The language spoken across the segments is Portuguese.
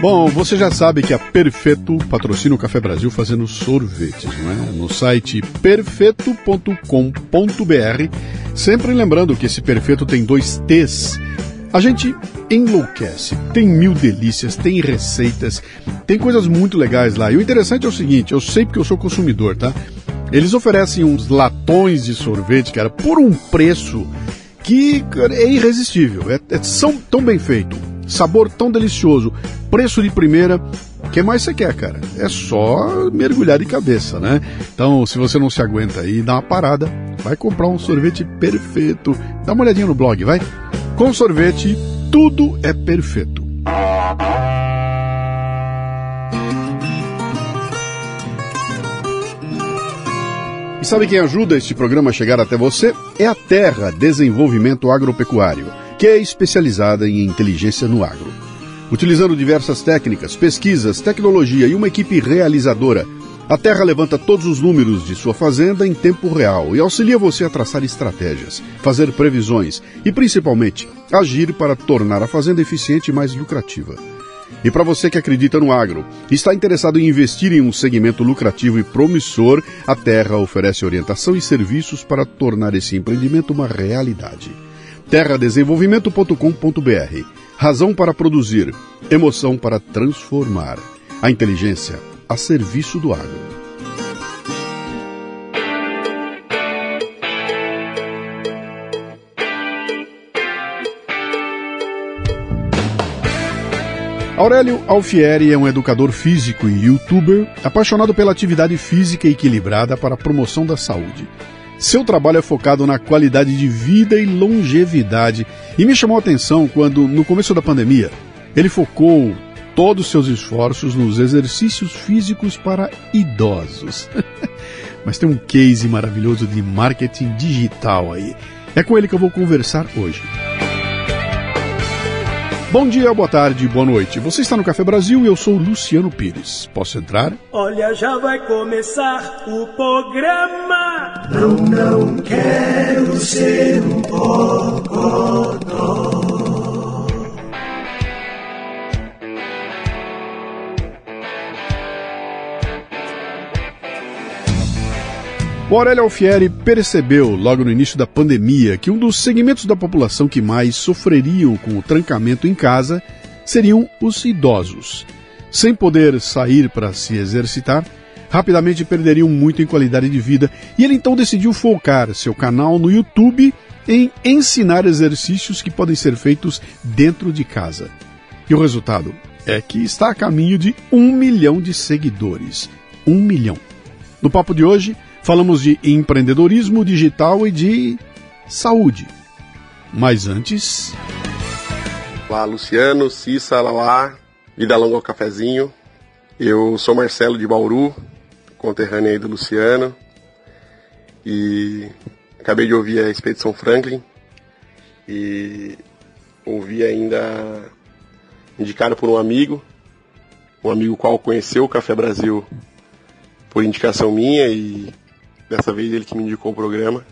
Bom, você já sabe que a Perfeito patrocina o Café Brasil fazendo sorvetes, não é? No site perfeito.com.br. Sempre lembrando que esse Perfeito tem dois T's. A gente enlouquece, tem mil delícias, tem receitas, tem coisas muito legais lá. E o interessante é o seguinte: eu sei porque eu sou consumidor, tá? Eles oferecem uns latões de sorvete, cara, por um preço que é irresistível. É, é são tão bem feito sabor tão delicioso, preço de primeira. O que mais você quer, cara? É só mergulhar de cabeça, né? Então, se você não se aguenta aí, dá uma parada, vai comprar um sorvete perfeito. Dá uma olhadinha no blog, vai. Com sorvete, tudo é perfeito. Sabe quem ajuda este programa a chegar até você? É a Terra Desenvolvimento Agropecuário que é especializada em inteligência no agro. Utilizando diversas técnicas, pesquisas, tecnologia e uma equipe realizadora, a Terra levanta todos os números de sua fazenda em tempo real e auxilia você a traçar estratégias, fazer previsões e, principalmente, agir para tornar a fazenda eficiente e mais lucrativa. E para você que acredita no agro, está interessado em investir em um segmento lucrativo e promissor, a Terra oferece orientação e serviços para tornar esse empreendimento uma realidade terradesenvolvimento.com.br. Razão para produzir, emoção para transformar. A inteligência a serviço do agro. Aurélio Alfieri é um educador físico e youtuber apaixonado pela atividade física equilibrada para a promoção da saúde. Seu trabalho é focado na qualidade de vida e longevidade e me chamou a atenção quando, no começo da pandemia, ele focou todos os seus esforços nos exercícios físicos para idosos. Mas tem um case maravilhoso de marketing digital aí. É com ele que eu vou conversar hoje. Bom dia, boa tarde, boa noite. Você está no Café Brasil e eu sou Luciano Pires. Posso entrar? Olha, já vai começar o programa. Não, não quero ser um bocodó. O Aurélio Alfieri percebeu, logo no início da pandemia, que um dos segmentos da população que mais sofreriam com o trancamento em casa seriam os idosos. Sem poder sair para se exercitar, rapidamente perderiam muito em qualidade de vida e ele então decidiu focar seu canal no YouTube em ensinar exercícios que podem ser feitos dentro de casa. E o resultado é que está a caminho de um milhão de seguidores. Um milhão. No papo de hoje, Falamos de empreendedorismo digital e de saúde. Mas antes. Olá, Luciano, Cissa, Lalá, Vida Longa ao Cafezinho. Eu sou Marcelo de Bauru, conterrâneo aí do Luciano. E acabei de ouvir a Expedição Franklin. E ouvi ainda indicado por um amigo, um amigo qual conheceu o Café Brasil por indicação minha e Dessa vez ele que me indicou o programa.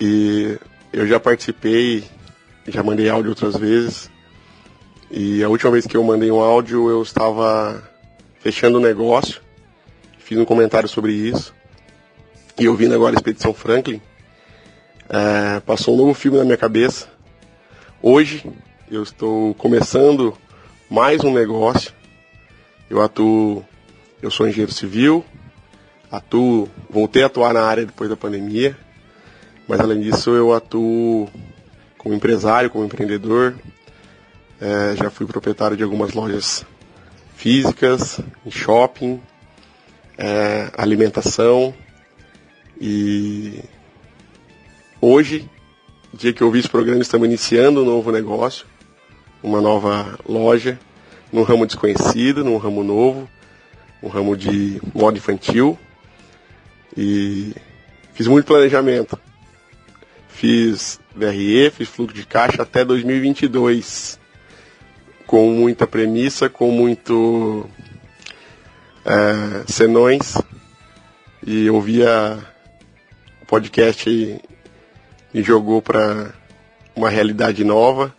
E eu já participei, já mandei áudio outras vezes. E a última vez que eu mandei um áudio eu estava fechando um negócio. Fiz um comentário sobre isso. E ouvindo agora a Expedição Franklin, é, passou um novo filme na minha cabeça. Hoje eu estou começando mais um negócio. Eu atuo, eu sou engenheiro civil, atuo, voltei a atuar na área depois da pandemia, mas além disso eu atuo como empresário, como empreendedor. É, já fui proprietário de algumas lojas físicas, em shopping, é, alimentação e hoje, dia que eu vi esse programa, estamos iniciando um novo negócio, uma nova loja, num ramo desconhecido, num ramo novo, um ramo de moda infantil. E fiz muito planejamento. Fiz VRE, fiz fluxo de caixa até 2022. Com muita premissa, com muito é, senões. E ouvia o podcast me jogou para uma realidade nova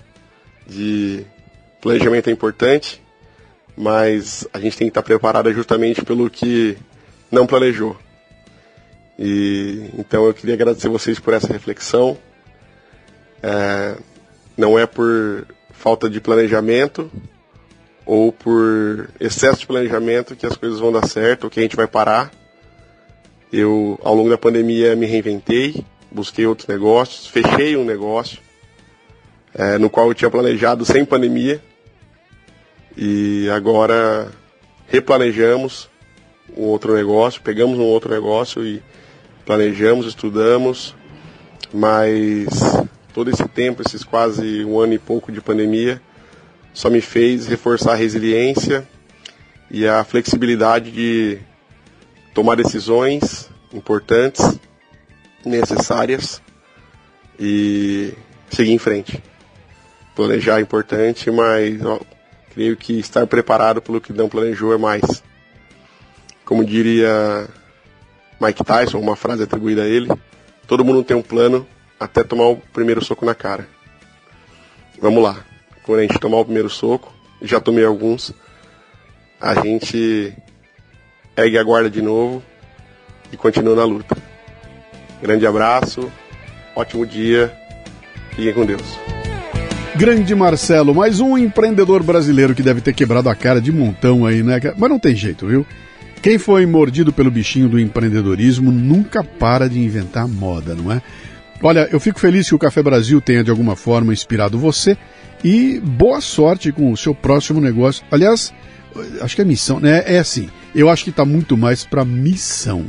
de planejamento é importante, mas a gente tem que estar preparado justamente pelo que não planejou. E então eu queria agradecer vocês por essa reflexão. É, não é por falta de planejamento ou por excesso de planejamento que as coisas vão dar certo, ou que a gente vai parar. Eu, ao longo da pandemia, me reinventei, busquei outros negócios, fechei um negócio é, no qual eu tinha planejado sem pandemia e agora replanejamos um outro negócio, pegamos um outro negócio e planejamos, estudamos, mas todo esse tempo, esses quase um ano e pouco de pandemia, só me fez reforçar a resiliência e a flexibilidade de tomar decisões importantes, necessárias e seguir em frente. Planejar é importante, mas ó, creio que estar preparado pelo que não planejou é mais. Como diria Mike Tyson, uma frase atribuída a ele, todo mundo tem um plano até tomar o primeiro soco na cara. Vamos lá. Quando a gente tomar o primeiro soco, já tomei alguns, a gente ergue a guarda de novo e continua na luta. Grande abraço, ótimo dia, fiquem com Deus. Grande Marcelo, mais um empreendedor brasileiro que deve ter quebrado a cara de montão aí, né? Mas não tem jeito, viu? Quem foi mordido pelo bichinho do empreendedorismo nunca para de inventar moda, não é? Olha, eu fico feliz que o Café Brasil tenha de alguma forma inspirado você e boa sorte com o seu próximo negócio. Aliás, acho que é missão, né? É assim, eu acho que está muito mais para missão.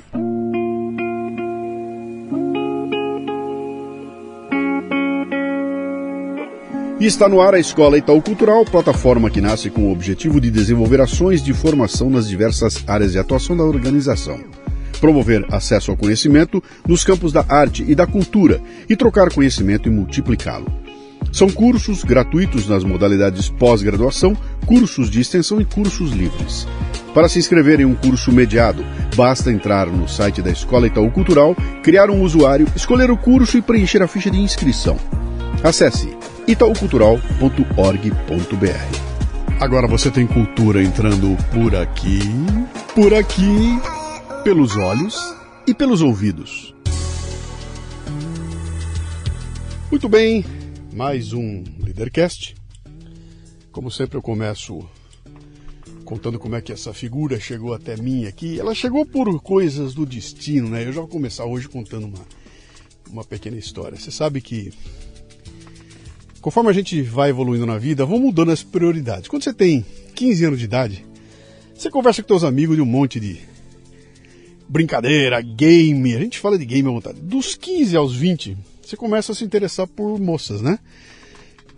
E está no ar a Escola Itaú Cultural, plataforma que nasce com o objetivo de desenvolver ações de formação nas diversas áreas de atuação da organização. Promover acesso ao conhecimento nos campos da arte e da cultura e trocar conhecimento e multiplicá-lo. São cursos gratuitos nas modalidades pós-graduação, cursos de extensão e cursos livres. Para se inscrever em um curso mediado, basta entrar no site da Escola Itaú Cultural, criar um usuário, escolher o curso e preencher a ficha de inscrição. Acesse itaucultural.org.br. Agora você tem cultura entrando por aqui, por aqui, pelos olhos e pelos ouvidos. Muito bem, mais um Leadercast. Como sempre eu começo contando como é que essa figura chegou até mim aqui. Ela chegou por coisas do destino, né? Eu já vou começar hoje contando uma, uma pequena história. Você sabe que conforme a gente vai evoluindo na vida, vão mudando as prioridades. Quando você tem 15 anos de idade, você conversa com seus amigos de um monte de brincadeira, game, a gente fala de game à vontade. Dos 15 aos 20, você começa a se interessar por moças, né?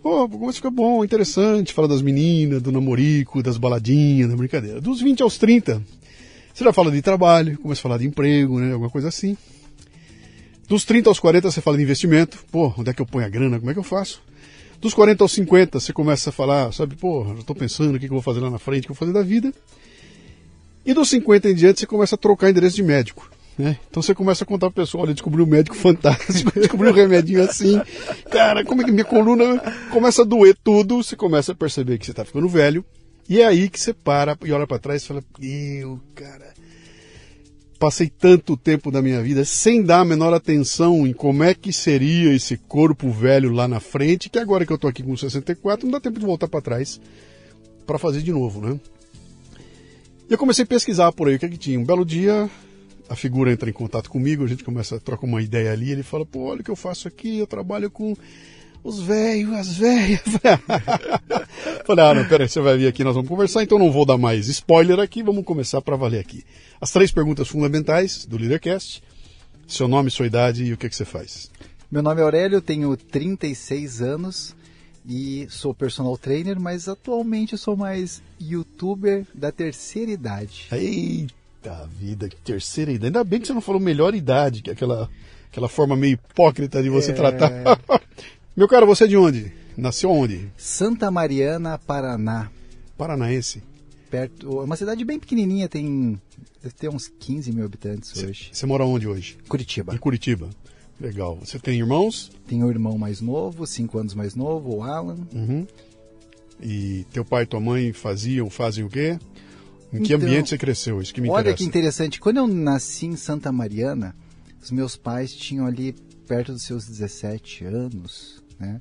Pô, começa a ficar bom, interessante, fala das meninas, do namorico, das baladinhas, da brincadeira. Dos 20 aos 30, você já fala de trabalho, começa a falar de emprego, né? Alguma coisa assim. Dos 30 aos 40 você fala de investimento. Pô, onde é que eu ponho a grana? Como é que eu faço? Dos 40 aos 50, você começa a falar, sabe, pô, já estou pensando o que eu vou fazer lá na frente, o que eu vou fazer da vida. E dos 50 em diante, você começa a trocar endereço de médico. Né? Então você começa a contar pro pessoal, olha, descobri um médico fantástico, descobri um remedinho assim. Cara, como é que minha coluna começa a doer tudo, você começa a perceber que você está ficando velho. E é aí que você para e olha para trás e fala, eu, cara, passei tanto tempo da minha vida sem dar a menor atenção em como é que seria esse corpo velho lá na frente, que agora que eu tô aqui com 64, não dá tempo de voltar para trás para fazer de novo, né? E eu comecei a pesquisar por aí o que, é que tinha. Um belo dia, a figura entra em contato comigo, a gente começa a trocar uma ideia ali, ele fala, pô, olha o que eu faço aqui, eu trabalho com os velhos, as velhas. Falei, ah, não, peraí, você vai vir aqui, nós vamos conversar, então não vou dar mais spoiler aqui, vamos começar para valer aqui. As três perguntas fundamentais do Leadercast: seu nome, sua idade e o que, que você faz. Meu nome é Aurélio, tenho 36 anos e sou personal trainer, mas atualmente sou mais youtuber da terceira idade. Eita vida, que terceira idade. Ainda bem que você não falou melhor idade, que é aquela, aquela forma meio hipócrita de você é... tratar. Meu cara, você é de onde? Nasceu onde? Santa Mariana, Paraná. Paranaense. Perto, é uma cidade bem pequenininha, tem ter uns 15 mil habitantes cê, hoje. Você mora onde hoje? Curitiba. Em Curitiba. Legal. Você tem irmãos? Tenho um irmão mais novo, cinco anos mais novo, o Alan. Uhum. E teu pai e tua mãe faziam, fazem o quê? Em que Então, ambiente você cresceu? Isso que me Olha interessa. que interessante. Quando eu nasci em Santa Mariana, os meus pais tinham ali perto dos seus 17 anos, né?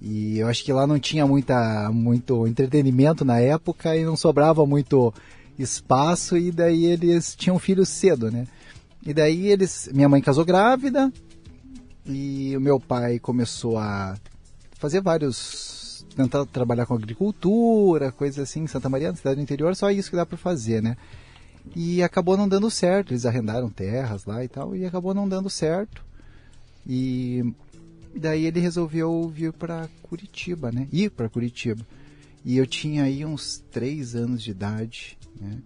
E eu acho que lá não tinha muita, muito entretenimento na época e não sobrava muito espaço e daí eles tinham filhos cedo, né? E daí eles, minha mãe casou grávida e o meu pai começou a fazer vários, tentar trabalhar com agricultura, coisas assim, em Santa Maria, na cidade do interior, só isso que dá para fazer, né? E acabou não dando certo, eles arrendaram terras lá e tal, e acabou não dando certo. E daí ele resolveu vir para Curitiba, né? Ir para Curitiba. E eu tinha aí uns três anos de idade, né?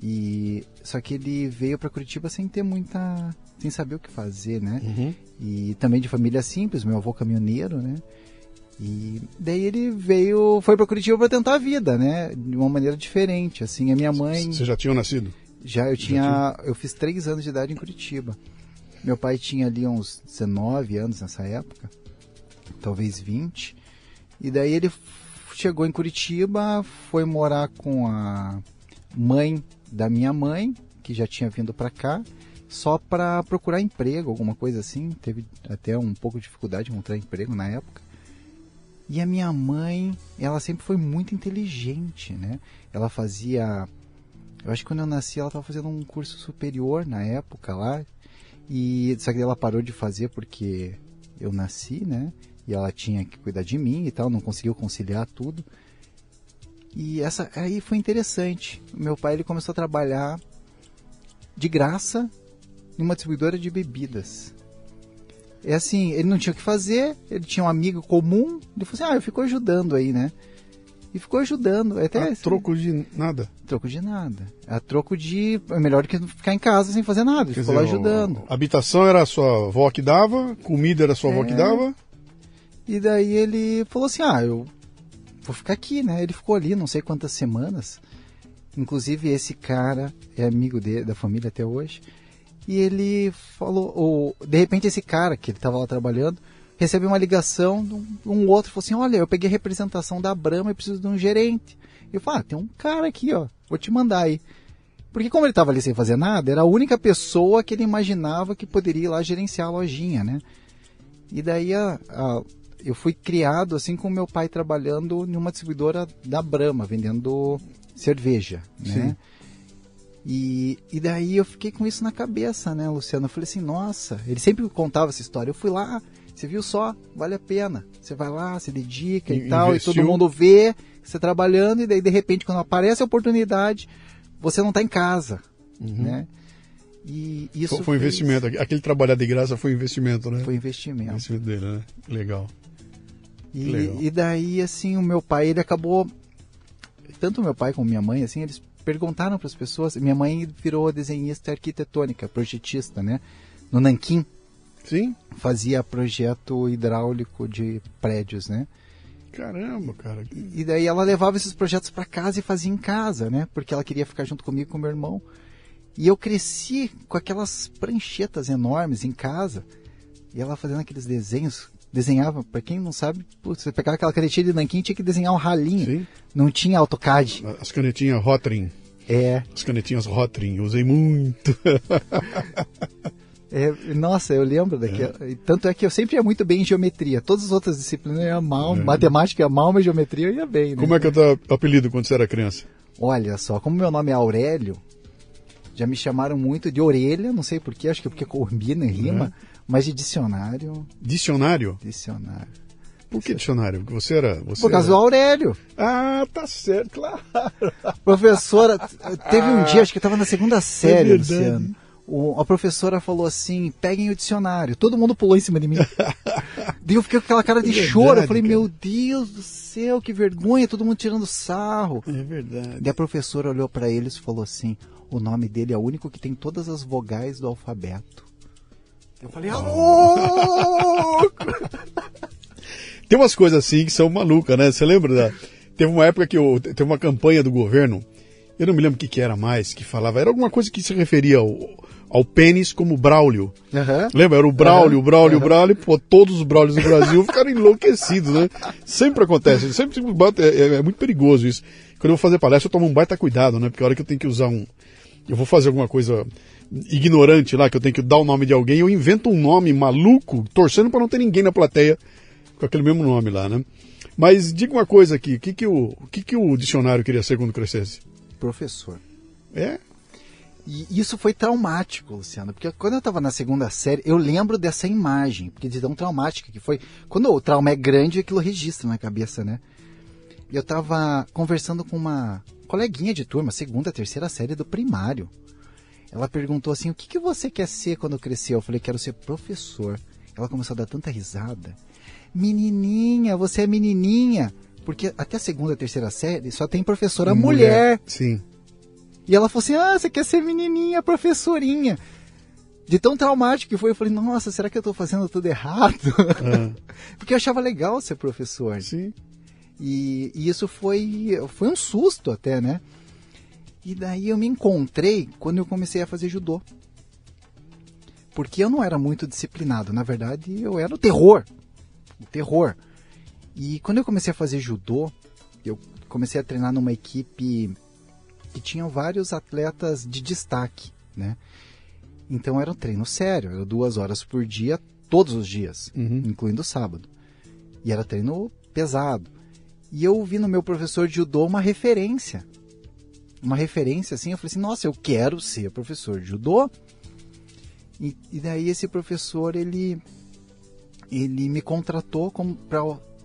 E só que ele veio para Curitiba sem ter muita, sem saber o que fazer, né? Uhum. E também de família simples, meu avô caminhoneiro, né? E daí ele veio, foi para Curitiba para tentar a vida, né? De uma maneira diferente, assim. A minha mãe Você já tinha nascido? já eu tinha, eu fiz três anos de idade em Curitiba. Meu pai tinha ali uns 19 anos nessa época, talvez 20. E daí ele chegou em Curitiba, foi morar com a mãe da minha mãe, que já tinha vindo para cá, só para procurar emprego, alguma coisa assim. Teve até um pouco de dificuldade de encontrar emprego na época. E a minha mãe, ela sempre foi muito inteligente, né? Ela fazia eu acho que quando eu nasci ela estava fazendo um curso superior na época lá. E só que ela parou de fazer porque eu nasci, né? E ela tinha que cuidar de mim e tal, não conseguiu conciliar tudo. E essa aí foi interessante. Meu pai ele começou a trabalhar de graça em uma distribuidora de bebidas. É assim, ele não tinha o que fazer, ele tinha um amigo comum, ele falou assim: "Ah, eu fico ajudando aí, né?" E ficou ajudando, até Ah, troco de nada. Troco de nada. A troco de. É melhor do que ficar em casa sem fazer nada. Quer ficou lá dizer, ajudando. a habitação era a sua avó que dava, comida era a sua avó que É. dava. E daí ele falou assim: ah, eu vou ficar aqui, né? Ele ficou ali não sei quantas semanas. Inclusive, esse cara é amigo dele, da família até hoje. E ele falou: ou, de repente, esse cara que ele estava lá trabalhando recebeu uma ligação de um, um outro. Falou assim: olha, eu peguei a representação da Brahma e preciso de um gerente. Eu falei: ah, tem um cara aqui, ó, vou te mandar aí. Porque como ele estava ali sem fazer nada, era a única pessoa que ele imaginava que poderia ir lá gerenciar a lojinha, né? E daí a, a- eu fui criado assim com meu pai trabalhando em uma distribuidora da Brahma, vendendo cerveja, né? E, e daí eu fiquei com isso na cabeça, né, Luciano? Eu falei assim, nossa, ele sempre contava essa história. Eu fui lá, você viu só, vale a pena. Você vai lá, se dedica e, In- tal, e investiu. todo mundo vê você trabalhando, e daí de repente, quando aparece a oportunidade, você não está em casa, né? E isso Foi, foi um fez- investimento. Aquele trabalhar de graça foi um investimento, né? Foi investimento. investimento dele, né? Legal. E, Legal. e daí, assim, o meu pai, ele acabou. Tanto meu pai como minha mãe, assim, eles perguntaram para as pessoas. Minha mãe virou desenhista arquitetônica, projetista, né? No Nanquim, Sim? fazia projeto hidráulico de prédios, né? Caramba, cara. E daí ela levava esses projetos para casa e fazia em casa, né? Porque ela queria ficar junto comigo e com meu irmão. E eu cresci com aquelas pranchetas enormes em casa. E ela fazendo aqueles desenhos. Desenhava, para quem não sabe, putz, você pegava aquela canetinha de nanquim tinha que desenhar um ralinho. Sim. Não tinha AutoCAD. As canetinhas Rotring. É, As canetinhas Rotring. Usei muito. é, nossa, eu lembro daquela. e Tanto é que eu sempre ia muito bem em geometria. Todas as outras disciplinas eu ia mal, matemática ia mal, mas geometria eu ia bem, né? Como é que é o teu apelido quando você era criança? Olha só, como meu nome é Aurélio, já me chamaram muito de orelha, não sei porquê, acho que é porque combina em rima, mas de dicionário, Dicionário? dicionário. Por que dicionário? Porque você era. Você Por causa do era... Aurélio. Ah, tá certo, claro. Professora, teve um dia, acho que estava na segunda série, É verdade. Luciano. O- a professora falou assim: peguem o dicionário. Todo mundo pulou em cima de mim. Daí eu fiquei com aquela cara de É verdade, choro. Eu falei: cara. meu Deus do céu, que vergonha, todo mundo tirando sarro. É verdade. E a professora olhou para eles e falou assim: o nome dele é o único que tem todas as vogais do alfabeto. Eu falei: louco! Tem umas coisas assim que são malucas, né? Você lembra da. Teve uma época que eu, teve uma campanha do governo, eu não me lembro o que, que era mais, que falava, era alguma coisa que se referia ao ao pênis como Braulio. Aham. Lembra? Era o Braulio, o Braulio, o. Braulio. Pô, todos os Braulios do Brasil ficaram enlouquecidos, né? Sempre acontece. Sempre, é, é- é muito perigoso isso. Quando eu vou fazer palestra, eu tomo um baita cuidado, né? Porque a hora que eu tenho que usar um. Eu vou fazer alguma coisa ignorante lá, que eu tenho que dar o nome de alguém, eu invento um nome maluco, torcendo para não ter ninguém na plateia com aquele mesmo nome lá, né? Mas diga uma coisa aqui, o que, que, o, o que, que o dicionário queria ser quando crescesse? Professor. É? E isso foi traumático, Luciano, porque quando eu estava na segunda série, eu lembro dessa imagem, porque de tão traumática que foi. Quando o trauma é grande, aquilo registra na cabeça, né? E eu estava conversando com uma coleguinha de turma, segunda, terceira série do primário. Ela perguntou assim: o que, que você quer ser quando crescer? Eu falei: quero ser professor. Ela começou a dar tanta risada. Menininha, você é menininha. Porque até a segunda, terceira série só tem professora mulher. Sim. E ela falou assim: Ah, você quer ser menininha, professorinha. De tão traumático que foi, eu falei: Nossa, será que eu tô fazendo tudo errado? Ah, Porque eu achava legal ser professor. sim. E, e isso foi, foi um susto até, né? E daí eu me encontrei quando eu comecei a fazer judô. Porque eu não era muito disciplinado. Na verdade, eu era o terror. O terror. E quando eu comecei a fazer judô, eu comecei a treinar numa equipe que tinha vários atletas de destaque, né? Então era um treino sério, era duas horas por dia, todos os dias, Uhum. incluindo o sábado. E era treino pesado. E eu vi no meu professor de judô uma referência. Uma referência assim, eu falei assim, nossa, eu quero ser professor de judô. E, e daí esse professor, ele, ele me contratou como para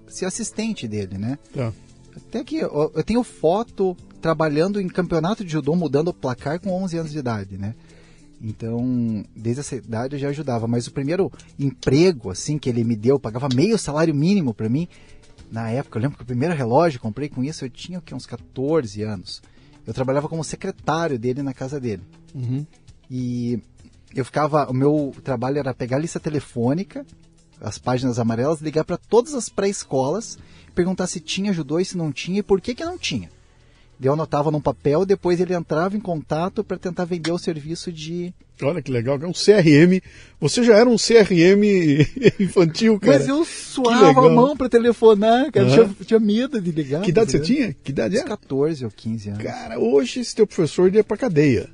ser assistente dele, né? Tá. Até que eu, eu tenho foto trabalhando em campeonato de judô, mudando o placar com 11 anos de idade, né? Então, desde essa idade eu já ajudava. Mas o primeiro emprego, assim, que ele me deu, pagava meio salário mínimo para mim. Na época, eu lembro que o primeiro relógio que comprei com isso, eu tinha o quê? uns 14 anos. Eu trabalhava como secretário dele na casa dele. Uhum. E eu ficava, o meu trabalho era pegar a lista telefônica, as páginas amarelas, ligar para todas as pré-escolas, perguntar se tinha judô e se não tinha e por que que não tinha. Eu anotava num papel, depois ele entrava em contato para tentar vender o serviço de. Olha que legal, é um CRM. Você já era um CRM infantil, cara. Mas eu suava a mão para telefonar, cara. Aham. Tinha, tinha medo de ligar. Que idade você tinha? Que idade era? 14 ou 15 anos. Cara, hoje esse teu professor iria pra cadeia.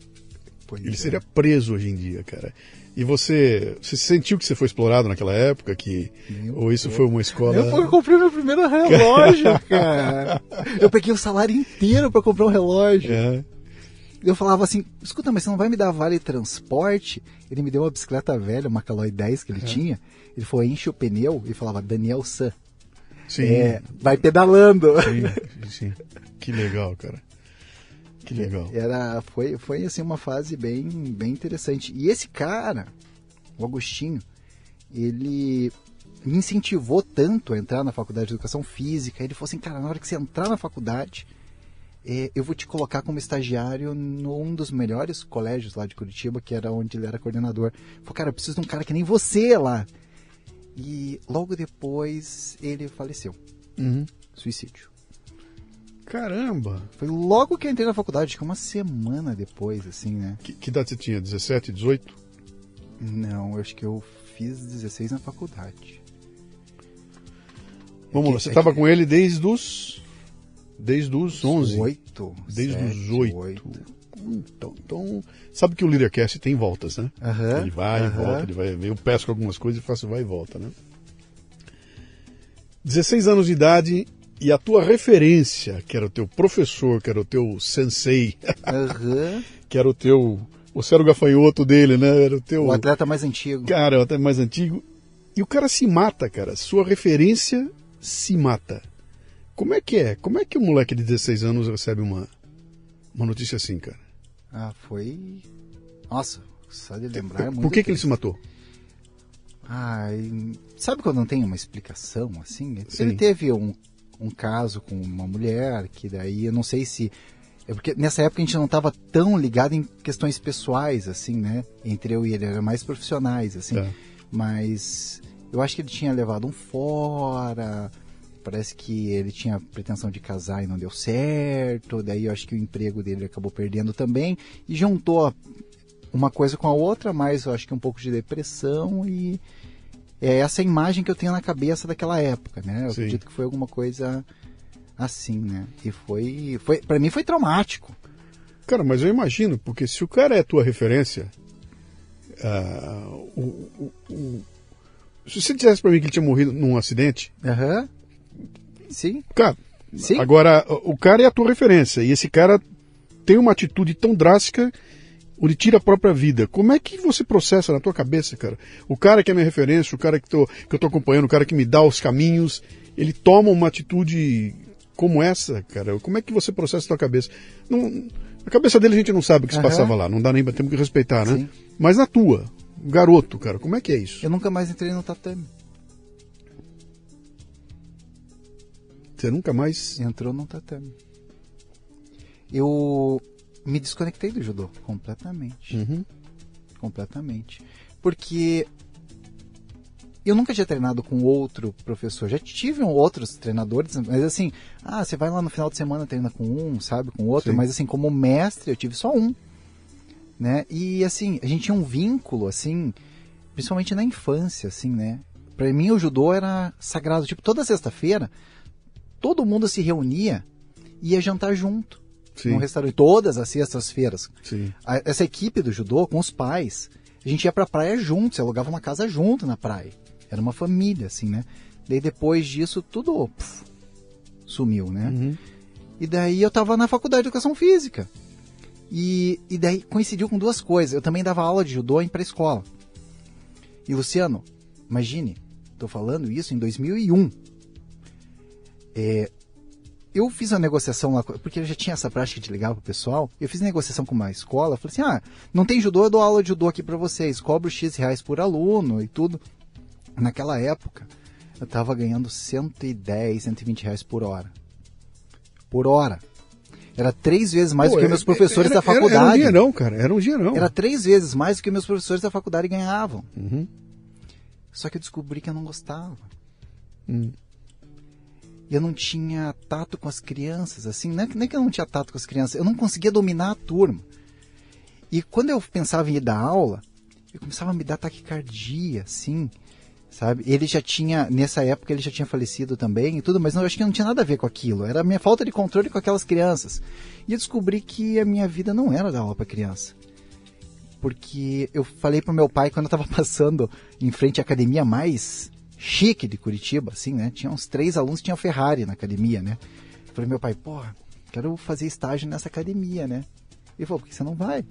Pois Ele é. seria preso hoje em dia, cara. E você, você sentiu que você foi explorado naquela época? Que, Meu ou isso foi uma escola... Eu, comprei meu primeiro relógio, cara. Eu peguei o salário inteiro para comprar um relógio. É. Eu falava assim, escuta, mas você não vai me dar vale transporte? Ele me deu uma bicicleta velha, uma Caloi 10 que ele tinha. Ele falou, enche o pneu e falava, Daniel San. Sim, É, vai pedalando. sim, sim. Que legal, cara. Que legal. Era, foi, foi assim uma fase bem, bem interessante. E esse cara, o Agostinho, ele me incentivou tanto a entrar na faculdade de educação física. Ele falou assim, cara, na hora que você entrar na faculdade, eh, eu vou te colocar como estagiário num dos melhores colégios lá de Curitiba, que era onde ele era coordenador. Ele falou, cara, eu preciso de um cara que nem você lá. E logo depois ele faleceu. Uhum. Suicídio. Caramba! Foi logo que eu entrei na faculdade, acho que uma semana depois, assim, né? Que, que idade você tinha? 17, 18? Não, acho que eu fiz 16 na faculdade. Vamos que- lá, você é estava que- com ele desde os... Desde os 11? Oito. Desde sete, os 8. Então, então, sabe que o Leadercast tem voltas, né? Aham, Ele vai e aham. volta, ele vai, eu pesco algumas coisas e faço vai e volta, né? 16 anos de idade e a tua referência, que era o teu professor, que era o teu sensei, Aham. que era o teu, você era o gafanhoto dele, né? Era o teu O atleta mais antigo. cara, até mais antigo. E o cara se mata, cara. Sua referência se mata. Como é que é? Como é que um moleque de 16 anos recebe uma, uma notícia assim, cara? Ah, foi. Nossa, só de lembrar é muito. Por que, que ele se matou? Ah, sabe quando não tem uma explicação assim? Sim. Ele teve um, um caso com uma mulher que daí eu não sei se. É porque nessa época a gente não estava tão ligado em questões pessoais, assim, né? Entre eu e ele, eram mais profissionais, assim. Tá. Mas eu acho que ele tinha levado um fora. Parece que ele tinha pretensão de casar e não deu certo. Daí eu acho que o emprego dele ele acabou perdendo também. E juntou uma coisa com a outra, mas eu acho que um pouco de depressão e é essa imagem que eu tenho na cabeça daquela época, né? Eu Sim. acredito que foi alguma coisa assim, né? E foi, foi para mim foi traumático. Cara, mas eu imagino, porque se o cara é a tua referência, ah, o, o- o- se você dissesse pra mim que ele tinha morrido num acidente, Aham. Sim. cara, Sim. agora o cara é a tua referência e esse cara tem uma atitude tão drástica onde tira a própria vida. Como é que você processa na tua cabeça, cara? O cara que é minha referência, o cara que, tô, que eu tô acompanhando, o cara que me dá os caminhos, ele toma uma atitude como essa, cara. Como é que você processa na tua cabeça? Não, a cabeça dele a gente não sabe o que se Aham. passava lá, não dá nem pra temos que respeitar, né? Sim. Mas na tua, garoto, cara, como é que é isso? Eu nunca mais entrei no tatame. Você nunca mais. Entrou no tatame. Eu me desconectei do judô completamente. Uhum. Completamente. Porque eu nunca tinha treinado com outro professor. Já tive outros treinadores, mas assim, ah, você vai lá no final de semana treina com um, sabe, com outro, Sim. mas assim, como mestre eu tive só um. Né? E assim, a gente tinha um vínculo assim, principalmente na infância, assim, né? Pra mim o judô era sagrado, tipo, toda sexta-feira todo mundo se reunia e ia jantar junto Sim. num restaurante todas as sextas-feiras essa equipe do judô com os pais, a gente ia pra praia junto, se alugava uma casa junto na praia. Era uma família, assim, né? Daí depois disso, tudo puf, sumiu, né? Uhum. E daí eu tava na faculdade de educação física. E, e daí coincidiu com duas coisas. Eu também dava aula de judô em pré-escola. E Luciano, imagine, tô falando isso em 2001. É, eu fiz uma negociação lá, porque eu já tinha essa prática de ligar pro pessoal. Eu fiz negociação com uma escola. Falei assim: ah, não tem judô, eu dou aula de judô aqui pra vocês. Cobro X reais por aluno e tudo. Naquela época, eu tava ganhando 110, 120 reais por hora. Por hora. Era três vezes mais Pô, do que é- meus professores era- da era- faculdade. Era um dinheirão, cara. Era um dinheirão. Era três vezes mais do que meus professores da faculdade ganhavam. Uhum. Só que eu descobri que eu não gostava. Hum. E eu não tinha tato com as crianças, assim, não é, não é que eu não tinha tato com as crianças, eu não conseguia dominar a turma. E quando eu pensava em ir dar aula, eu começava a me dar taquicardia, assim, sabe? Ele já tinha, nessa época ele já tinha falecido também e tudo, mas não, eu acho que não tinha nada a ver com aquilo, era a minha falta de controle com aquelas crianças. E eu descobri que a minha vida não era dar aula para criança. Porque eu falei pro meu pai quando eu tava passando em frente à academia mais chique de Curitiba, assim, né? Tinha uns três alunos, tinha Ferrari na academia, né? Eu falei, meu pai, porra, quero fazer estágio nessa academia, né? Ele falou, por que você não vai?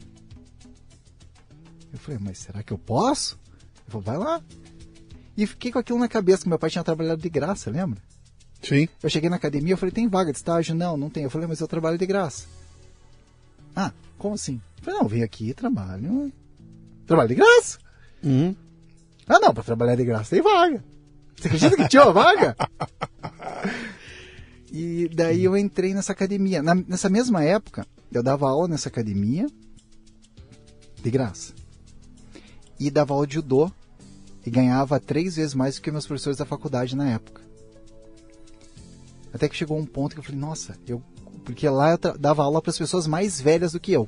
Eu falei, mas será que eu posso? Ele falou, vai lá. E fiquei com aquilo na cabeça, que meu pai tinha trabalhado de graça, lembra? Sim. Eu cheguei na academia, eu falei, tem vaga de estágio? Não, não tem. Eu falei, mas eu trabalho de graça. Ah, como assim? Eu falei, não, vim aqui, trabalho. Trabalho de graça? Uhum. Ah, não, pra trabalhar de graça tem vaga. Você acredita que tinha uma vaga? E daí eu entrei nessa academia. Na- nessa mesma época, eu dava aula nessa academia de graça. E dava aula de judô e ganhava três vezes mais do que meus professores da faculdade na época. Até que chegou um ponto que eu falei, nossa, eu. Porque lá eu dava aula para as pessoas mais velhas do que eu.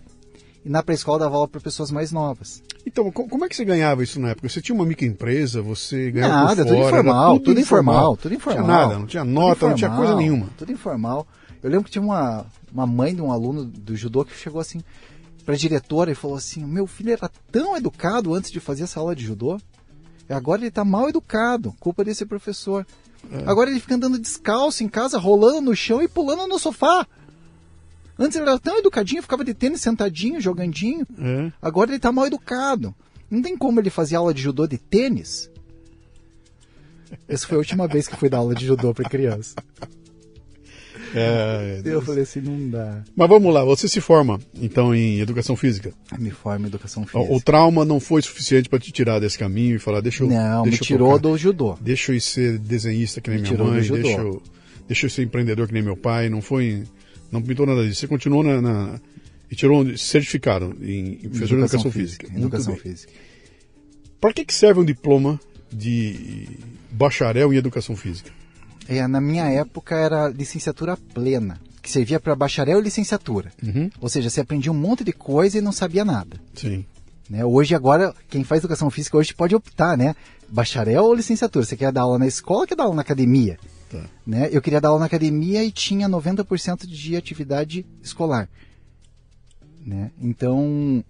E na pré-escola dava aula para pessoas mais novas. Então, co- como é que você ganhava isso na época? Você tinha uma microempresa, você ganhava Nada, por tudo fora, informal, era tudo informal, tudo informal. Não tinha nada, não tinha nota, Tudo não tinha coisa informal, nenhuma. Tudo informal. Eu lembro que tinha uma, uma mãe de um aluno do judô que chegou assim pra diretora e falou assim: Meu filho era tão educado antes de fazer essa aula de judô, e agora ele tá mal educado, culpa desse professor. É. Agora ele fica andando descalço em casa, rolando no chão e pulando no sofá. Antes ele era tão educadinho, ficava de tênis sentadinho, jogandinho. É. Agora ele tá mal educado. Não tem como ele fazer aula de judô de tênis. Essa foi a última vez que fui dar aula de judô pra criança. É, Eu falei assim, não dá. Mas vamos lá, você se forma, então, em educação física. Me forma em educação física. o trauma não foi suficiente para te tirar desse caminho e falar, deixa eu. Não, me deixa eu tirou tocar. do judô. Deixa eu ir ser desenhista que nem Me minha mãe, deixa eu, deixa eu ser empreendedor que nem meu pai. Não foi. Não pintou nada disso. Você continuou na. na- e tirou um certificado em, em professor de educação física. Muito Educação bem. física. Para que, que serve um diploma de bacharel em educação física? É, na minha época era licenciatura plena, que servia para bacharel e licenciatura. Uhum. Ou seja, você aprendia um monte de coisa e não sabia nada. Sim. Né? Hoje, agora, quem faz educação física hoje pode optar, né? Bacharel ou licenciatura. Você quer dar aula na escola ou quer dar aula na academia? Tá. Né? Eu queria dar aula na academia e tinha 90% de atividade escolar. Né? Então,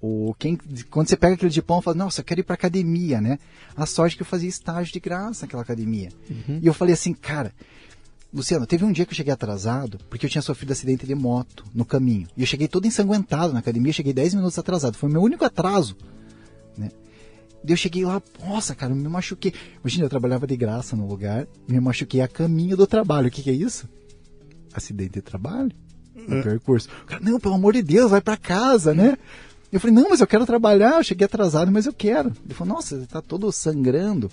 o, quem, quando você pega aquele diploma, fala, nossa, eu quero ir para academia, né? A sorte que eu fazia estágio de graça naquela academia. E eu falei assim, cara, Luciano, teve um dia que eu cheguei atrasado, porque eu tinha sofrido acidente de moto no caminho. E eu cheguei todo ensanguentado na academia, cheguei 10 minutos atrasado. Foi o meu único atraso, né? Daí eu cheguei lá, nossa, cara, eu me machuquei. Imagina, eu trabalhava de graça no lugar, me machuquei a caminho do trabalho. O que, que é isso? Acidente de trabalho? No percurso. O cara, não, pelo amor de Deus, vai para casa, né? Eu falei, não, mas eu quero trabalhar, eu cheguei atrasado, mas eu quero. Ele falou, nossa, você tá todo sangrando.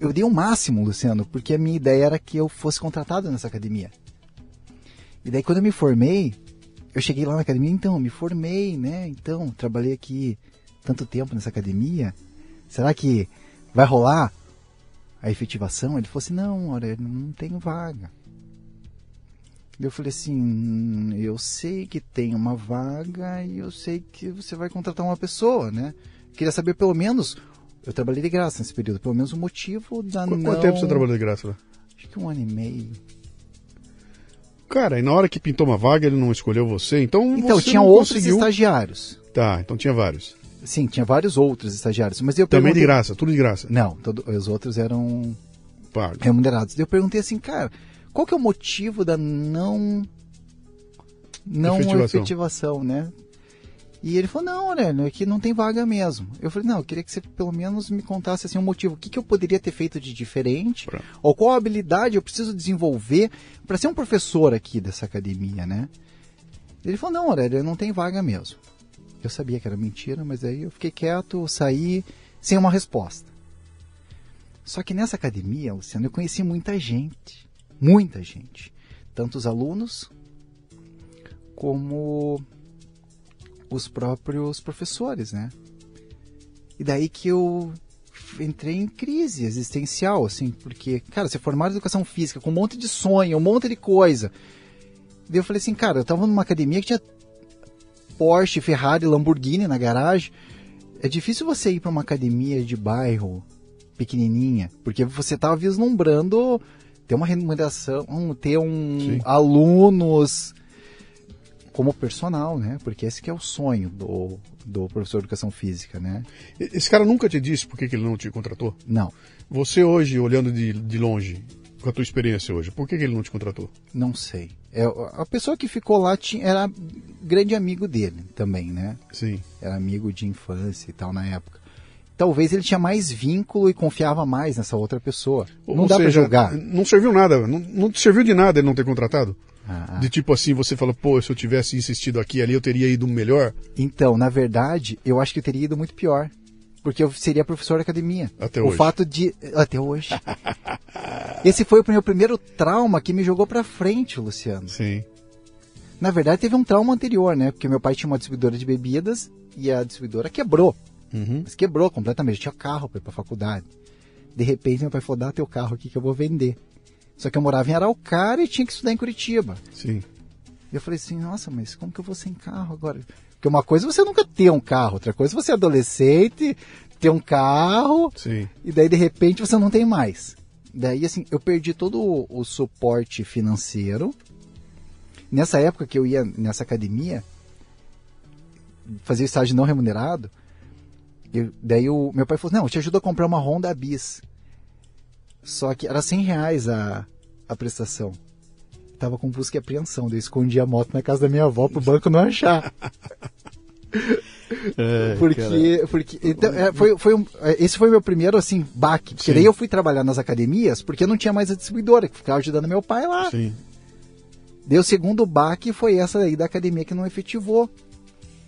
Eu dei o máximo, Luciano, porque a minha ideia era que eu fosse contratado nessa academia. E daí quando eu me formei, eu cheguei lá na academia, então, me formei, né? Então, trabalhei aqui tanto tempo nessa academia. Será que vai rolar a efetivação? Ele falou assim, não, olha, não tenho vaga. Eu falei assim, eu sei que tem uma vaga e eu sei que você vai contratar uma pessoa, né? Queria saber pelo menos, eu trabalhei de graça nesse período, pelo menos o motivo da Qu- não... Quanto tempo você trabalhou de graça lá? Acho que um ano e meio. Cara, e na hora que pintou uma vaga, ele não escolheu você, então Então, você tinha outros conseguiu... estagiários. Tá, então tinha vários. Sim, tinha vários outros estagiários, mas eu Também de graça, tudo de graça. Não, todo- os outros eram Pago. remunerados. Eu perguntei assim, cara, qual que é o motivo da não não Efetivação. efetivação, né? E ele falou, não, Aurélio, é que não tem vaga mesmo. Eu falei, não, eu queria que você pelo menos me contasse assim, um motivo. O que, que eu poderia ter feito de diferente? Pra- Ou qual habilidade eu preciso desenvolver para ser um professor aqui dessa academia, né? Ele falou, não, Aurélio, não tem vaga mesmo. Eu sabia que era mentira, mas aí eu fiquei quieto, saí sem uma resposta. Só que nessa academia, Luciano, eu conheci muita gente. Muita gente. Tanto os alunos como os próprios professores, né? E daí que eu entrei em crise existencial, assim, porque, cara, você formar em educação física com um monte de sonho, um monte de coisa. Daí eu falei assim, cara, eu tava numa academia que tinha Porsche, Ferrari, Lamborghini na garagem. É difícil você ir para uma academia de bairro pequenininha, porque você tá vislumbrando ter uma remuneração, ter um Sim. alunos como personal, né? Porque esse que é o sonho do, do professor de educação física, né? Esse cara nunca te disse por que, que ele não te contratou? Não, Você hoje, olhando de, de longe, com a tua experiência hoje, por que, que ele não te contratou? não sei. É, a pessoa que ficou lá tinha, era grande amigo dele também, né? Sim. Era amigo de infância e tal na época. Talvez ele tinha mais vínculo e confiava mais nessa outra pessoa. não Ou dá pra seja, julgar. Não serviu nada, não, não te serviu de nada ele não ter contratado? Ah, De tipo assim, você fala, pô, se eu tivesse insistido aqui ali, eu teria ido melhor Então, na verdade, eu acho que eu teria ido muito pior. Porque eu seria professor de academia. Até o hoje. fato de. Até hoje. Esse foi o meu primeiro trauma que me jogou pra frente, Luciano. Sim. Na verdade, teve um trauma anterior, né? Porque meu pai tinha uma distribuidora de bebidas e a distribuidora quebrou. Uhum. Mas quebrou completamente. Eu tinha carro para ir pra faculdade. De repente, meu pai falou: dá teu carro aqui que eu vou vender. Só que eu morava em Araucária e tinha que estudar em Curitiba. Sim. E eu falei assim: nossa, mas como que eu vou sem carro agora? Porque uma coisa é você nunca ter um carro, outra coisa é você adolescente, ter um carro Sim. e daí de repente você não tem mais. Daí assim, eu perdi todo o, o suporte financeiro. Nessa época que eu ia nessa academia, fazer estágio não remunerado, eu- daí o meu pai falou, não, eu te ajudo a comprar uma Honda Bis. Só que era 100 reais a, a prestação. Tava com busca e apreensão, daí eu escondi a moto na casa da minha avó pro banco não achar. Porque, porque então, é, foi, foi um, é, esse foi meu primeiro assim baque, porque Sim. daí eu fui trabalhar nas academias porque eu não tinha mais a distribuidora que ficava ajudando meu pai lá. Sim. O segundo baque foi essa aí da academia que não efetivou.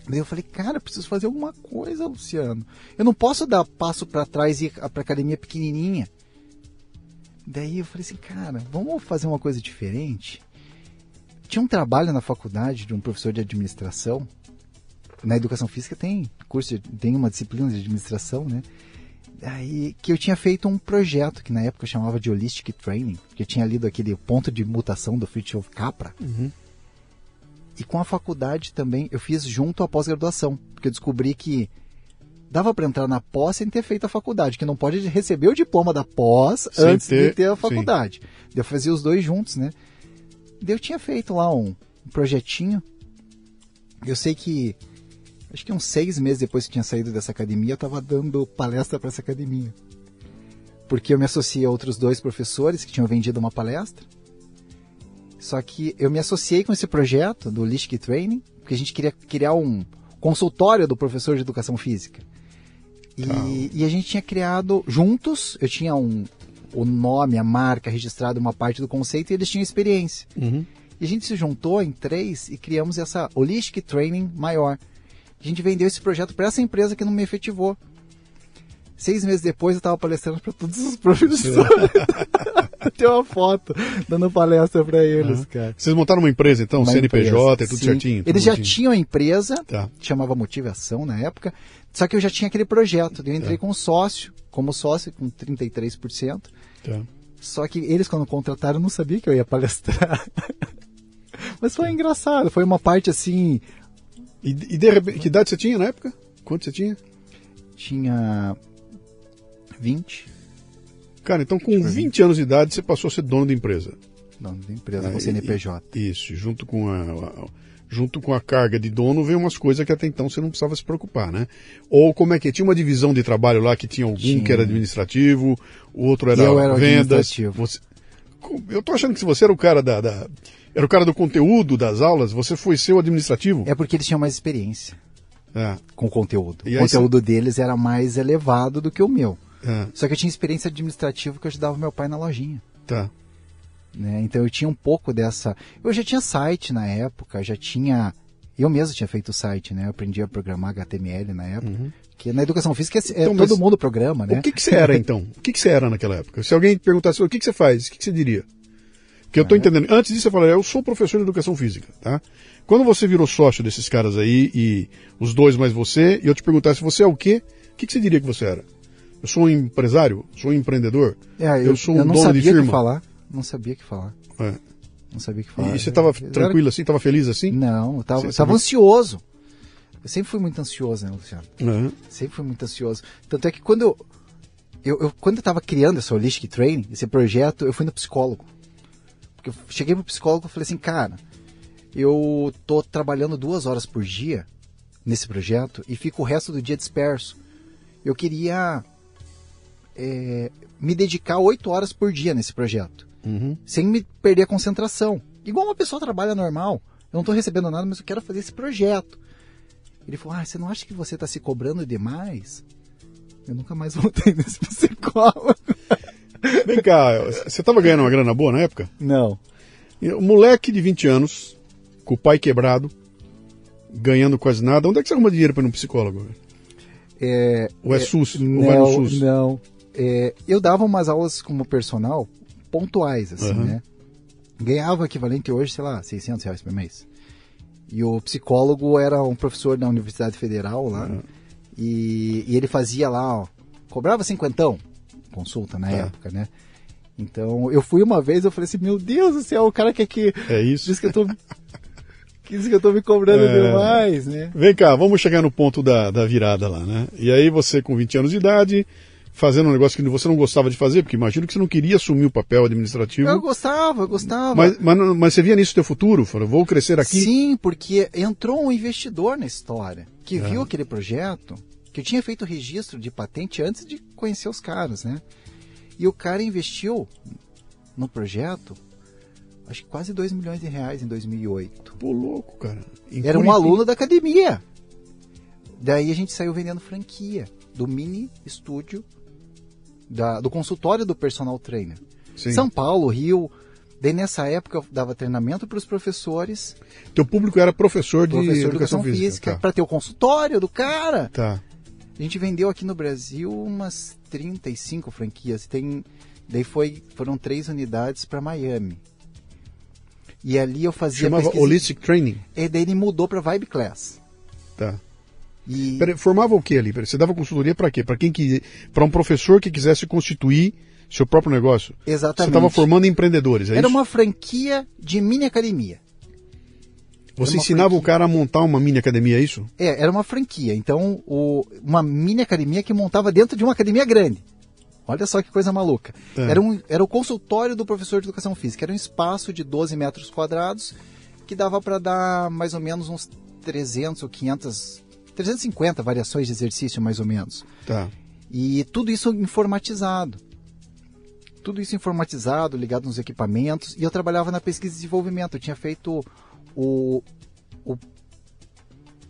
Daí eu falei, cara, eu preciso fazer alguma coisa, Luciano. Eu não posso dar passo para trás e ir pra academia pequenininha. Daí eu falei assim, cara, vamos fazer uma coisa diferente. Tinha um trabalho na faculdade de um professor de administração. Na educação física tem curso, de- tem uma disciplina de administração, né? Aí que eu tinha feito um projeto que na época eu chamava de Holistic Training, porque eu tinha lido aquele ponto de mutação do Fritjof Capra. e com a faculdade também, eu fiz junto à pós-graduação, porque eu descobri que dava para entrar na pós sem ter feito a faculdade, que não pode receber o diploma da pós Sem antes ter- de ter a faculdade. Eu fazia os dois juntos, né? Eu tinha feito lá um projetinho. Eu sei que acho que uns seis meses depois que tinha saído dessa academia, eu estava dando palestra para essa academia. Porque eu me associei a outros dois professores que tinham vendido uma palestra. Só que eu me associei com esse projeto do Holistic Training, porque a gente queria criar um consultório do professor de educação física. E, e a gente tinha criado juntos, eu tinha um, o nome, a marca registrado, uma parte do conceito, e eles tinham experiência. Uhum. E a gente se juntou em três e criamos essa Holistic Training maior. A gente vendeu esse projeto para essa empresa que não me efetivou. Seis meses depois eu estava palestrando para todos os professores. Tem uma foto dando palestra para eles, cara. Vocês montaram uma empresa, então, Uma CNPJ, empresa, é tudo sim. certinho? tudo Eles já bonitinho. tinham a empresa, Tá. chamava Motivação na época, só que eu já tinha aquele projeto. Eu entrei com sócio, como sócio, com 33%. Tá. Só que eles, quando contrataram, não sabiam que eu ia palestrar. Mas foi engraçado, foi uma parte assim. E, e de repente, que idade você tinha na época? Quanto você tinha? Tinha 20 Cara, então com 20 anos de idade você passou a ser dono da empresa. donos da empresa, Ah, com CNPJ. Isso, junto com a, a- junto com a carga de dono veio umas coisas que até então você não precisava se preocupar, né? Ou como é que é? tinha uma divisão de trabalho lá que tinha algum Tinha. que era administrativo, o outro era eu era vendas. administrativo. Você- eu tô achando que se você era o cara da, da- era o cara do conteúdo das aulas, você foi ser o administrativo. É porque eles tinham mais experiência É, com o conteúdo. E o conteúdo deles era mais elevado do que o meu. é, Só que eu tinha experiência administrativa que eu ajudava meu pai na lojinha. tá. né? Então eu tinha um pouco dessa. Eu já tinha site na época, já tinha. Eu mesmo tinha feito site, né? Eu aprendi a programar HTML na época. Que na educação física é, é Então, todo mundo programa, né? O que, que você era então? O que, que você era naquela época? Se alguém perguntasse o que, que você faz, o que, que você diria? Porque eu estou entendendo. Antes disso, eu falaria, eu sou professor de educação física, tá? Quando você virou sócio desses caras aí, e os dois mais você, e eu te perguntasse, você é o quê? O que, que você diria que você era? Eu sou um empresário? Sou um empreendedor? É, eu, eu sou um eu não dono sabia de o que firma? falar. Não sabia o que falar. É. Não sabia o que falar. e você estava Eu era- tranquilo assim? Estava feliz assim? Não, eu tava, Você eu tava sabia- ansioso. Eu sempre fui muito ansioso, né, Luciano? Aham. Sempre fui muito ansioso. Tanto é que quando eu, eu, eu- quando eu tava criando essa Holistic Training, esse projeto, eu fui no psicólogo. Porque eu cheguei pro psicólogo e falei assim, cara, eu tô trabalhando duas horas por dia nesse projeto e fico o resto do dia disperso. Eu queria é, me dedicar oito horas por dia nesse projeto, Uhum. sem me perder a concentração. Igual uma pessoa trabalha normal. Eu não estou recebendo nada, mas eu quero fazer esse projeto. Ele falou: Ah, você não acha que você está se cobrando demais? Eu nunca mais voltei nesse psicólogo. Vem cá, você estava ganhando uma grana boa na época? Não. Um moleque de 20 anos, com o pai quebrado, ganhando quase nada. Onde é que você arruma dinheiro para ir num psicólogo? É, Ou é, é, SUS? ou não, vai no SUS? não. É, eu dava umas aulas como personal pontuais, assim, Aham. né? Ganhava o equivalente hoje, sei lá, 600 reais por mês. E o psicólogo era um professor da Universidade Federal lá. Aham. E, e ele fazia lá, ó, cobrava cinquentão, consulta na Tá. época, né? Então, eu fui uma vez, eu falei assim, meu Deus do céu, o cara quer que... É isso? Diz que eu tô... Diz que eu tô me cobrando É. demais, né? Vem cá, vamos chegar no ponto da, da virada lá, né? E aí você com 20 anos de idade, fazendo um negócio que você não gostava de fazer, porque imagino que você não queria assumir o papel administrativo. Eu gostava, eu gostava. Mas, mas, mas você via nisso teu futuro? Falou, vou crescer aqui? Sim, porque entrou um investidor na história que É. viu aquele projeto, que eu tinha feito registro de patente antes de conhecer os caras, né? E o cara investiu no projeto, acho que quase 2 milhões de reais em 2008. Pô, louco, cara. Em Era um aluno da academia. Daí a gente saiu vendendo franquia do mini estúdio, da- do consultório do personal trainer. Sim. São Paulo, Rio. Daí nessa época eu dava treinamento para os professores, Teu público era professor de professor de educação, educação física, Tá. para ter o consultório do cara. tá. A gente vendeu aqui no Brasil umas 35 franquias. Tem, daí foi, foram três unidades para Miami. E ali eu fazia Chamava pesquisa. Holistic Training. E daí ele mudou para Vibe Class. Tá. E formava o que ali? Você dava consultoria para quê? Para quem que para um professor que quisesse constituir seu próprio negócio. Você exatamente. estava formando empreendedores, é Era isso? uma franquia de mini academia. Você ensinava franquia. o cara a montar uma mini academia, é isso? É, era uma franquia. Então, o- uma mini academia que montava dentro de uma academia grande. Olha só que coisa maluca. É. Era, um, era o consultório do professor de educação física. Era um espaço de 12 metros quadrados que dava para dar mais ou menos uns 300 ou 500, 350 variações de exercício, mais ou menos. Tá. E tudo isso informatizado. Tudo isso informatizado, ligado nos equipamentos. E eu trabalhava na pesquisa e desenvolvimento. Eu tinha feito o, o-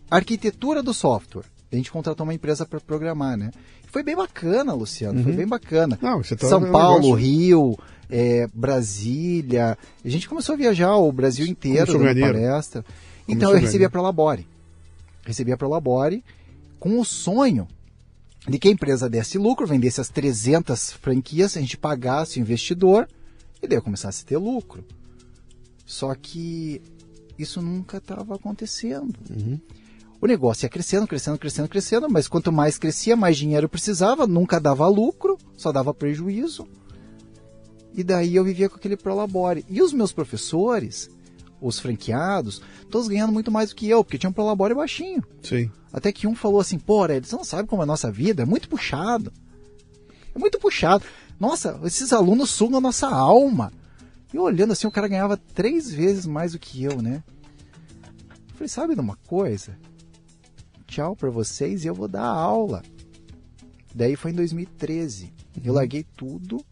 a arquitetura do software. A gente contratou uma empresa para programar, né? Foi bem bacana, Luciano. Foi bem bacana. Não, tá São é Paulo, negócio- Rio, é, Brasília. A gente começou a viajar o Brasil inteiro dando palestra. Então eu recebia para Labore. Recebia para Labore com o sonho de que a empresa desse lucro, vendesse as 300 franquias, a gente pagasse o investidor e daí eu começasse a ter lucro. Só que isso nunca estava acontecendo. O negócio ia crescendo, crescendo, crescendo, crescendo, mas quanto mais crescia, mais dinheiro eu precisava, nunca dava lucro, só dava prejuízo. E daí eu vivia com aquele prolabore. E os meus professores, os franqueados, todos ganhando muito mais do que eu, porque tinha um prolabore baixinho. Sim. Até que um falou assim, pô, Aurélio, você não sabe como é a nossa vida? É muito puxado. É muito puxado. Nossa, esses alunos sugam a nossa alma. E olhando assim, o cara ganhava três vezes mais do que eu, né? Eu falei, sabe de uma coisa? Tchau pra vocês e eu vou dar aula. Daí foi em 2013. Eu larguei tudo.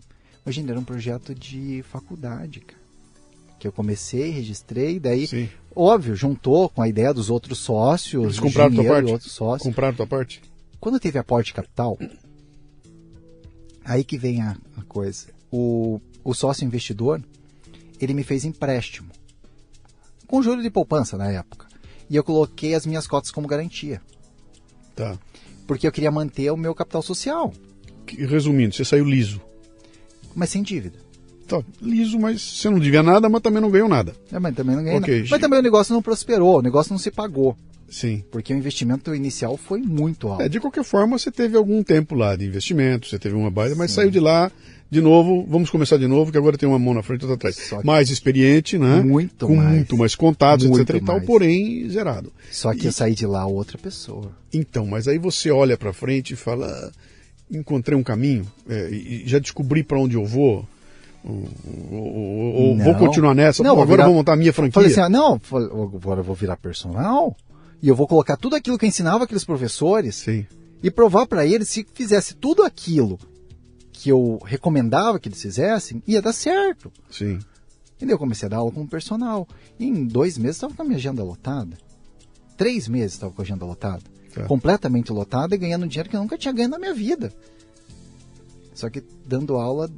Imagina, era um projeto de faculdade, cara. Que eu comecei, registrei, daí, Sim. óbvio, juntou com a ideia dos outros sócios, Eles compraram tua parte? outros sócios. Compraram tua parte? Quando teve aporte capital, aí que vem a, a coisa. O, o sócio investidor, ele me fez empréstimo. Com juro de poupança na época. E eu coloquei as minhas cotas como garantia. Tá. Porque eu queria manter o meu capital social, Que- Resumindo, você saiu liso. mas sem dívida. Tá, liso, mas você não devia nada, mas também não ganhou nada. É, mas também não ganhei Ok, nada. Mas também o negócio não prosperou, o negócio não se pagou. Sim. Porque o investimento inicial foi muito alto. É, de qualquer forma, você teve algum tempo lá de investimento, você teve uma baita, mas saiu de lá de novo, vamos começar de novo, que agora tem uma mão na frente e outra atrás. Mais experiente, né? Muito Com mais. muito mais contatos, Muito etc e tal, porém zerado. Só que eu saí de lá outra pessoa. Então, mas aí você olha pra frente e fala, "Ah, encontrei um caminho, é, e e já descobri pra onde eu vou, ou, ou- ou vou continuar nessa, Não, Pô, vou agora virar- eu vou montar a minha franquia. Falei assim, ah, não, agora eu vou virar personal e eu vou colocar tudo aquilo que eu ensinava aqueles professores Sim, e provar para eles se fizesse tudo aquilo que eu recomendava que eles fizessem, ia dar certo. sim. E daí eu comecei a dar aula como personal. E em dois meses estava com a minha agenda lotada. Três meses estava com a agenda lotada. Tá. Completamente lotada e ganhando dinheiro que eu nunca tinha ganho na minha vida. Só que dando aula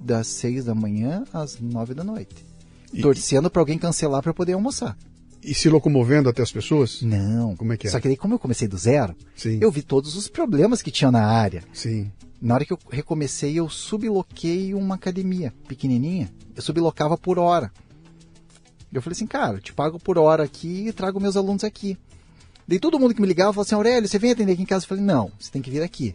das seis da manhã às nove da noite. E- Torcendo para alguém cancelar para poder almoçar. E se locomovendo até as pessoas? Não. Como é que é? Só que daí, como eu comecei do zero, Sim. eu vi todos os problemas que tinha na área. Sim. Na hora que eu recomecei, eu subloquei uma academia pequenininha. Eu sublocava por hora. Eu falei assim, cara, eu te pago por hora aqui e trago meus alunos aqui. Daí todo mundo que me ligava falou assim, Aurélio, você vem atender aqui em casa? Eu falei, não, você tem que vir aqui.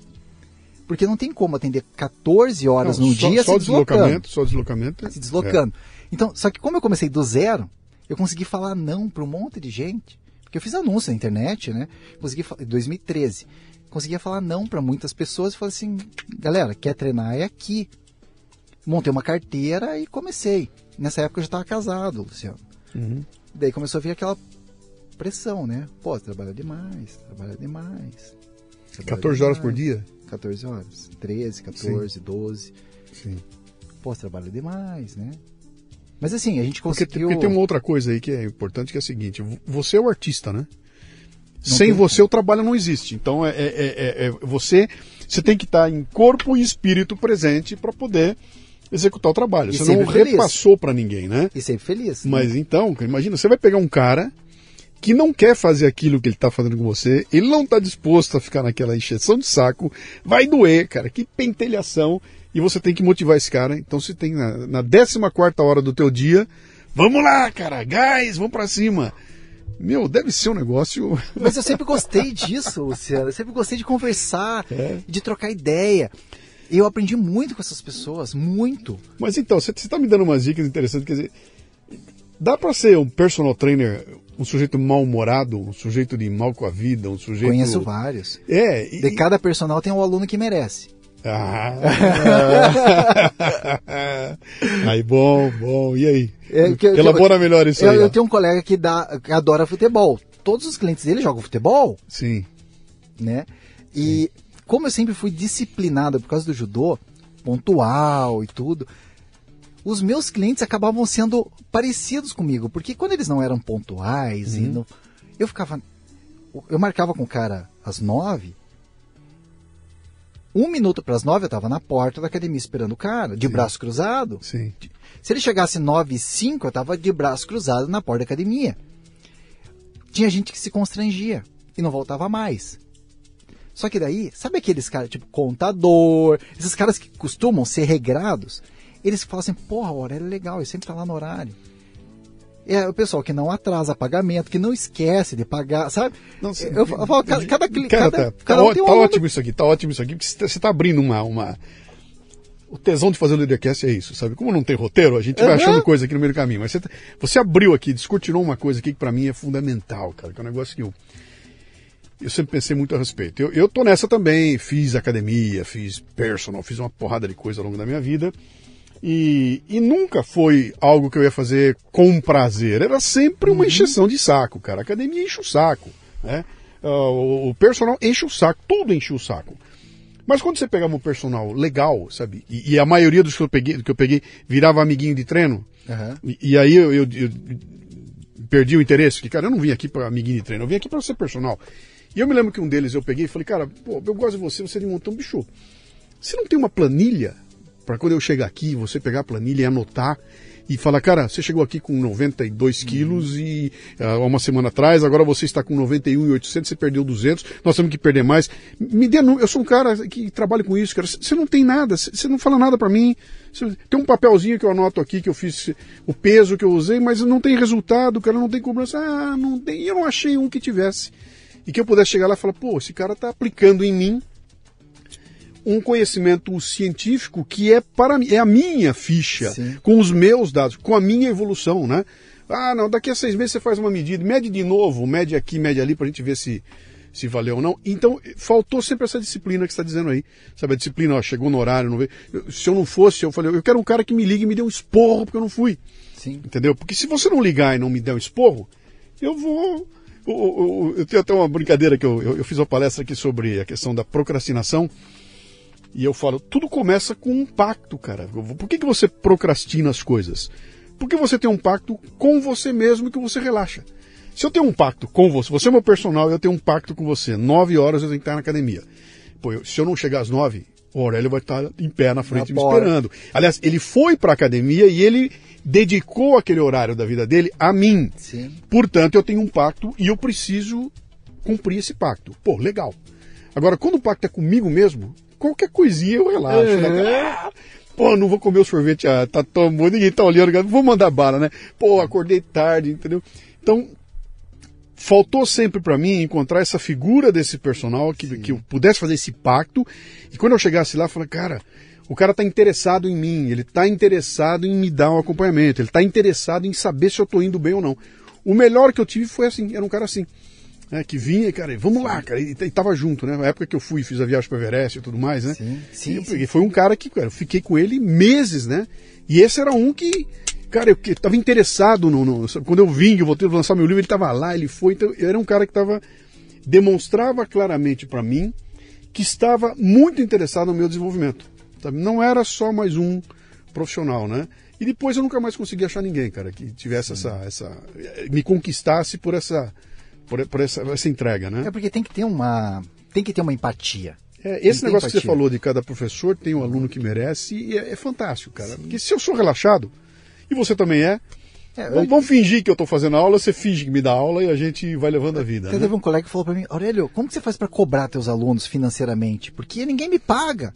Porque não tem como atender 14 horas Não, num só, dia só se deslocando. deslocamento, só deslocamento. Se deslocando. Então, só que como eu comecei do zero, eu consegui falar não para um monte de gente. Porque eu fiz anúncio na internet, né? Consegui em 2013. Conseguia falar não para muitas pessoas e falei assim, galera, quer treinar é aqui. Montei uma carteira e comecei. Nessa época eu já estava casado, Luciano. É. Uhum. Daí começou a vir aquela pressão, né? Pô, trabalha demais, trabalha demais. trabalha 14 horas por demais. dia? 14 horas. 13, 14, 12. Sim. Pô, você trabalha demais, né? Mas assim, a gente Porque, conseguiu... porque tem uma outra coisa aí que é importante, que é a seguinte, vo- você é o artista, né? Não Sem você o trabalho não existe. Então é, é- é- é- você, você tem que estar em corpo e espírito presente para poder executar o trabalho. E Você não feliz. repassou para ninguém, né? E sempre feliz. né? Mas então, cara, imagina, você vai pegar um cara que não quer fazer aquilo que ele está fazendo com você, ele não está disposto a ficar naquela encheção de saco, vai doer, cara, que pentelhação, e você tem que motivar esse cara. Então você tem na, na 14 hora do teu dia, vamos lá, cara, gás, vamos para cima. Meu, deve ser um negócio. Mas eu sempre gostei disso, Luciano. Eu sempre gostei de conversar, É. de trocar ideia. Eu aprendi muito com essas pessoas, muito. Mas então, você está me dando umas dicas interessantes, quer dizer, Dá pra ser um personal trainer, um sujeito mal-humorado, um sujeito de mal com a vida, um sujeito. Conheço vários. É. e- De cada personal tem um aluno que merece. Ah. aí, bom, bom. E aí? É, que- Elabora melhor isso eu, aí. eu ó. tenho um colega que, dá, que adora futebol. Todos os clientes dele jogam futebol, Sim. né? E como eu sempre fui disciplinado por causa do judô, pontual e tudo, os meus clientes acabavam sendo parecidos comigo, porque quando eles não eram pontuais, e não- eu ficava. Eu marcava com o cara às nove. Um minuto para as nove eu estava na porta da academia esperando o cara, de braço cruzado. Sim. Se ele chegasse 9 e 5, eu tava de braço cruzado na porta da academia. Tinha gente que se constrangia e não voltava mais. Só que daí, sabe aqueles caras, tipo contador, esses caras que costumam ser regrados, eles falam assim, porra, horário é legal, ele sempre tá lá no horário. É o pessoal que não atrasa pagamento, que não esquece de pagar, sabe? Não, eu, eu falo, cada, cada, Cara, cada, tá, tá cada um tem um tá ótimo isso aqui, tá ótimo isso aqui, porque você tá- tá abrindo uma, uma. O tesão de fazer o Leadercast é isso, sabe? Como não tem roteiro, a gente vai achando coisa aqui no meio do caminho. Mas você, tá- você abriu aqui, descortinou uma coisa aqui que pra mim é fundamental, cara, que é um negócio que eu. Eu sempre pensei muito a respeito. Eu, eu tô nessa também, fiz academia, fiz personal, fiz uma porrada de coisa ao longo da minha vida. E, e nunca foi algo que eu ia fazer com prazer. Era sempre uma encheção de saco, cara. A academia enche o saco. Né? Ah, o, personal enche o saco, tudo enche o saco. Mas quando você pegava um personal legal, sabe? E, e a maioria dos que eu peguei, que eu peguei virava amiguinho de treino. Aham. E, e aí eu, eu- eu perdi o interesse, porque, cara, eu não vim aqui para amiguinho de treino, eu vim aqui para ser personal. E eu me lembro que um deles eu peguei e falei, cara, pô, eu gosto de você, você é de montão, bicho. Você não tem uma planilha para quando eu chegar aqui, você pegar a planilha e anotar e falar, cara, você chegou aqui com 92 quilos e ah, uma semana atrás, agora você está com 91,800, você perdeu 200, nós temos que perder mais. Me dê, eu sou um cara que trabalha com isso, cara. Você não tem nada, você não fala nada para mim. Você- Tem um papelzinho que eu anoto aqui que eu fiz o peso que eu usei, mas não tem resultado, cara, não tem cobrança. Ah, não tem. E eu não achei um que tivesse. E que eu pudesse chegar lá e falar, pô, esse cara tá aplicando em mim um conhecimento científico que é para mim, é a minha ficha, Sim. com os meus dados, com a minha evolução, né? Ah, não, daqui a seis meses você faz uma medida, mede de novo, mede aqui, mede ali, pra gente ver se, se valeu ou não. Então, faltou sempre essa disciplina que você está dizendo aí. Sabe, a disciplina, ó, chegou no horário, não veio. Se eu não fosse, eu falei, eu quero um cara que me ligue e me dê um esporro porque eu não fui. Sim. Entendeu? Porque se você não ligar e não me der um esporro, eu vou. Eu, eu- eu tenho até uma brincadeira que eu, eu, eu fiz uma palestra aqui sobre a questão da procrastinação. E eu falo, tudo começa com um pacto, cara. Por que, que você procrastina as coisas? Porque você tem um pacto com você mesmo que você relaxa. Se eu tenho um pacto com você, você é meu personal e eu tenho um pacto com você, nove horas eu tenho que estar na academia. Pô, eu- se eu não chegar às nove, o Aurélio vai estar em pé na frente Na me esperando. Aliás, ele foi para a academia e ele dedicou aquele horário da vida dele a mim. Sim. Portanto, eu tenho um pacto e eu preciso cumprir esse pacto. Pô, legal. Agora, quando o pacto é comigo mesmo, qualquer coisinha eu relaxo. Né? Ah, Pô, não vou comer o sorvete, ah, tá bom, ninguém tá olhando, vou mandar bala, né? Pô, acordei tarde, entendeu? Então, faltou sempre para mim encontrar essa figura desse personal que, que eu pudesse fazer esse pacto. E quando eu chegasse lá, eu falei, cara, o cara tá interessado em mim, ele tá interessado em me dar um acompanhamento, ele tá interessado em saber se eu tô indo bem ou não. O melhor que eu tive foi assim, era um cara assim. Né, que vinha, cara, vamos lá, cara, e, e tava junto, né? Na época que eu fui, fiz a viagem para Everest e tudo mais, né? Sim, sim, E eu peguei, foi um cara que, cara, eu fiquei com ele meses, né? E esse era um que, cara, eu que tava interessado no, no- sabe, quando eu vim, eu voltei a lançar meu livro, ele tava lá, ele foi, então era um cara que tava demonstrava claramente para mim que estava muito interessado no meu desenvolvimento. Sabe? Não era só mais um profissional, né? E depois eu nunca mais consegui achar ninguém, cara, que tivesse essa, essa me conquistasse por essa por, por essa, essa entrega, né? É porque tem que ter uma. Tem que ter uma empatia. É, esse negócio que você falou de cada professor tem um aluno que merece e é, é fantástico, cara. Porque se eu sou relaxado, e você também é, É, vamos, vamos fingir que eu estou fazendo aula, você finge que me dá aula e a gente vai levando a vida. Né? teve um colega que falou pra mim, Aurélio, como que você faz pra cobrar teus alunos financeiramente? Porque ninguém me paga.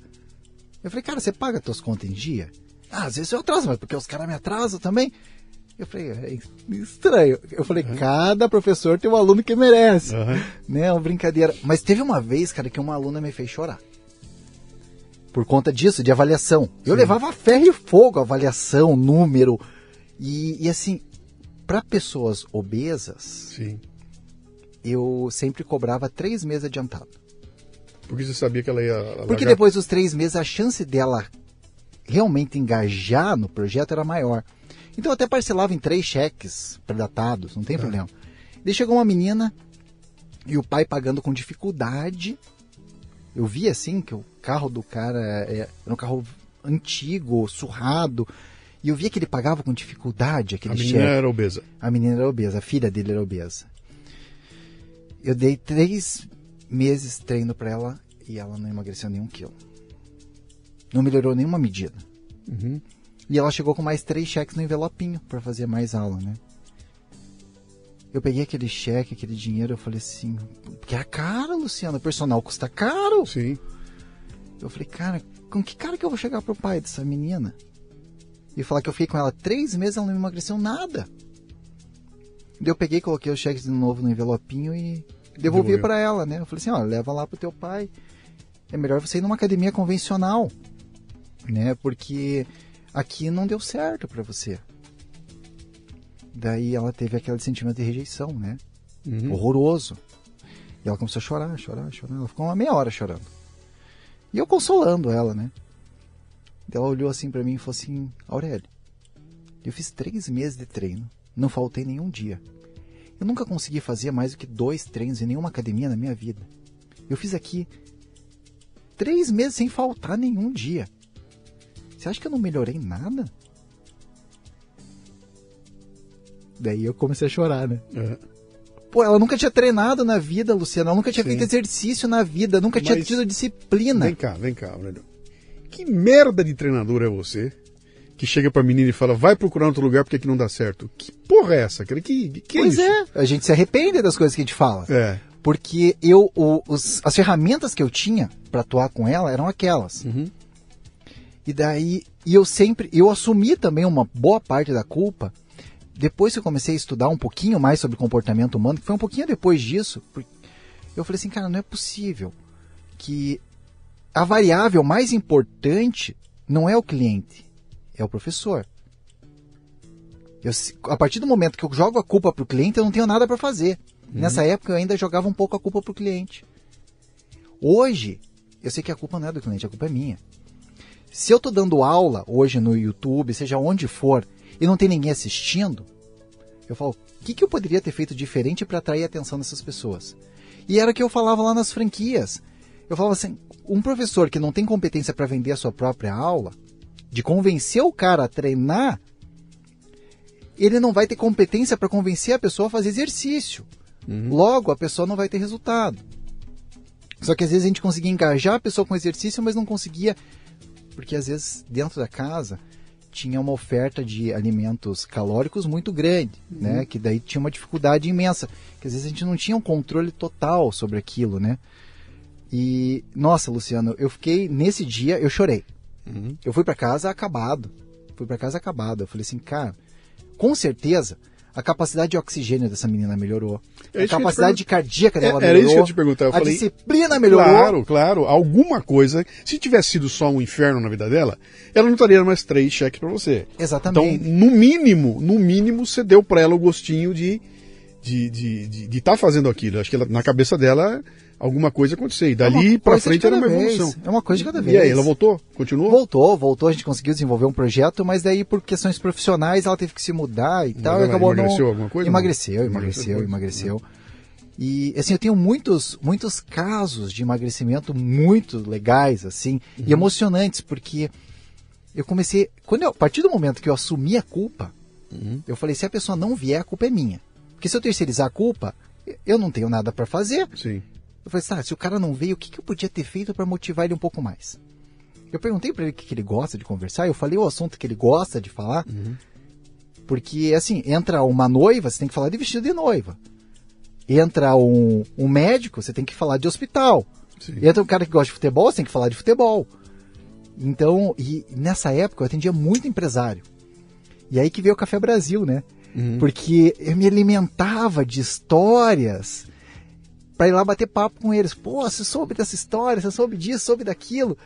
Eu falei, cara, você paga tuas contas em dia? Ah, às vezes eu atraso, mas porque os caras me atrasam também. Eu falei, é estranho. Eu falei, cada professor tem um aluno que merece. Aham. Né, é uma brincadeira. Mas teve uma vez, cara, que uma aluna me fez chorar. Por conta disso, de avaliação. Eu levava a ferro e fogo, avaliação, número. E, e assim, para pessoas obesas, Sim. eu sempre cobrava três meses adiantado. Porque você sabia que ela ia. Porque largar- depois dos três meses a chance dela realmente engajar no projeto era maior. Então até parcelava em três cheques predatados, não tem problema. Daí chegou uma menina e o pai pagando com dificuldade. Eu vi assim que o carro do cara é- era um carro antigo, surrado. E eu via que ele pagava com dificuldade A aquele menina cheque. era obesa. A menina era obesa, a filha dele era obesa. Eu dei três meses treino pra ela e ela não emagreceu nenhum quilo. Não melhorou nenhuma medida. Uhum. E ela chegou com mais três cheques no envelopinho pra fazer mais aula, né? Eu peguei aquele cheque, aquele dinheiro, eu falei assim, porque é caro, Luciano, o personal custa caro. Sim. Eu falei, cara, com que cara que eu vou chegar pro pai dessa menina? E falar que eu fiquei com ela três meses, ela não emagreceu nada. Daí eu peguei, coloquei o cheque de novo no envelopinho e devolvi pra ela, né? Eu falei assim, ó, leva lá pro teu pai. É melhor você ir numa academia convencional, né? Porque aqui não deu certo pra você. Daí ela teve aquele sentimento de rejeição, né? Uhum. horroroso. E ela começou a chorar, chorar, chorar. Ela ficou uma meia hora chorando. E eu consolando ela, né? Ela olhou assim pra mim e falou assim: Aurélio, eu fiz três meses de treino, não faltei nenhum dia. Eu nunca consegui fazer mais do que dois treinos em nenhuma academia na minha vida. Eu fiz aqui três meses sem faltar nenhum dia. Você acha que eu não melhorei nada? Daí eu comecei a chorar, né? É. Pô, ela nunca tinha treinado na vida, Luciana. Ela nunca tinha Sim. feito exercício na vida, nunca tinha Mas- tido disciplina. Vem cá, vem cá, Aurélio. Que merda de treinador é você que chega pra menina e fala, vai procurar outro lugar porque aqui não dá certo? Que porra é essa, cara? Que, que, que pois isso? é, a gente se arrepende das coisas que a gente fala. É. Porque eu, o- os- as ferramentas que eu tinha pra atuar com ela eram aquelas. Uhum. E daí, e eu sempre, eu assumi também uma boa parte da culpa depois que eu comecei a estudar um pouquinho mais sobre comportamento humano, que foi um pouquinho depois disso, eu falei assim, cara, não é possível que a variável mais importante não é o cliente, é o professor. Eu a partir do momento que eu jogo a culpa pro cliente, eu não tenho nada para fazer. Nessa época eu ainda jogava um pouco a culpa pro cliente. Hoje, eu sei que a culpa não é do cliente, a culpa é minha. Se eu tô dando aula hoje no YouTube, seja onde for, e não tem ninguém assistindo, eu falo, o que, que eu poderia ter feito diferente para atrair a atenção dessas pessoas? E era o que eu falava lá nas franquias. Eu falava assim, um professor que não tem competência para vender a sua própria aula, de convencer o cara a treinar, ele não vai ter competência para convencer a pessoa a fazer exercício. Logo, a pessoa não vai ter resultado. Só que às vezes a gente conseguia engajar a pessoa com exercício, mas não conseguia, porque às vezes dentro da casa tinha uma oferta de alimentos calóricos muito grande, né? Que daí tinha uma dificuldade imensa, que às vezes a gente não tinha um controle total sobre aquilo, né? E nossa, Luciano, eu fiquei nesse dia, eu chorei. Eu fui para casa acabado. Fui para casa acabado. Eu falei assim, cara, com certeza a capacidade de oxigênio dessa menina melhorou. É a capacidade cardíaca dela É, era melhorou. isso que eu te perguntar, eu a falei- disciplina melhorou. Claro, claro. Alguma coisa. Se tivesse sido só um inferno na vida dela, ela não estaria mais três cheques pra você. Exatamente. Então, no mínimo, no mínimo, você deu pra ela o gostinho de de de de, de tá fazendo aquilo. Acho que ela, na cabeça dela alguma coisa aconteceu. E É dali de frente era uma vez. evolução. É uma coisa de cada E vez. aí, ela voltou? Continuou? Voltou, voltou, a gente conseguiu desenvolver um projeto, mas daí por questões profissionais ela teve que se mudar e tal, e acabou emagreceu não... alguma coisa, Emagreceu, não? emagreceu, Emagreceu, emagreceu. E assim, eu tenho muitos, muitos casos de emagrecimento muito legais, assim, Uhum. e emocionantes, porque eu comecei, quando eu, a partir do momento que eu assumi a culpa, Uhum. eu falei, se a pessoa não vier, a culpa é minha. Porque se eu terceirizar a culpa, eu não tenho nada para fazer. Sim. Eu falei, tá, se o cara não veio, o que, que eu podia ter feito para motivar ele um pouco mais? Eu perguntei para ele o que, que ele gosta de conversar, eu falei o assunto que ele gosta de falar, porque assim, entra uma noiva, você tem que falar de vestido de noiva. Entra um, um médico, você tem que falar de hospital. Sim. Entra um cara que gosta de futebol, você tem que falar de futebol. Então, e nessa época eu atendia muito empresário. E aí que veio o Café Brasil, né? Uhum. Porque eu me alimentava de histórias para ir lá bater papo com eles. Pô, você soube dessa história, você soube disso, soube daquilo.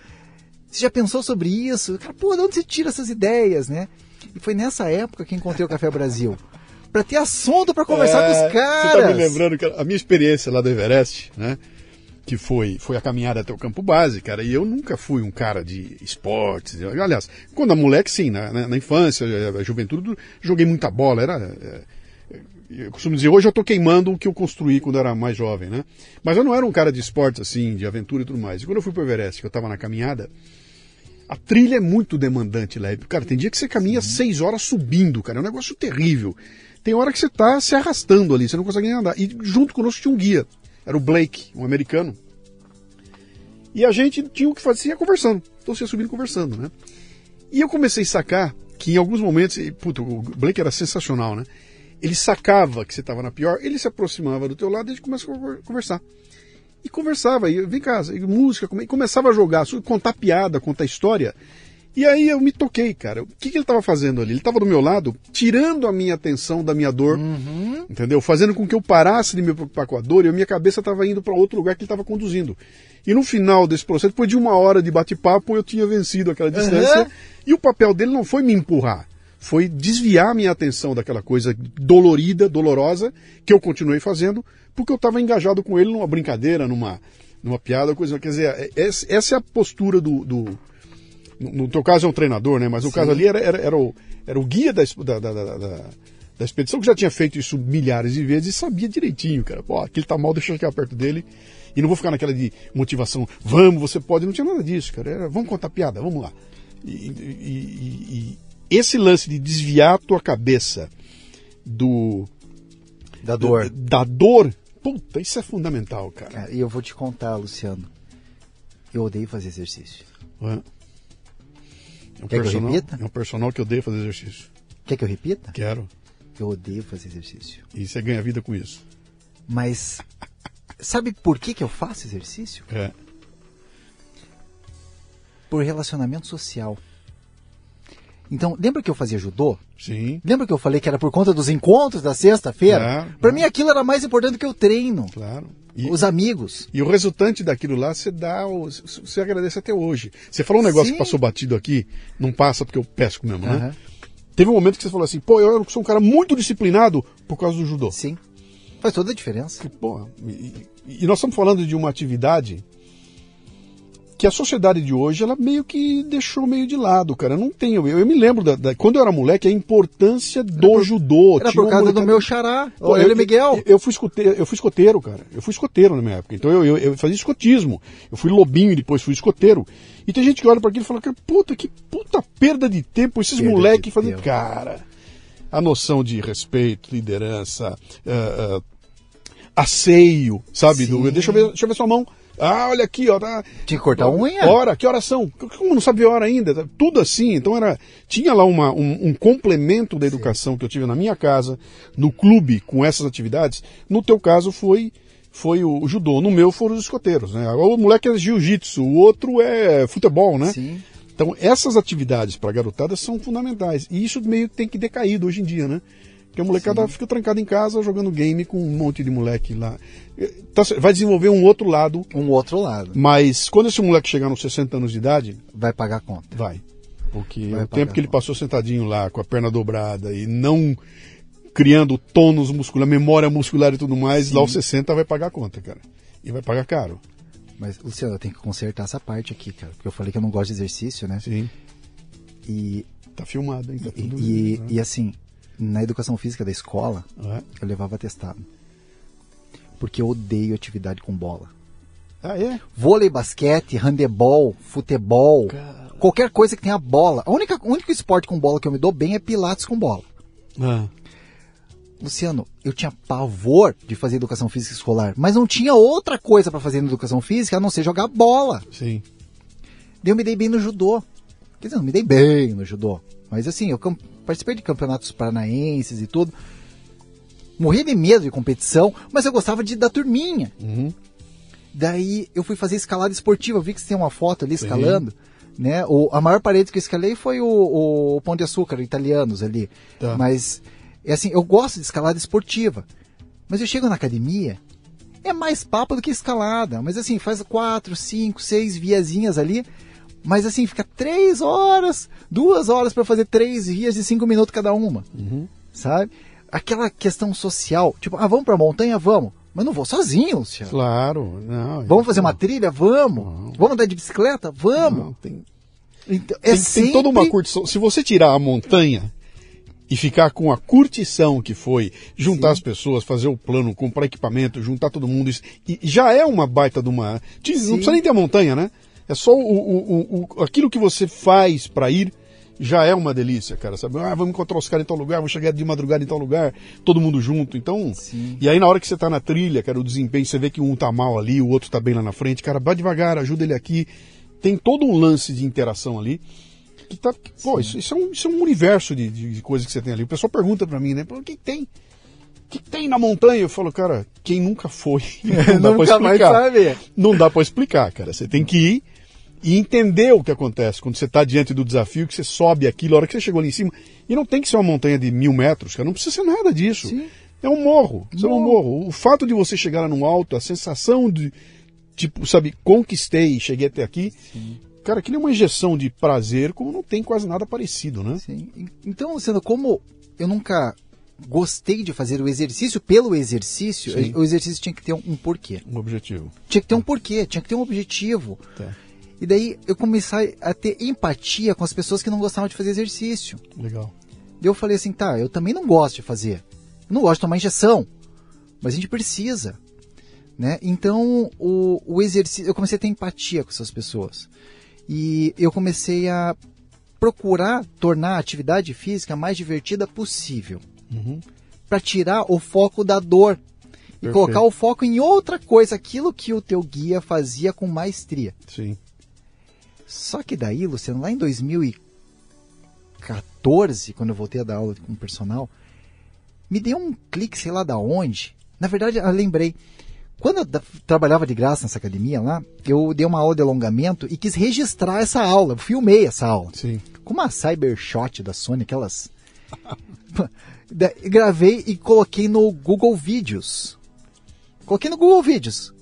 Você já pensou sobre isso? Cara, pô, de onde você tira essas ideias, né? E foi nessa época que encontrei o Café Brasil. Pra ter assunto pra conversar com os caras. Você tá me lembrando que a minha experiência lá do Everest, né? Que foi, foi a caminhada até o campo base, cara. E eu nunca fui um cara de esportes. Aliás, quando a moleque, sim, na, na, na infância, a juventude, joguei muita bola. Era. É, eu costumo dizer, hoje eu tô queimando o que eu construí quando era mais jovem, né? Mas eu não era um cara de esportes, assim, de aventura e tudo mais. E quando eu fui pro Everest, que eu tava na caminhada, a trilha é muito demandante, Lébio. Cara, tem dia que você caminha seis horas subindo, cara. É um negócio terrível. Tem hora que você tá se arrastando ali, você não consegue nem andar. E junto conosco tinha um guia. Era o Blake, um americano. E a gente tinha o que fazer, ia conversando. Então você ia subindo conversando, né? E eu comecei a sacar que em alguns momentos, e, puto, o Blake era sensacional, né? Ele sacava que você estava na pior, ele se aproximava do teu lado e a gente começava a conversar. E conversava, e vem cá, e música, e começava a jogar, contar piada, contar história. E aí eu me toquei, cara. O que, que ele estava fazendo ali? Ele estava do meu lado, tirando a minha atenção da minha dor, uhum. entendeu? Fazendo com que eu parasse de me preocupar com a dor e a minha cabeça estava indo para outro lugar que ele estava conduzindo. E no final desse processo, depois de uma hora de bate-papo, eu tinha vencido aquela distância. Uhum. E o papel dele não foi me empurrar foi desviar minha atenção daquela coisa dolorida, dolorosa, que eu continuei fazendo, porque eu estava engajado com ele numa brincadeira, numa, numa piada, coisa. Quer dizer, é, essa é a postura do. do no teu caso é um treinador, né? Mas o caso ali era, era, era, o, era o guia da, da, da, da, da expedição que já tinha feito isso milhares de vezes e sabia direitinho, cara. Pô, aquele tá mal, deixa eu ficar perto dele. E não vou ficar naquela de motivação, vamos, você pode. Não tinha nada disso, cara. Era, vamos contar piada, vamos lá. E, e, e, esse lance de desviar a tua cabeça do. Da dor. Da, da dor, puta, isso é fundamental, cara. E eu vou te contar, Luciano. Eu odeio fazer exercício. É. É um, Quer personal, que eu repita? é um personal que odeia fazer exercício. Quer que eu repita? Quero. Eu odeio fazer exercício. E você ganha vida com isso. Mas sabe por que, que eu faço exercício? É. Por relacionamento social. Então, lembra que eu fazia judô? Sim. Lembra que eu falei que era por conta dos encontros da sexta-feira? Claro, Para mim aquilo era mais importante que o treino. Claro. E, os amigos. E o resultante daquilo lá você dá, você agradece até hoje. Você falou um negócio Sim. que passou batido aqui, não passa porque eu pesco mesmo, uhum. né? Teve um momento que você falou assim, pô, eu sou um cara muito disciplinado por causa do judô. Sim. Faz toda a diferença. Pô, e, e nós estamos falando de uma atividade que a sociedade de hoje, ela meio que deixou meio de lado, cara. Não tenho. Eu, eu me lembro, da, da, quando eu era moleque, a importância do era por, judô. Era por causa do meu xará, Pô, ele Miguel. Eu, eu, fui escoteiro, eu fui escoteiro, cara. Eu fui escoteiro na minha época. Então eu, eu, eu fazia escotismo. Eu fui lobinho e depois fui escoteiro. E tem gente que olha para aquilo e fala, puta, que puta perda de tempo esses moleques fazendo. Cara, a noção de respeito, liderança, uh, uh, asseio, sabe? Do, deixa, eu ver, deixa eu ver sua mão. Ah, olha aqui, ó. Tá... Tinha que cortar a unha? Hora, que horas são? Como não sabia a hora ainda? Tá tudo assim. Então era. Tinha lá uma, um, um complemento da educação Sim. que eu tive na minha casa, no clube, com essas atividades. No teu caso foi foi o, judô. No meu foram os escoteiros, né? O moleque é jiu-jitsu, o outro é futebol, né? Sim. Então essas atividades para garotada são fundamentais. E isso meio que tem que decaído hoje em dia, né? Porque a molecada Sim. fica trancada em casa jogando game com um monte de moleque lá. Tá, vai desenvolver um outro lado. Um outro lado. Mas quando esse moleque chegar nos 60 anos de idade. Vai pagar a conta. Vai. Porque vai o tempo que ele passou sentadinho lá, com a perna dobrada e não criando tônus muscular, memória muscular e tudo mais, Sim. lá aos 60 vai pagar a conta, cara. E vai pagar caro. Mas, Luciano, eu tenho que consertar essa parte aqui, cara. Porque eu falei que eu não gosto de exercício, né? Sim. E. Tá filmado, hein? Tá e, e, né? e assim, na educação física da escola, uhum. eu levava atestado. Porque eu odeio atividade com bola. Ah, é? Vôlei, basquete, handebol, futebol, Cara... qualquer coisa que tenha bola. A única, o único esporte com bola que eu me dou bem é pilates com bola. Ah. Luciano, eu tinha pavor de fazer educação física escolar, mas não tinha outra coisa para fazer na educação física a não ser jogar bola. Sim. Daí eu me dei bem no judô. Quer dizer, não me dei bem no judô. Mas assim, eu participei de campeonatos paranaenses e tudo. Morri de medo de competição, mas eu gostava de da turminha. Uhum. Daí eu fui fazer escalada esportiva, eu vi que você tem uma foto ali escalando. Né? O, a maior parede que eu escalei foi o, o Pão de Açúcar, italianos ali. Tá. Mas, é assim, eu gosto de escalada esportiva. Mas eu chego na academia, é mais papo do que escalada. Mas assim, faz quatro, cinco, seis viazinhas ali. Mas assim, fica três horas, duas horas para fazer três vias de cinco minutos cada uma. Uhum. Sabe? aquela questão social, tipo, ah, vamos pra montanha? Vamos. Mas não vou sozinho, Luciano. Claro, não. Vamos fazer uma trilha? Vamos. Não. Vamos andar de bicicleta? Vamos. Não, tem, Então, tem, é tem sempre... toda uma curtição. Se você tirar a montanha e ficar com a curtição que foi juntar Sim. as pessoas, fazer o plano, comprar equipamento, juntar todo mundo, isso- e já é uma baita de uma. Não Sim. precisa nem ter a montanha, né? É só o, o- o- aquilo que você faz para ir já é uma delícia, cara. Sabe? Ah, vamos encontrar os caras em tal lugar, vamos chegar de madrugada em tal lugar, todo mundo junto. Então, Sim. e aí na hora que você tá na trilha, cara, o desempenho, você vê que um tá mal ali, o outro tá bem lá na frente, cara, vai devagar, ajuda ele aqui. Tem todo um lance de interação ali. Que tá, que, pô, isso, isso é um, isso é um universo de, de, de coisas que você tem ali. O pessoal pergunta pra mim, né? O que tem? O que tem na montanha? Eu falo, cara, quem nunca foi, não dá vai explicar. Não dá pra explicar, cara. Você tem que ir e entender o que acontece quando você tá diante do desafio, que você sobe aquilo, a hora que você chegou ali em cima. E não tem que ser uma montanha de mil metros, cara. Não precisa ser nada disso. Sim. É um morro. Você é um Morro. O fato de você chegar lá no alto, a sensação de, tipo, sabe, conquistei, cheguei até aqui. Cara, aquilo é uma injeção de prazer como não tem quase nada parecido, né? Sim. Então, Luciano, como eu nunca gostei de fazer o exercício pelo exercício, Sim. o exercício tinha que ter um, um porquê. Um objetivo. Tinha que ter um porquê, tinha que ter um objetivo. Tá. E daí eu comecei a ter empatia com as pessoas que não gostavam de fazer exercício. Legal. Daí eu falei assim, tá, eu também não gosto de fazer. Eu não gosto de tomar injeção. Mas a gente precisa. Né? Então, o, o exercício. Eu comecei a ter empatia com essas pessoas. E eu comecei a procurar tornar a atividade física mais divertida possível. Uhum. Para tirar o foco da dor. E Perfeito. colocar o foco em outra coisa, aquilo que o teu guia fazia com maestria. Sim. Só que daí, Luciano, lá em 2014, quando eu voltei a dar aula com o personal, me deu um clique, sei lá da onde. Na verdade, eu lembrei. Quando eu trabalhava de graça nessa academia lá, eu dei uma aula de alongamento e quis registrar essa aula. Eu filmei essa aula. Sim. Com uma Cybershot da Sony, aquelas. Gravei e coloquei no Google Vídeos. Coloquei no Google Vídeos.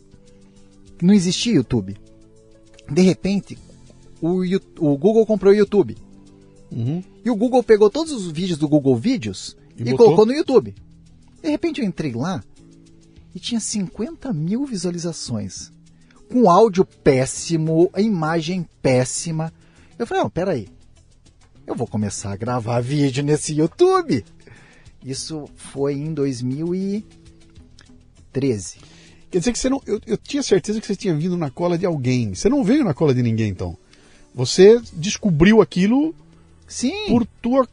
Não existia YouTube. De repente, o, o Google comprou o YouTube. Uhum. E o Google pegou todos os vídeos do Google Vídeos E e, colocou no YouTube. De repente eu entrei lá e tinha 50 mil visualizações. Com áudio péssimo, a imagem péssima. Eu falei, não, peraí. Eu vou começar a gravar vídeo nesse YouTube. Isso foi em 2013. Quer dizer que você não. Eu, eu tinha certeza que você tinha vindo na cola de alguém. Você não veio na cola de ninguém, então. Você descobriu aquilo Sim. por tua.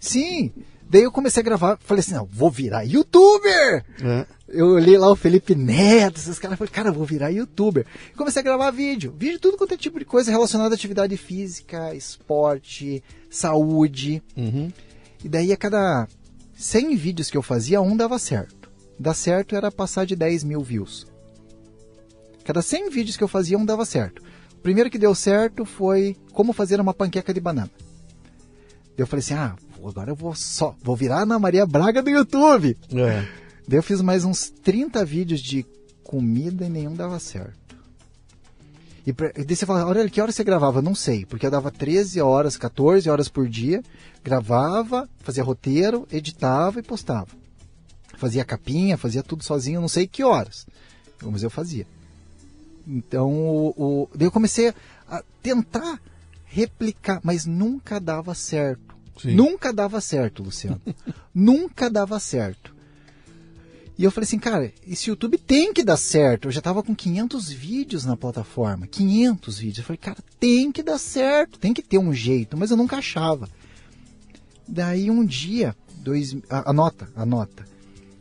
Sim. Daí eu comecei a gravar, falei assim, não, vou virar youtuber. É. Eu olhei lá o Felipe Neto, esses caras, falei, cara, vou virar youtuber. Comecei a gravar vídeo. Vídeo, tudo quanto é tipo de coisa relacionada à atividade física, esporte, saúde. Uhum. E daí a cada 100 vídeos que eu fazia, um dava certo. Dar certo era passar de 10 mil views. Cada 100 vídeos que eu fazia, um dava certo. O primeiro que deu certo foi como fazer uma panqueca de banana. Eu falei assim, ah, agora eu vou só, vou virar Ana Maria Braga do YouTube. É. Daí eu fiz mais uns 30 vídeos de comida e nenhum dava certo. E, pra, e daí você fala, olha, que hora você gravava? Não sei, porque eu dava 13 horas, 14 horas por dia, gravava, fazia roteiro, editava e postava. Fazia capinha, fazia tudo sozinho, não sei que horas. Mas eu fazia. Então, o, o- daí eu comecei a tentar replicar, mas nunca dava certo. Sim. Nunca dava certo, Luciano. nunca dava certo. E eu falei assim, cara, esse YouTube tem que dar certo. Eu já tava com 500 vídeos na plataforma. 500 vídeos. Eu falei, cara, tem que dar certo. Tem que ter um jeito. Mas eu nunca achava. Daí um dia, dois, a- anota, anota.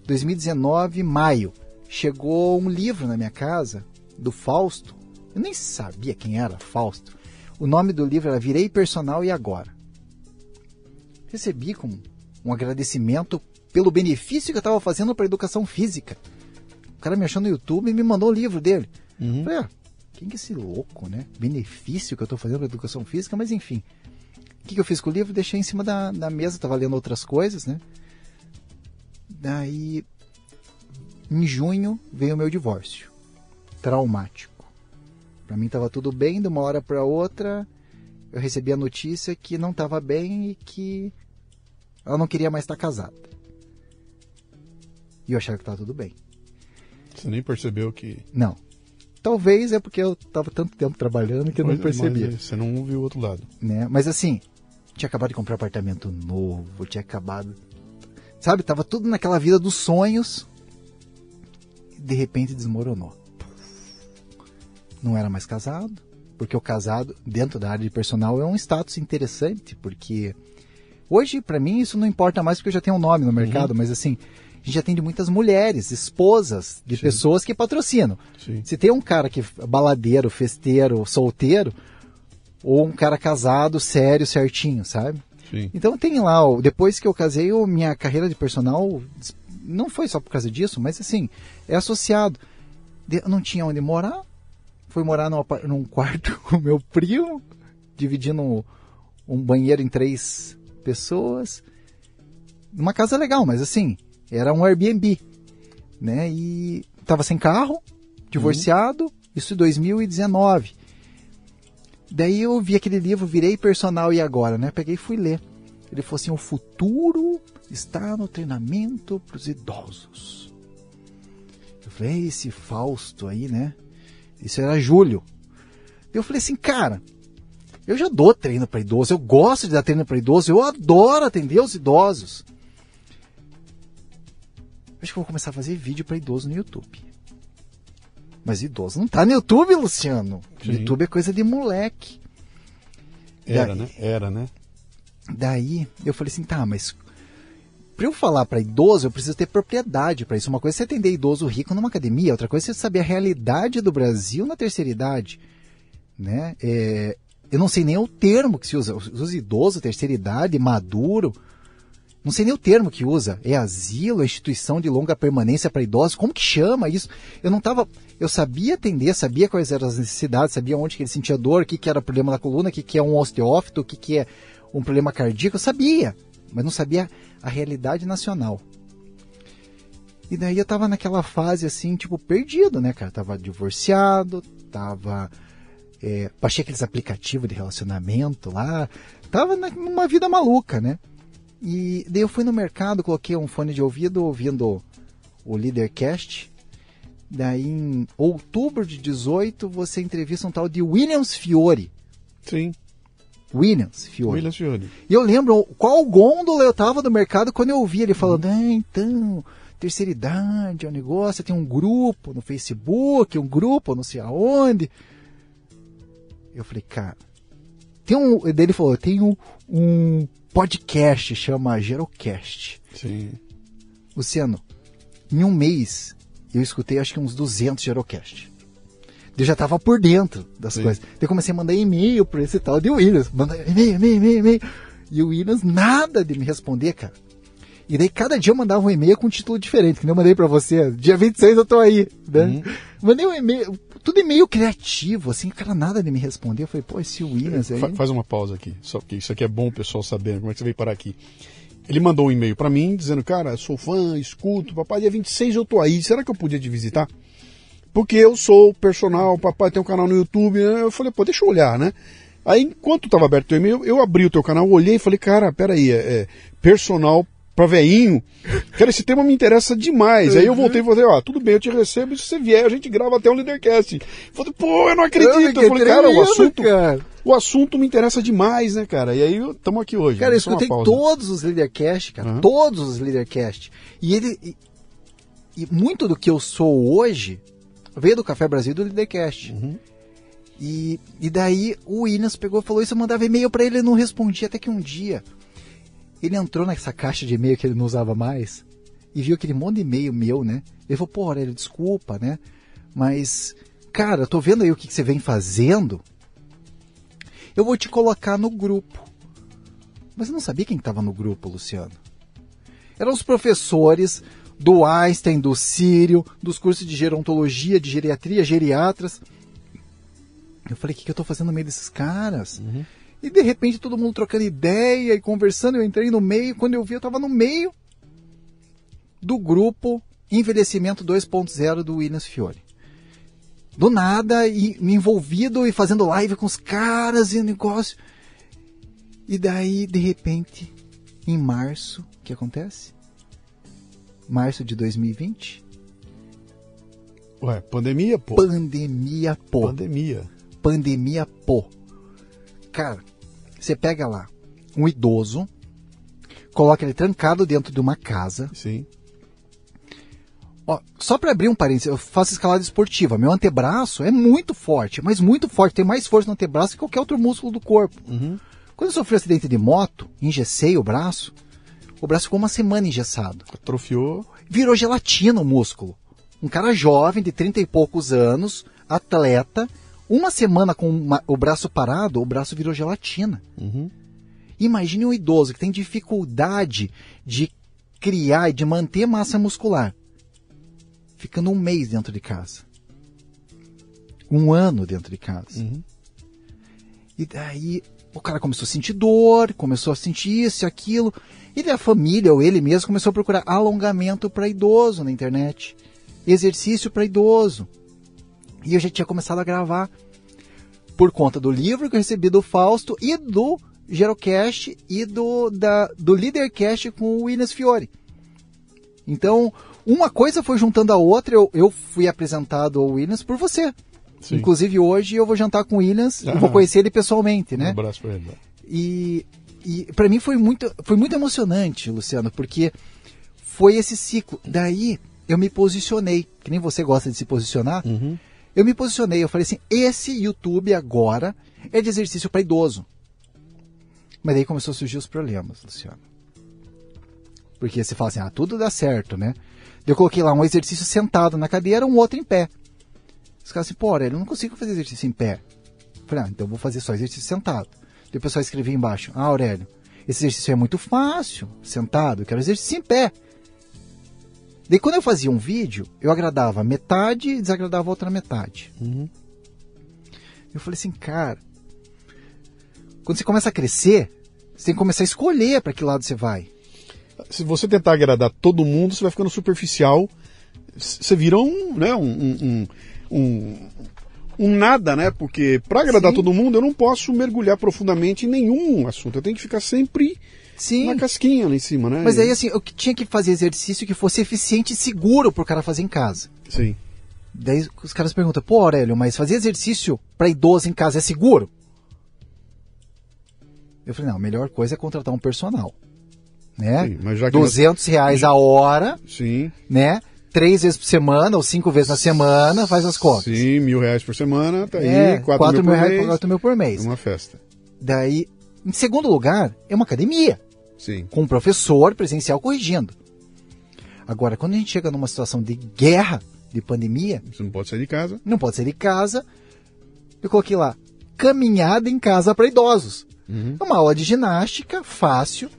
2019, maio, chegou um livro na minha casa do Fausto. Eu nem sabia quem era Fausto. O nome do livro era Virei Personal e Agora. Recebi com um agradecimento pelo benefício que eu estava fazendo para a educação física. O cara me achou no YouTube e me mandou o livro dele. Uhum. Falei, ah, quem que é esse louco, né? Benefício que eu estou fazendo para educação física, mas enfim. O que, que eu fiz com o livro? Deixei em cima da, da mesa, estava lendo outras coisas, né? Daí, em junho, veio o meu divórcio. Traumático. Para mim estava tudo bem, de uma hora para outra, eu recebi a notícia que não estava bem e que ela não queria mais estar casada. E eu achava que tava tudo bem. Você nem percebeu que. Não. Talvez é porque eu tava tanto tempo trabalhando que eu não Mas- percebia. mas Você não viu o outro lado. né? Mas assim, tinha acabado de comprar apartamento novo, tinha acabado. Sabe, tava tudo naquela vida dos sonhos. E de repente desmoronou. Não era mais casado, porque o casado, dentro da área de personal, é um status interessante, porque hoje, pra mim, isso não importa mais porque eu já tenho um nome no mercado, mas assim, a gente atende muitas mulheres, esposas de Sim. pessoas que patrocinam. Sim. Se tem um cara que é baladeiro, festeiro, solteiro, ou um cara casado, sério, certinho, sabe? Sim. Então tem lá, depois que eu casei, minha carreira de personal não foi só por causa disso, mas assim, é associado. Eu não tinha onde morar, fui morar num, num quarto com o meu primo, dividindo um, um banheiro em três pessoas. Uma casa legal, mas assim, era um Airbnb, né? E tava sem carro, divorciado, isso em 2019. Daí eu vi aquele livro, virei personal e agora, né? Peguei e fui ler. Ele falou assim: o futuro está no treinamento para os idosos. Eu falei, "É esse Fausto aí, né? Isso era julho. Eu falei assim, cara, eu já dou treino para idoso, eu gosto de dar treino para idoso, eu adoro atender os idosos. Acho que eu vou começar a fazer vídeo para idoso no YouTube. Mas idoso não tá no YouTube, Luciano. Sim. YouTube é coisa de moleque. Era, Daí- né? Era, né? Daí eu falei assim, tá, mas para eu falar para idoso, eu preciso ter propriedade para isso. Uma coisa é você atender idoso rico numa academia, outra coisa é você saber a realidade do Brasil na terceira idade, né? É, eu não sei nem o termo que se usa. Os idosos, terceira idade, maduro, não sei nem o termo que usa. É asilo, é instituição de longa permanência para idosos. Como que chama isso? Eu não tava. Eu sabia atender, sabia quais eram as necessidades, sabia onde que ele sentia dor, o que, que era problema da coluna, o que, que é um osteófito, o que, que é um problema cardíaco. Eu sabia, mas não sabia a realidade nacional. E daí eu tava naquela fase assim, tipo, perdido, né, cara? Tava divorciado, tava. É, baixei aqueles aplicativos de relacionamento lá. Tava numa vida maluca, né? E daí eu fui no mercado, coloquei um fone de ouvido ouvindo o Leadercast. Daí em outubro de 18 você entrevista um tal de Williams Fiore. Sim. Williams Fiore. William Fiore. E eu lembro qual gôndola eu tava no mercado quando eu ouvi ele falando, ah, então, terceira idade é um negócio, tem um grupo no Facebook, um grupo não sei aonde. Eu falei, cara, tem um. Ele falou, tem um, um podcast, chama Gerocast. Sim. Luciano, em um mês eu escutei acho que uns 200 Gerocast. Eu já tava por dentro das Sim. coisas. Daí eu comecei a mandar e-mail pra esse tal de Williams. Manda e-mail, e-mail, e-mail, e-mail. E o Williams nada de me responder, cara. E daí cada dia eu mandava um e-mail com um título diferente, que nem eu mandei pra você. Dia 26 eu tô aí, né? Uhum. Mandei um e-mail, tudo e-mail criativo, assim, o cara nada de me responder. Eu falei, pô, esse Williams aí... Fa- Faz uma pausa aqui, só porque isso aqui é bom o pessoal saber como é que você veio parar aqui. Ele mandou um e-mail pra mim dizendo, cara, sou fã, escuto, papai, dia 26 eu tô aí, será que eu podia te visitar? Porque eu sou personal, papai tem um canal no YouTube, né? eu falei, pô, deixa eu olhar, né? Aí, enquanto tava aberto o teu e-mail, eu abri o teu canal, olhei e falei, cara, peraí, é, é personal pra veinho, cara, esse tema me interessa demais. Aí eu voltei e falei, ó, tudo bem, eu te recebo, e se você vier, a gente grava até um Leadercast. Falei, pô, eu não acredito. Eu falei, cara, o assunto, cara. o assunto me interessa demais, né, cara? E aí estamos aqui hoje. Cara, eu Só uma escutei todos os Leadercast, cara. Aham. Todos os Leadercast. E ele. E, e muito do que eu sou hoje veio do Café Brasil e do Leadercast. Uhum. E, e daí o Williams pegou e falou isso, eu mandava e-mail pra ele, ele não respondia até que um dia. Ele entrou nessa caixa de e-mail que ele não usava mais e viu aquele monte de e-mail meu, né? Ele falou, pô, Aurélio, desculpa, né? Mas, cara, eu tô vendo aí o que, que você vem fazendo. Eu vou te colocar no grupo. Mas eu não sabia quem estava no grupo, Luciano. Eram os professores do Einstein, do Sírio, dos cursos de gerontologia, de geriatria, geriatras. Eu falei, o que, que eu estou fazendo no meio desses caras? E de repente todo mundo trocando ideia e conversando, eu entrei no meio, quando eu vi eu estava no meio do grupo Envelhecimento 2.0 do Williams Fiore. Do nada, e me envolvido e fazendo live com os caras e negócio. E daí, de repente, em março, o que acontece? Março de 2020? Ué, pandemia, pô. Pandemia, pô. Pandemia. Pandemia, pô. Cara, você pega lá um idoso, coloca ele trancado dentro de uma casa. Sim. Ó, só para abrir um parênteses, eu faço escalada esportiva. Meu antebraço é muito forte, mas muito forte. Tem mais força no antebraço que qualquer outro músculo do corpo. Quando eu sofri um acidente de moto, engessei o braço, o braço ficou uma semana engessado. Atrofiou. Virou gelatina o músculo. Um cara jovem, de 30 e poucos anos, atleta, uma semana com uma- o braço parado, o braço virou gelatina. Imagine um idoso que tem dificuldade de criar e de manter massa muscular, ficando um mês dentro de casa. Um ano dentro de casa. E daí o cara começou a sentir dor, começou a sentir isso e aquilo. E a família ou ele mesmo começou a procurar alongamento para idoso na internet. Exercício para idoso. E eu já tinha começado a gravar por conta do livro que eu recebi do Fausto e do Gerocast e do, da, do Leadercast com o Williams Fiore. Então, uma coisa foi juntando a outra, eu, eu fui apresentado ao Williams por você. Sim. Inclusive hoje eu vou jantar com o Williams Ah. vou conhecer ele pessoalmente, Um né? abraço pra ele. E, e para mim foi muito, foi muito emocionante, Luciano, porque foi esse ciclo. Daí eu me posicionei, que nem você gosta de se posicionar. Eu me posicionei, eu falei assim: esse YouTube agora é de exercício para idoso. Mas daí começou a surgir os problemas, Luciano. Porque você fala assim: ah, tudo dá certo, né? Eu coloquei lá um exercício sentado na cadeira, um outro em pé. Os caras assim, pô, Aurélio, eu não consigo fazer exercício em pé. Eu falei, ah, então eu vou fazer só exercício sentado. Daí o pessoal escrevia embaixo, ah, Aurélio, esse exercício é muito fácil, sentado, eu quero exercício em pé. Daí quando eu fazia um vídeo, eu agradava metade e desagradava a outra metade. Eu falei assim, cara, quando você começa a crescer, você tem que começar a escolher para que lado você vai. Se você tentar agradar todo mundo, você vai ficando superficial. Você vira um, né, um, um, um, um- um nada, né? Porque para agradar Sim. todo mundo, eu não posso mergulhar profundamente em nenhum assunto. Eu tenho que ficar sempre Sim. na casquinha lá em cima, né? Mas aí assim, eu tinha que fazer exercício que fosse eficiente e seguro pro cara fazer em casa. Sim. Daí os caras perguntam, pô Aurélio, mas fazer exercício para idoso em casa é seguro? Eu falei, não, a melhor coisa é contratar um personal. Né? Sim, mas já que 200 reais a hora, Sim. né? Três vezes por semana ou cinco vezes na semana, faz as contas. Sim, mil reais por semana, tá aí, É, quatro, 4 mil, mil por reais mês. 4 mil por mês. Uma festa. Daí, em segundo lugar, é uma academia, Sim. com um professor presencial corrigindo. Agora, quando a gente chega numa situação de guerra, de pandemia, Você não pode sair de casa. não pode sair de casa. Eu coloquei lá, caminhada em casa para idosos. Uhum. É uma aula de ginástica fácil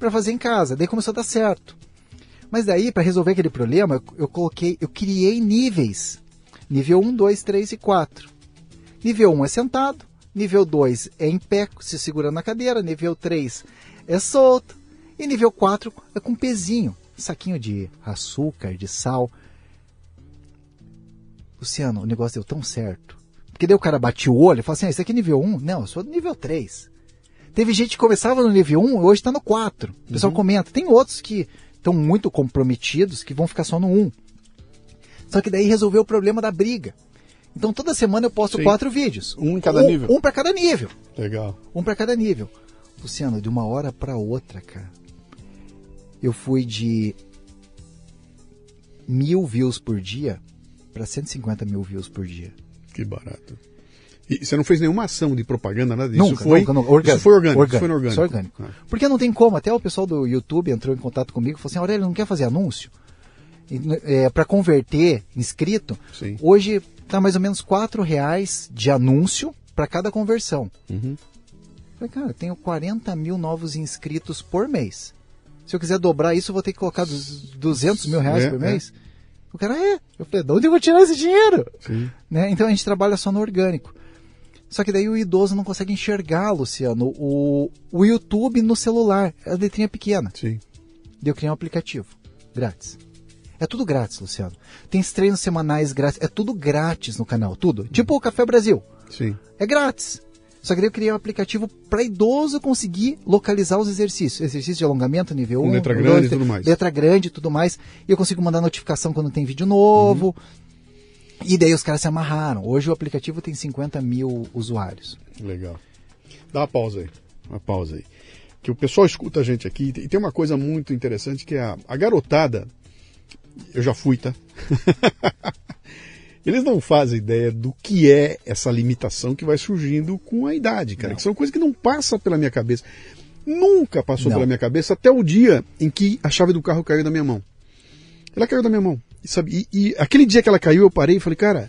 para fazer em casa. Daí começou a dar certo. Mas daí, para resolver aquele problema, eu, eu coloquei, eu criei níveis. Nível 1, 2, 3 e 4. Nível 1 é sentado, nível 2 é em pé, se segurando na cadeira, nível 3 é solto, e nível 4 é com pezinho, saquinho de açúcar, de sal. Luciano, o negócio deu tão certo. Porque daí o cara batia o olho e falava assim, ah, isso aqui é nível 1? Não, eu sou do nível 3. Teve gente que começava no nível 1 e hoje está no 4. O pessoal comenta. Tem outros que estão muito comprometidos que vão ficar só no 1. Só que daí resolveu o problema da briga. Então toda semana eu posto Sim. quatro vídeos. Um em cada um, nível. Um para cada nível. Legal. Um para cada nível. Luciano, de uma hora para outra, cara, eu fui de mil views por dia para 150 mil views por dia. Que barato. E você não fez nenhuma ação de propaganda, nada disso? Nunca, foi, nunca, nunca. Orgânico. Isso foi orgânico. Orgânico, Isso foi orgânico. orgânico. Ah. Porque não tem como. Até o pessoal do YouTube entrou em contato comigo e falou assim: Aurélio, não quer fazer anúncio? É, para converter inscrito, Sim. hoje tá mais ou menos R$ reais de anúncio para cada conversão. Uhum. Falei, cara, eu tenho 40 mil novos inscritos por mês. Se eu quiser dobrar isso, eu vou ter que colocar dos 200 mil reais É, por é. mês. O cara, é. Eu falei, de onde eu vou tirar esse dinheiro? Sim. Né? Então a gente trabalha só no orgânico. Só que daí o idoso não consegue enxergar, Luciano, o, o YouTube no celular. É a letrinha pequena. Sim. Daí eu criei um aplicativo. Grátis. É tudo grátis, Luciano. Tem os treinos semanais grátis. É tudo grátis no canal. Tudo. Tipo o Café Brasil. Sim. É grátis. Só que daí eu criei um aplicativo para idoso conseguir localizar os exercícios. Exercício de alongamento, nível 1. letra grande e tudo mais. Letra grande e tudo mais. E eu consigo mandar notificação quando tem vídeo novo. Uhum. E daí os caras se amarraram. Hoje o aplicativo tem 50 mil usuários. Legal. Dá uma pausa aí. Uma pausa aí. Que o pessoal escuta a gente aqui e tem uma coisa muito interessante que é a, a garotada. Eu já fui, tá? Eles não fazem ideia do que é essa limitação que vai surgindo com a idade, cara. Não. Que são coisas que não passam pela minha cabeça. Nunca passou Não. pela minha cabeça até o dia em que a chave do carro caiu da minha mão. Ela caiu da minha mão. E, sabe, e, e aquele dia que ela caiu, eu parei e falei, cara,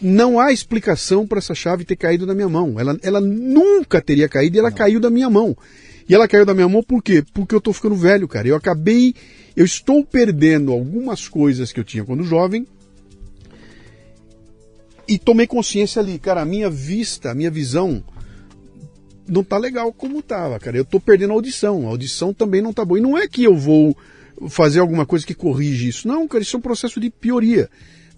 não há explicação para essa chave ter caído da minha mão. Ela, ela nunca teria caído e ela caiu da minha mão. E ela caiu da minha mão por quê? Porque eu tô ficando velho, cara. Eu acabei, eu estou perdendo algumas coisas que eu tinha quando jovem. E tomei consciência ali, cara, a minha vista, a minha visão não tá legal como tava, cara. Eu tô perdendo a audição. A audição também não tá boa. E não é que eu vou fazer alguma coisa que corrige isso. Não, cara, isso é um processo de pioria.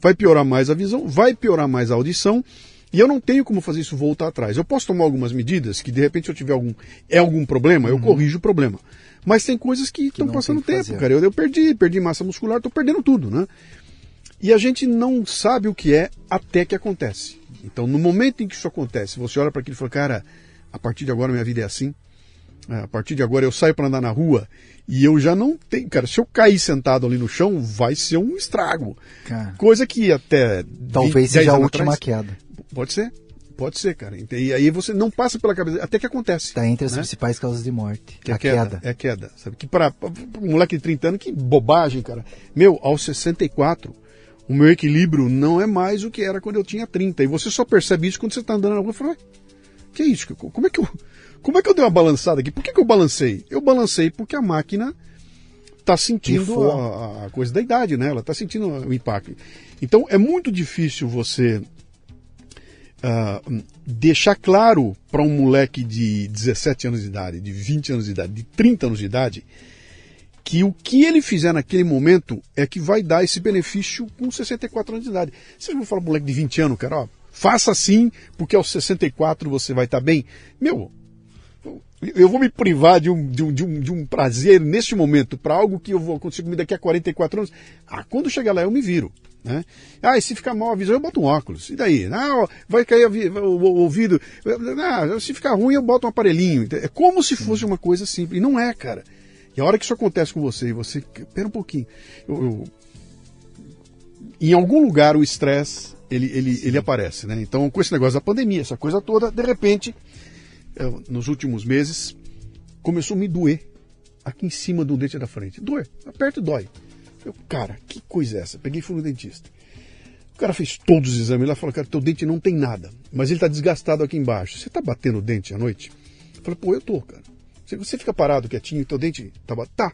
Vai piorar mais a visão, vai piorar mais a audição. E eu não tenho como fazer isso voltar atrás. Eu posso tomar algumas medidas que de repente se eu tiver algum é algum problema, eu corrijo o problema. Mas tem coisas que estão passando tempo, fazer. cara. Eu, eu perdi, perdi massa muscular, tô perdendo tudo, né? E a gente não sabe o que é até que acontece. Então, no momento em que isso acontece, você olha para aquilo e fala, cara, a partir de agora minha vida é assim. É, A partir de agora eu saio para andar na rua e eu já não tenho. Cara, se eu cair sentado ali no chão, vai ser um estrago. Cara, Coisa que até. talvez 20, 10 seja a última atrás- queda. Pode ser. Pode ser, cara. E aí você não passa pela cabeça. Até que acontece. Está entre as né? principais causas de morte. Que é a queda. É a queda. Sabe? Que para um moleque de 30 anos, que bobagem, cara. Meu, aos 64, o meu equilíbrio não é mais o que era quando eu tinha 30. E você só percebe isso quando você está andando na rua e fala, "Ué, que é isso? Como é que eu, como é que eu dei uma balançada aqui? Por que, que eu balancei? Eu balancei porque a máquina está sentindo a, a coisa da idade, né? Ela está sentindo o impacto. Então é muito difícil você ah, deixar claro para um moleque de 17 anos de idade, de 20 anos de idade, de 30 anos de idade, que o que ele fizer naquele momento é que vai dar esse benefício com 64 anos de idade. Você vai falar moleque de 20 anos, cara, ó, faça assim, porque aos 64 você vai estar bem. Meu, eu vou me privar de um, de um, de um, de um prazer neste momento para algo que eu vou acontecer comigo daqui a 44 anos. Ah, quando chegar lá eu me viro. Né? Ah, e se ficar mal a visão, eu boto um óculos. E daí? Ah, vai cair o, ouvido. Ah, se ficar ruim, eu boto um aparelhinho. É como se fosse uma coisa simples. E não é, cara. E a hora que isso acontece com você, e você. Pera um pouquinho. Eu- eu- em algum lugar o estresse ele, ele, ele aparece, né? Então, com esse negócio da pandemia, essa coisa toda, de repente, nos últimos meses, começou a me doer aqui em cima do dente da frente. Doer, aperta e dói. Eu, cara, que coisa é essa? Peguei e fui no dentista. O cara fez todos os exames lá e falou, cara, teu dente não tem nada, mas ele está desgastado aqui embaixo. Você está batendo o dente à noite? Eu falei, pô, eu tô, cara. Você fica parado quietinho, teu dente tá Tá.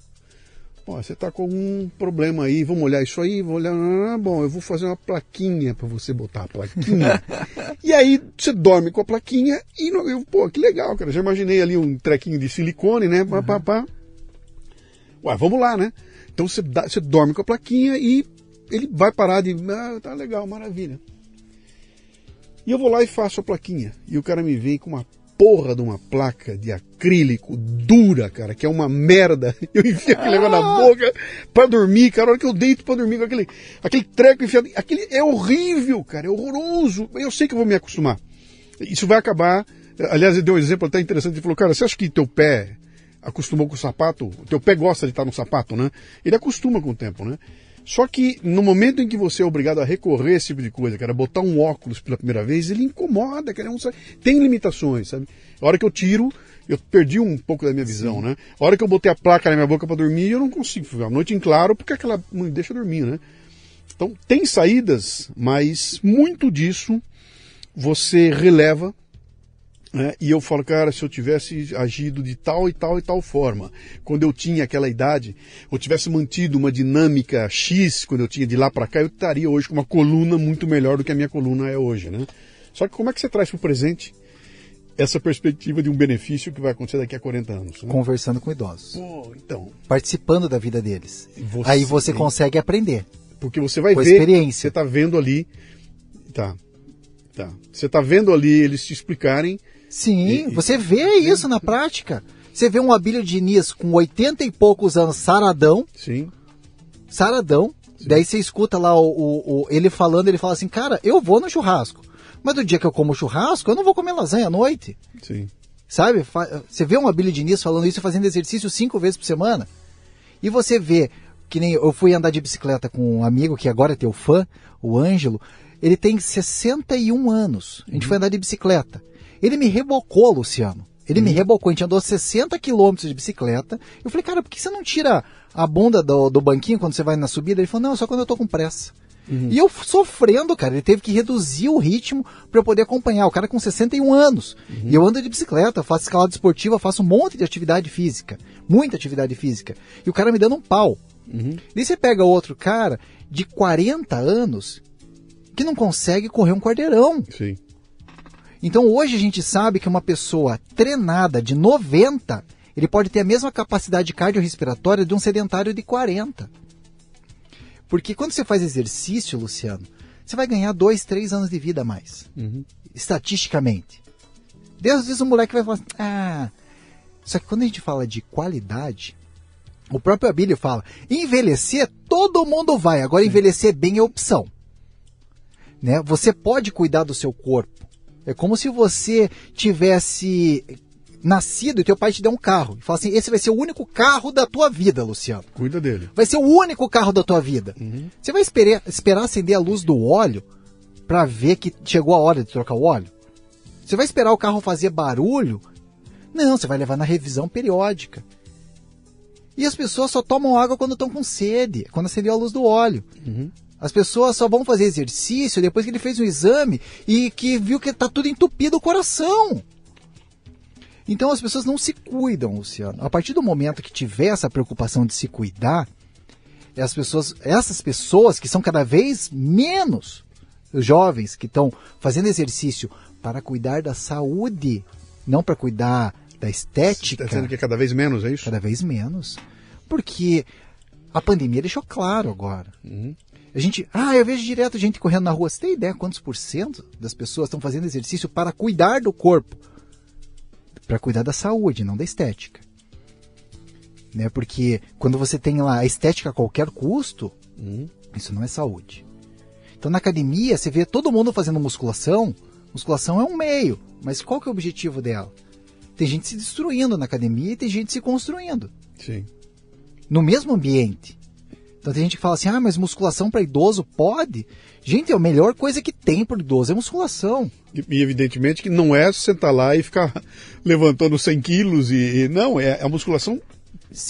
Ó, você tá com algum problema aí, vamos olhar isso aí, vou olhar. Bom, eu vou fazer uma plaquinha para você botar a plaquinha. e aí você dorme com a plaquinha e eu, pô, que legal, cara. Já imaginei ali um trequinho de silicone, né? Pá, pá, pá. Ué, vamos lá, né? Então você, dá- você dorme com a plaquinha e ele vai parar de. Ah, tá legal, maravilha. E eu vou lá e faço a plaquinha. E o cara me vem com uma porra de uma placa de acrílico dura, cara, que é uma merda. Eu enfio aquele negócio na boca pra dormir, cara. A hora que eu deito pra dormir com aquele, aquele treco enfiado. Aquele é horrível, cara, é horroroso. Eu sei que eu vou me acostumar. Isso vai acabar. Aliás, ele deu um exemplo até interessante. Ele falou, cara, você acha que teu pé acostumou com o sapato? O teu pé gosta de estar no sapato, né? Ele acostuma com o tempo, né? Só que no momento em que você é obrigado a recorrer a esse tipo de coisa, cara, botar um óculos pela primeira vez, ele incomoda, cara. é um sa- Tem limitações, sabe? A hora que eu tiro, eu perdi um pouco da minha visão, né? A hora que eu botei a placa na minha boca para dormir, eu não consigo ficar a noite em claro, porque aquela não deixa dormir, né? Então, tem saídas, mas muito disso você releva né? E eu falo, cara, se eu tivesse agido de tal e tal e tal forma, quando eu tinha aquela idade, ou tivesse mantido uma dinâmica X quando eu tinha de lá para cá, eu estaria hoje com uma coluna muito melhor do que a minha coluna é hoje, né? Só que como é que você traz para o presente essa perspectiva de um benefício que vai acontecer daqui a 40 anos? Né? Conversando com idosos. Pô, então, Participando da vida deles. Você Aí você consegue aprender. porque você vai Com ver, experiência. você está vendo ali, tá, tá, você está vendo ali eles te explicarem Sim, E- e- você vê isso na prática. Você vê um Abílio Diniz com 80 e poucos anos, saradão, Sim. saradão. Daí você escuta lá o, o- o- ele falando, ele fala assim, cara, eu vou no churrasco. Mas do dia que eu como churrasco, eu não vou comer lasanha à noite. Sim. Sabe? Você vê um Abílio Diniz falando isso, fazendo exercício cinco vezes por semana. E você vê, que nem eu fui andar de bicicleta com um amigo que agora é teu fã, o Ângelo. Ele tem 61 anos. A gente foi andar de bicicleta. Ele me rebocou, Luciano. Ele me rebocou. A gente andou 60 quilômetros de bicicleta. Eu falei, cara, por que você não tira a bunda do, do banquinho quando você vai na subida? Ele falou, não, só quando eu tô com pressa. E eu sofrendo, cara. Ele teve que reduzir o ritmo para eu poder acompanhar. O cara com 61 anos. E eu ando de bicicleta, faço escalada esportiva, faço um monte de atividade física. Muita atividade física. E o cara me dando um pau. Daí você pega outro cara de 40 anos que não consegue correr um quarteirão. Sim. Então hoje a gente sabe que uma pessoa treinada de 90, ele pode ter a mesma capacidade cardiorrespiratória de um sedentário de 40. Porque quando você faz exercício, Luciano, você vai ganhar dois, três anos de vida a mais. Estatisticamente. Deus vezes o moleque vai falar assim, ah. Só que quando a gente fala de qualidade, o próprio Abílio fala, envelhecer todo mundo vai, agora envelhecer bem é opção. Né? Você pode cuidar do seu corpo. É como se você tivesse nascido e teu pai te deu um carro. E fala assim, esse vai ser o único carro da tua vida, Luciano. Cuida dele. Vai ser o único carro da tua vida. Você vai esperar, esperar acender a luz do óleo para ver que chegou a hora de trocar o óleo? Você vai esperar o carro fazer barulho? Não, você vai levar na revisão periódica. E as pessoas só tomam água quando estão com sede, quando acendeu a luz do óleo. As pessoas só vão fazer exercício depois que ele fez um exame e que viu que está tudo entupido o coração. Então as pessoas não se cuidam, Luciano. A partir do momento que tiver essa preocupação de se cuidar, as pessoas, essas pessoas que são cada vez menos os jovens que estão fazendo exercício para cuidar da saúde, não para cuidar da estética, Está dizendo que é cada vez menos, é isso? cada vez menos. Porque a pandemia deixou claro agora. A gente, ah, eu vejo direto gente correndo na rua. Você tem ideia quantos por cento das pessoas estão fazendo exercício para cuidar do corpo? Para cuidar da saúde, não da estética. Né? Porque quando você tem lá a estética a qualquer custo, isso não é saúde. Então na academia você vê todo mundo fazendo musculação. Musculação é um meio, mas qual que é o objetivo dela? Tem gente se destruindo na academia e tem gente se construindo Sim. no mesmo ambiente. Então tem gente que fala assim: ah, mas musculação para idoso pode? Gente, a melhor coisa que tem para idoso é musculação. E, e evidentemente que não é sentar lá e ficar levantando 100 quilos e, e- não, é a musculação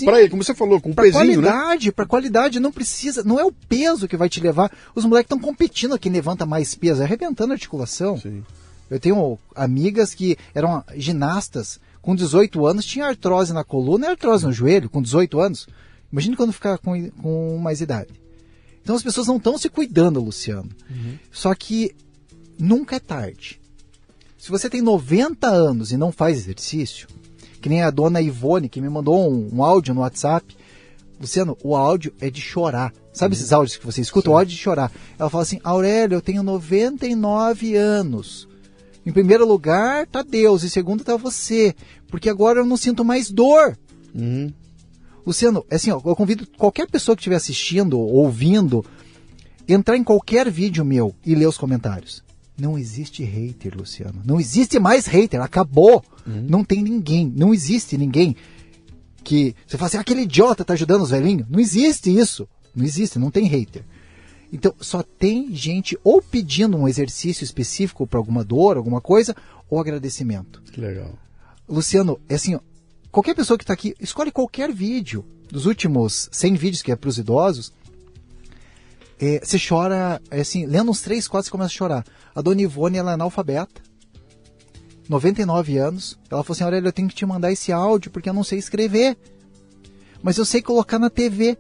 para ele, como você falou, com um Pra pezinho, né? qualidade, pra qualidade, não precisa, não é o peso que vai te levar. Os moleques estão competindo quem levanta mais peso, é arrebentando a articulação. Sim. Eu tenho amigas que eram ginastas, com 18 anos, tinha artrose na coluna e artrose no joelho, com 18 anos. Imagine quando ficar com, com mais idade. Então as pessoas não estão se cuidando, Luciano. Só que nunca é tarde. Se você tem 90 anos e não faz exercício, que nem a dona Ivone, que me mandou um, um áudio no WhatsApp. Luciano, o áudio é de chorar. Sabe esses áudios que você escuta? O áudio de chorar. Ela fala assim: Aurélio, eu tenho 99 anos. Em primeiro lugar tá Deus, em segundo tá você. Porque agora eu não sinto mais dor. Uhum. Luciano, é assim, ó, eu convido qualquer pessoa que estiver assistindo, ouvindo, entrar em qualquer vídeo meu e ler os comentários. Não existe hater, Luciano. Não existe mais hater. Acabou. Não tem ninguém. Não existe ninguém que você fala assim, aquele idiota tá ajudando os velhinhos. Não existe isso. Não existe. Não tem hater. Então, só tem gente ou pedindo um exercício específico para alguma dor, alguma coisa, ou agradecimento. Que legal. Luciano, é assim, ó, qualquer pessoa que está aqui, escolhe qualquer vídeo. Dos últimos 100 vídeos que é para os idosos, é, você chora, é assim, lendo uns 3, 4 você começa a chorar. A dona Ivone, ela é analfabeta, 99 anos, ela falou assim, Aurélia, eu tenho que te mandar esse áudio porque eu não sei escrever, mas eu sei colocar na TV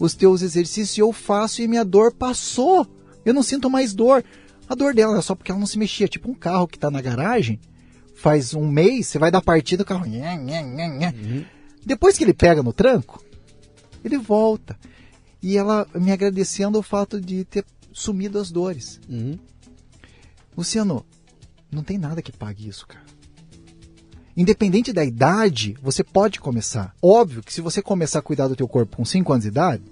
os teus exercícios e eu faço e minha dor passou, eu não sinto mais dor. A dor dela é só porque ela não se mexia, tipo um carro que está na garagem, faz um mês, você vai dar partida, o carro. Nha. Depois que ele pega no tranco, ele volta. E ela me agradecendo o fato de ter sumido as dores. Uhum. Luciano, não tem nada que pague isso, cara. Independente da idade, você pode começar. Óbvio que se você começar a cuidar do teu corpo com 5 anos de idade,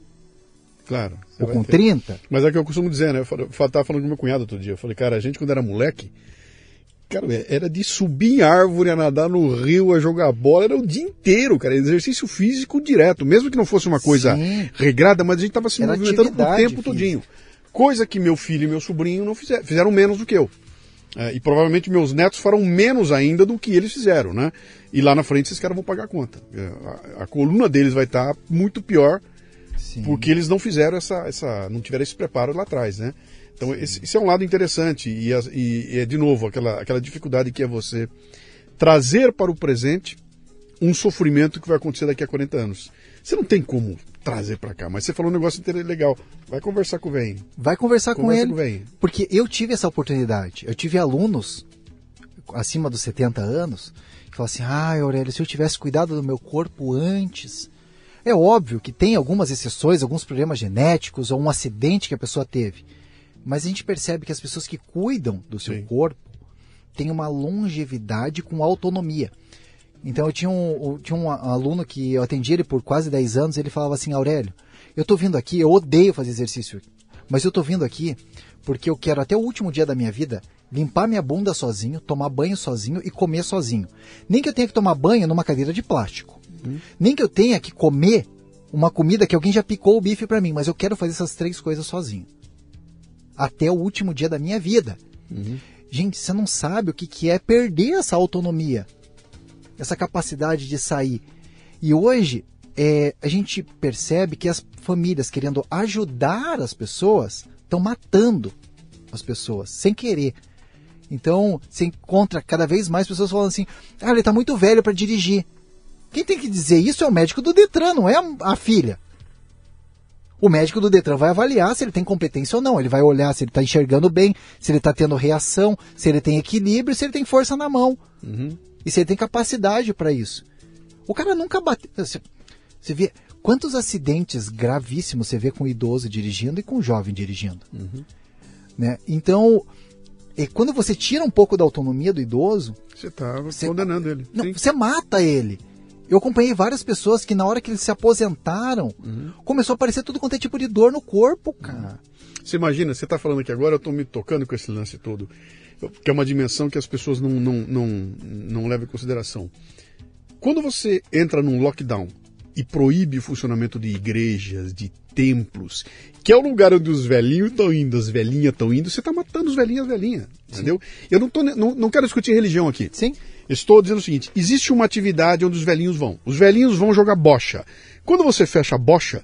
Claro. ou com ter. 30, Mas é o que eu costumo dizer, né? Eu tava falando com meu cunhado outro dia. Eu falei, cara, a gente quando era moleque, cara, era de subir em árvore, a nadar no rio, a jogar bola, era o dia inteiro, cara. Exercício físico direto. Mesmo que não fosse uma coisa Sim. regrada, mas a gente tava se Era movimentando atividade tempo todinho. Coisa que meu filho e meu sobrinho não fizeram, fizeram menos do que eu. É, e provavelmente meus netos farão menos ainda do que eles fizeram, né? E lá na frente esses caras vão pagar a conta. É, A, a coluna deles vai estar muito pior sim. porque eles não fizeram essa, essa não tiveram esse preparo lá atrás, né? Então esse, esse é um lado interessante e, e- e é de novo aquela, aquela dificuldade que é você trazer para o presente um sofrimento que vai acontecer daqui a 40 anos. Você não tem como trazer para cá, mas você falou um negócio legal. Vai conversar com o velho. vai conversar com Conversa ele. com o velho. Porque eu tive essa oportunidade. Eu tive alunos acima dos 70 anos que falaram assim: ah, Aurélio, se eu tivesse cuidado do meu corpo antes. É óbvio que tem algumas exceções, alguns problemas genéticos ou um acidente que a pessoa teve. Mas a gente percebe que as pessoas que cuidam do seu Sim. corpo têm uma longevidade com autonomia. Então eu tinha um, eu tinha um aluno que eu atendi ele por quase 10 anos, ele falava assim, Aurélio, eu tô vindo aqui, eu odeio fazer exercício, mas eu tô vindo aqui porque eu quero até o último dia da minha vida limpar minha bunda sozinho, tomar banho sozinho e comer sozinho. Nem que eu tenha que tomar banho numa cadeira de plástico. Nem que eu tenha que comer uma comida que alguém já picou o bife para mim, mas eu quero fazer essas três coisas sozinho. Até o último dia da minha vida. Gente, você não sabe o que, que é perder essa autonomia, essa capacidade de sair. E hoje é, a gente percebe que as famílias querendo ajudar as pessoas estão matando as pessoas sem querer. Então você encontra cada vez mais pessoas falando assim: ah, ele está muito velho para dirigir. Quem tem que dizer isso é o médico do Detran, não é a filha. O médico do Detran vai avaliar se ele tem competência ou não. Ele vai olhar se ele está enxergando bem, se ele está tendo reação, se ele tem equilíbrio, se ele tem força na mão. E se ele tem capacidade para isso. O cara nunca bateu. Você, você vê quantos acidentes gravíssimos você vê com idoso dirigindo e com jovem dirigindo. Né? Então, e quando você tira um pouco da autonomia do idoso, Você está condenando ele. não, você mata ele. Eu acompanhei várias pessoas que na hora que eles se aposentaram, começou a aparecer tudo quanto é tipo de dor no corpo, cara. Você imagina, você está falando aqui agora, eu estou me tocando com esse lance todo, que é uma dimensão que as pessoas não, não, não, não levam em consideração. Quando você entra num lockdown e proíbe o funcionamento de igrejas, de templos, que é o lugar onde os velhinhos estão indo, as velhinhas estão indo, você está matando os velhinhos e as velhinhas, entendeu? Eu não, tô, não, não quero discutir religião aqui. Sim. Estou dizendo o seguinte: existe uma atividade onde os velhinhos vão. Os velhinhos vão jogar bocha. Quando você fecha a bocha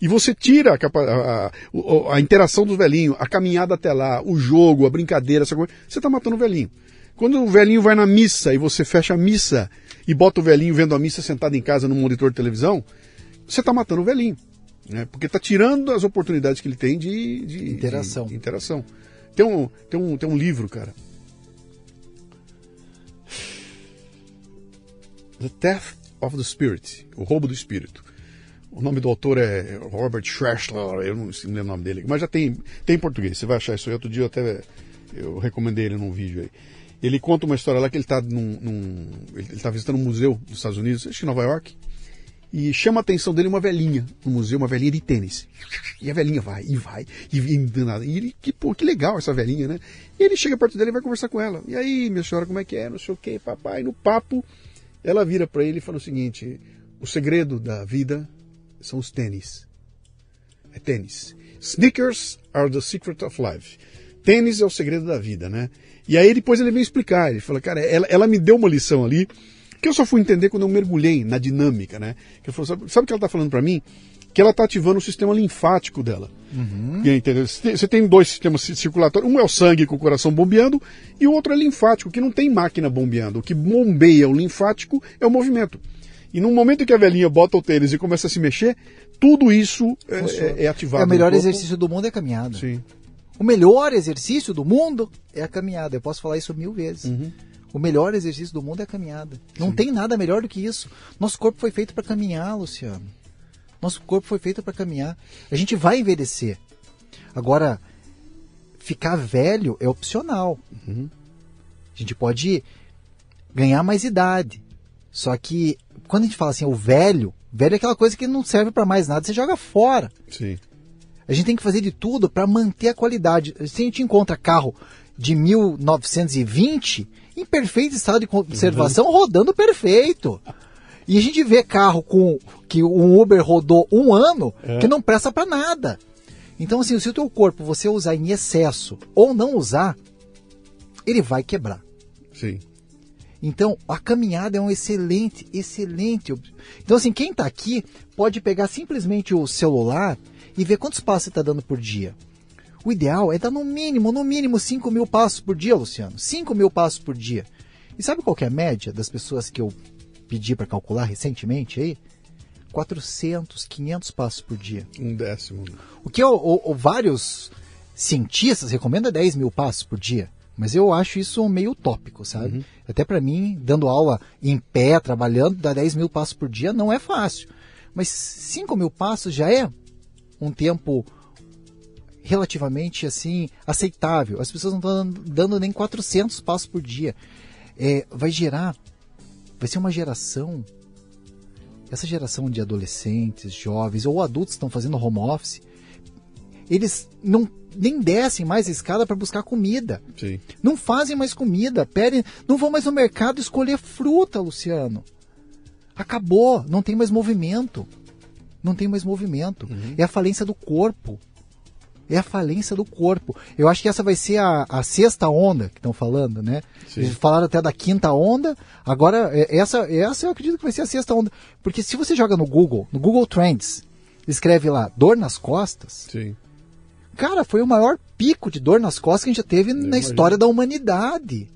e você tira a, a- a- a interação dos velhinhos, a caminhada até lá, o jogo, a brincadeira, essa coisa, você está matando o velhinho. Quando o velhinho vai na missa e você fecha a missa e bota o velhinho vendo a missa sentado em casa no monitor de televisão, você está matando o velhinho. Né? Porque está tirando as oportunidades que ele tem de, de- Interação. de interação. Tem um, tem, um, tem um livro, cara, The Theft of the Spirit, O Roubo do Espírito. O nome do autor é Robert Schreschler, eu não lembro o nome dele, mas já tem, tem em português, você vai achar isso aí. Outro dia eu até eu recomendei ele num vídeo aí. Ele conta uma história lá que ele está num, num- ele está visitando um museu dos Estados Unidos, acho que em Nova York, e chama a atenção dele uma velhinha no museu, uma velhinha de tênis. E a velhinha vai, e vai, e, e, e ele, que, pô, que legal essa velhinha, né? E ele chega perto dele e vai conversar com ela. E aí, minha senhora, como é que é? Não sei o que, papai. No papo, ela vira para ele e fala o seguinte: o segredo da vida são os tênis. É tênis. Sneakers are the secret of life. Tênis é o segredo da vida, né? E aí depois ele vem explicar. Ele fala, cara, ela, ela me deu uma lição ali que eu só fui entender quando eu mergulhei na dinâmica, né? Que eu falei, sabe, sabe o que ela está falando para mim? Que ela está ativando o sistema linfático dela. Aí, entendeu? Você tem, dois sistemas circulatórios. Um é o sangue com o coração bombeando e o outro é linfático, que não tem máquina bombeando. O que bombeia o linfático é o movimento. E no momento que a velhinha bota o tênis e começa a se mexer, tudo isso é, é, é ativado. É o melhor exercício do mundo é caminhada. Sim. O melhor exercício do mundo é a caminhada. Eu posso falar isso mil vezes. Uhum. O melhor exercício do mundo é a caminhada. Não tem nada melhor do que isso. Nosso corpo foi feito para caminhar, Luciano. Nosso corpo foi feito para caminhar. A gente vai envelhecer. Agora, ficar velho é opcional. Uhum. A gente pode ganhar mais idade. Só que quando a gente fala assim, o velho, velho é aquela coisa que não serve para mais nada, você joga fora. Sim. A gente tem que fazer de tudo para manter a qualidade. Se a gente encontra carro de 1920 em perfeito estado de conservação, uhum. rodando perfeito. E a gente vê carro com que um Uber rodou um ano é. que não presta para nada. Então, assim, se o teu corpo você usar em excesso ou não usar, ele vai quebrar. Sim. Então, a caminhada é um excelente, excelente. Então, assim, quem está aqui pode pegar simplesmente o celular e ver quantos passos você está dando por dia. O ideal é dar no mínimo, no mínimo 5 mil passos por dia, Luciano. 5 mil passos por dia. E sabe qual é a média das pessoas que eu pedi para calcular recentemente aí? 400, 500 passos por dia. Um décimo. O que o, o vários cientistas recomendam é 10 mil passos por dia. Mas eu acho isso meio utópico, sabe? Uhum. Até para mim, dando aula em pé, trabalhando, dar 10 mil passos por dia não é fácil. Mas 5 mil passos já é um tempo relativamente assim aceitável. As pessoas não estão dando nem 400 passos por dia. É, vai gerar, vai ser uma geração, essa geração de adolescentes, jovens ou adultos que estão fazendo home office, eles não nem descem mais a escada para buscar comida. Sim. Não fazem mais comida, pedem, não vão mais no mercado escolher fruta, Luciano. Acabou, não tem mais movimento. Não tem mais movimento. Uhum. É a falência do corpo. É a falência do corpo. Eu acho que essa vai ser a, a sexta onda que estão falando, né? Sim. Eles falaram até da quinta onda. Agora, é, essa, essa eu acredito que vai ser a sexta onda. Porque se você joga no Google, no Google Trends, escreve lá dor nas costas. Sim Cara, foi o maior pico de dor nas costas que a gente já teve Eu na imagino. história da humanidade.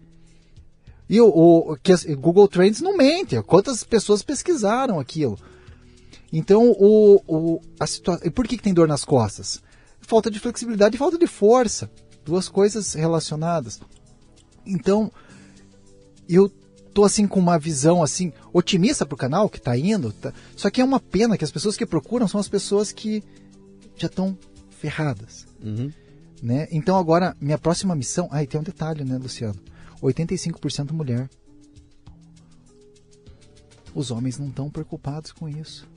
E o, o que o Google Trends não mente. Quantas pessoas pesquisaram aquilo? Então, o, o, a situação. E por que, que tem dor nas costas? Falta de flexibilidade e falta de força. Duas coisas relacionadas. Então, eu tô assim com uma visão assim otimista pro canal que tá indo. Tá... Só que é uma pena que as pessoas que procuram são as pessoas que já estão ferradas. Uhum. Né? Então agora, minha próxima missão. Ah, e tem um detalhe, né, Luciano? 85% mulher. Os homens não estão preocupados com isso.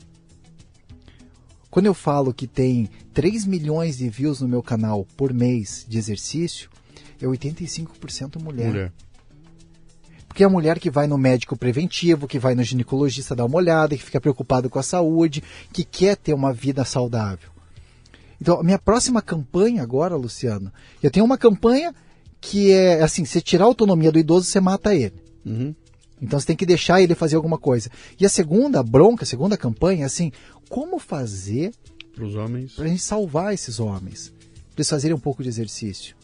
Quando eu falo que tem 3 milhões de views no meu canal por mês de exercício, é 85% mulher. mulher. Porque é a mulher que vai no médico preventivo, que vai no ginecologista dar uma olhada, que fica preocupado com a saúde, que quer ter uma vida saudável. Então, a minha próxima campanha agora, Luciano, eu tenho uma campanha que é assim: você tirar a autonomia do idoso, você mata ele. Uhum. Então você tem que deixar ele fazer alguma coisa. E a segunda bronca, a segunda campanha é assim: como fazer para os homens, para a gente salvar esses homens, para eles fazerem um pouco de exercício,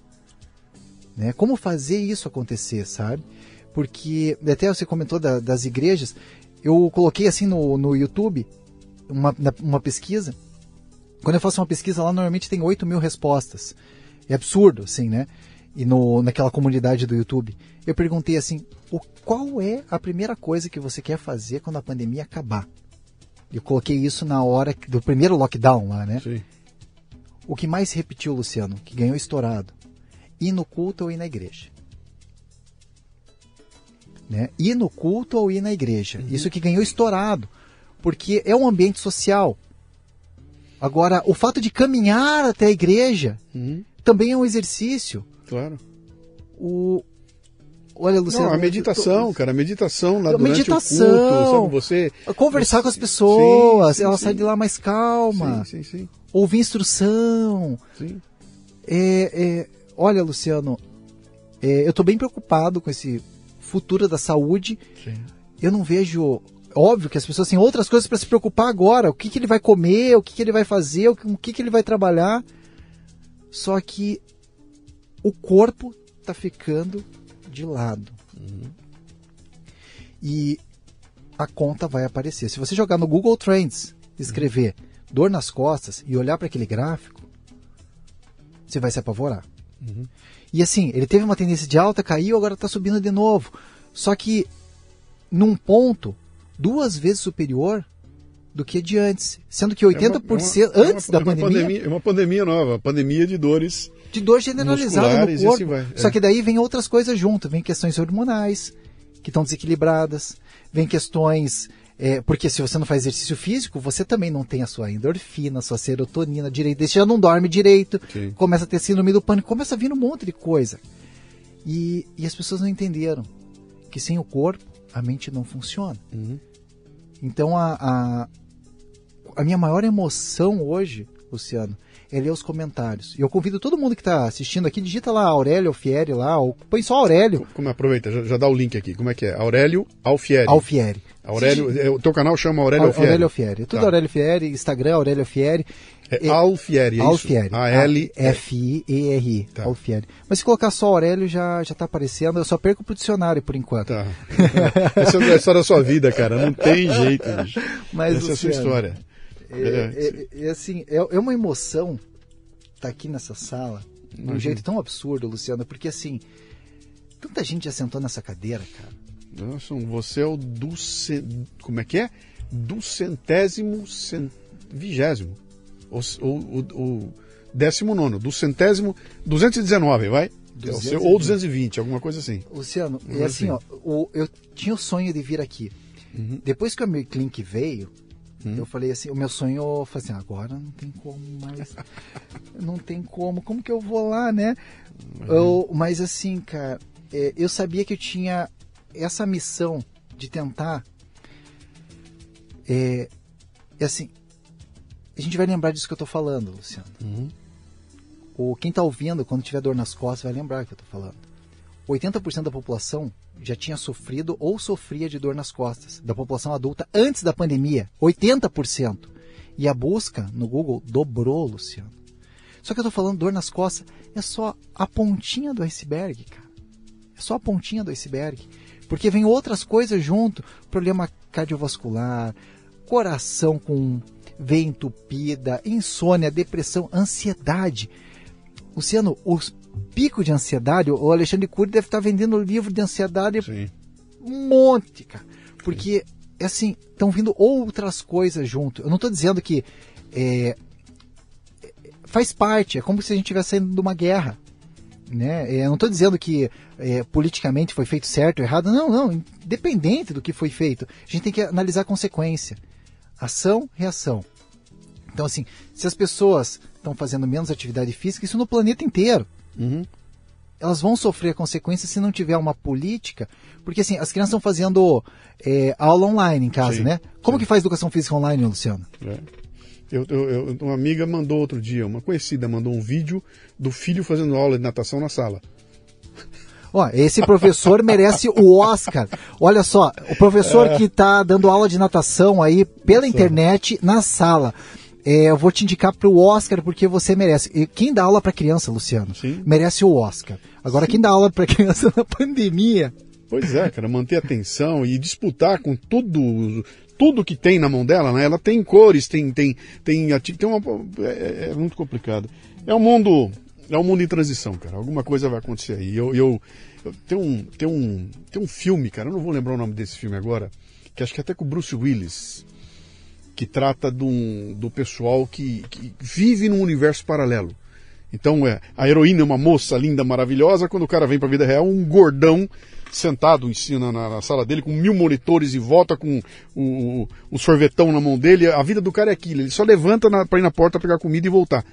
né? Como fazer isso acontecer, sabe? Porque até você comentou da, das igrejas, eu coloquei assim no, no YouTube uma, uma pesquisa quando eu faço uma pesquisa lá, normalmente tem 8 mil respostas. É absurdo, assim, né? E no, naquela comunidade do YouTube. Eu perguntei assim: o, qual é a primeira coisa que você quer fazer quando a pandemia acabar? Eu coloquei isso na hora do primeiro lockdown lá, né? Sim. O que mais repetiu, Luciano, que ganhou estourado? Ir no culto ou ir na igreja? Né? Ir no culto ou ir na igreja? Uhum. Isso que ganhou estourado. Porque é um ambiente social. Agora, o fato de caminhar até a igreja uhum. também é um exercício. Claro. O, Olha, Luciano. Não, a meditação, tô... cara, a meditação lá durante meditação, o culto, sabe? Você. Conversar você... com as pessoas, sim, sim, ela sim. sai de lá mais calma. Sim, sim, sim. Ouvir instrução. Sim. É, é... Olha, Luciano, é... eu estou bem preocupado com esse futuro da saúde. Sim. Eu não vejo óbvio que as pessoas têm outras coisas para se preocupar agora. O que, que ele vai comer, o que, que ele vai fazer, o que, que ele vai trabalhar. Só que o corpo está ficando de lado. Uhum. E a conta vai aparecer. Se você jogar no Google Trends, escrever uhum. dor nas costas e olhar para aquele gráfico, você vai se apavorar. Uhum. E assim, ele teve uma tendência de alta, caiu, agora está subindo de novo. Só que num ponto duas vezes superior do que de antes, sendo que 80% é uma, é uma, antes é uma, da pandemia, pandemia, É uma pandemia nova, pandemia de dores. De dor generalizada no corpo. Assim Só que daí vem outras coisas junto, vem questões hormonais, que estão desequilibradas, vem questões. é, porque se você não faz exercício físico, você também não tem a sua endorfina, a sua serotonina direito, você já não dorme direito, Sim. começa a ter síndrome do pânico, começa a vir um monte de coisa. E, e as pessoas não entenderam que sem o corpo a mente não funciona. Então a, a, a minha maior emoção hoje, Luciano, é ler os comentários. E eu convido todo mundo que está assistindo aqui, digita lá Aurélio Alfieri lá, ou põe só Aurélio Como aproveita, já, já dá o link aqui. Como é que é? Aurélio Alfieri. Alfieri. Aurélio, é, o teu canal chama Aurélio Alfieri. Aurélio Alfieri. Tudo Tá. Aurélio Alfieri, Instagram Aurélio Alfieri. É Alfieri, é isso? Alfieri. A-L... F-I-E-R-I. Tá. Alfieri. Mas se colocar só Aurélio já, já tá aparecendo. Eu só perco pro dicionário por enquanto. Tá. Essa é a história da sua vida, cara. Não tem jeito, bicho. Mas, Essa é a sua Luciano, história. É, é- é assim, é, é uma emoção estar aqui nessa sala de um jeito tão absurdo, Luciano, porque assim, tanta gente já sentou nessa cadeira, cara. Nossa, você é o do... cen- Como é que é? Do centésimo... Cent... Vigésimo. O, o, décimo nono. Do centésimo... 219, vai? É o seu- ou 220, alguma coisa assim. Luciano, é assim, ó, assim. o- eu tinha o sonho de vir aqui. Uhum. Depois que o meu Clink veio, eu falei assim, o meu sonho, eu falei assim, agora não tem como mais. não tem como, como que eu vou lá, né? Eu- mas assim, cara, é, eu sabia que eu tinha essa missão de tentar. É, é assim, a gente vai lembrar disso que eu tô falando, Luciano. O, quem tá ouvindo, quando tiver dor nas costas, vai lembrar que eu tô falando. 80% da população já tinha sofrido ou sofria de dor nas costas, da população adulta antes da pandemia. 80%. E a busca no Google dobrou, Luciano. Só que eu tô falando dor nas costas, é só a pontinha do iceberg, cara. É só a pontinha do iceberg. Porque vem outras coisas junto, problema cardiovascular, coração com veia entupida, insônia, depressão, ansiedade. Luciano, o pico de ansiedade, o Alexandre Cury deve estar vendendo livro de ansiedade Sim. um monte, cara. Porque, é assim, estão vindo outras coisas junto. Eu não estou dizendo que é, é, faz parte, é como se a gente estivesse saindo de uma guerra. Né? É, Eu não estou dizendo que é, politicamente foi feito certo ou errado. Não, não. Independente do que foi feito, a gente tem que analisar a consequência. Ação, reação. Então, assim, se as pessoas estão fazendo menos atividade física, isso no planeta inteiro Uhum. elas vão sofrer consequências se não tiver uma política, porque assim, as crianças estão fazendo é, aula online em casa, Sim, né? Como sim. que faz educação física online, Luciano? É. Eu, eu- eu- uma amiga mandou outro dia, uma conhecida mandou um vídeo do filho fazendo aula de natação na sala. Ó, esse professor merece o Oscar. Olha só, o professor É. que está dando aula de natação aí pela internet na sala. É, eu vou te indicar para o Oscar porque você merece. E quem dá aula para criança, Luciano, Sim. merece o Oscar. Agora, quem dá aula para criança na pandemia, Pois é, cara, manter atenção e disputar com tudo, tudo que tem na mão dela, né? Ela tem cores, tem tem tem tem uma é, é muito complicado. É um mundo é um mundo em transição, cara. Alguma coisa vai acontecer aí. Eu, eu, eu tem um tem um tem um filme, cara. Eu não vou lembrar o nome desse filme agora, que acho que é até com o Bruce Willis, que trata um, do pessoal que, que vive num universo paralelo. Então, é, a heroína é uma moça linda, maravilhosa, quando o cara vem pra vida real, um gordão sentado em cima na, na sala dele, com mil monitores e volta com o, o, o sorvetão na mão dele. A vida do cara é aquilo, ele só levanta na, pra ir na porta pegar comida e voltar.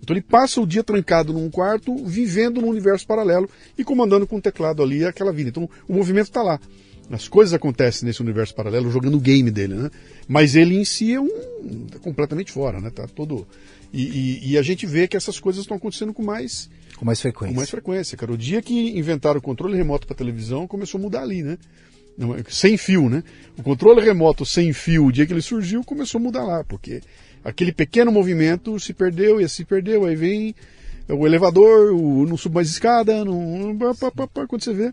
Então ele passa o dia trancado num quarto, vivendo num universo paralelo e comandando com o teclado ali aquela vida. Então o movimento está lá. As coisas acontecem nesse universo paralelo jogando o game dele, né? Mas ele em si é um tá completamente fora, né? Tá todo e, e- e a gente vê que essas coisas estão acontecendo com mais com mais frequência. com mais frequência, cara. O dia que inventaram o controle remoto para televisão começou a mudar ali, né? Sem fio, né? O controle remoto sem fio, o dia que ele surgiu, começou a mudar lá, porque aquele pequeno movimento se perdeu e se perdeu, aí vem o elevador, o, não subo mais escada, não, pá, pá, pá, quando você vê.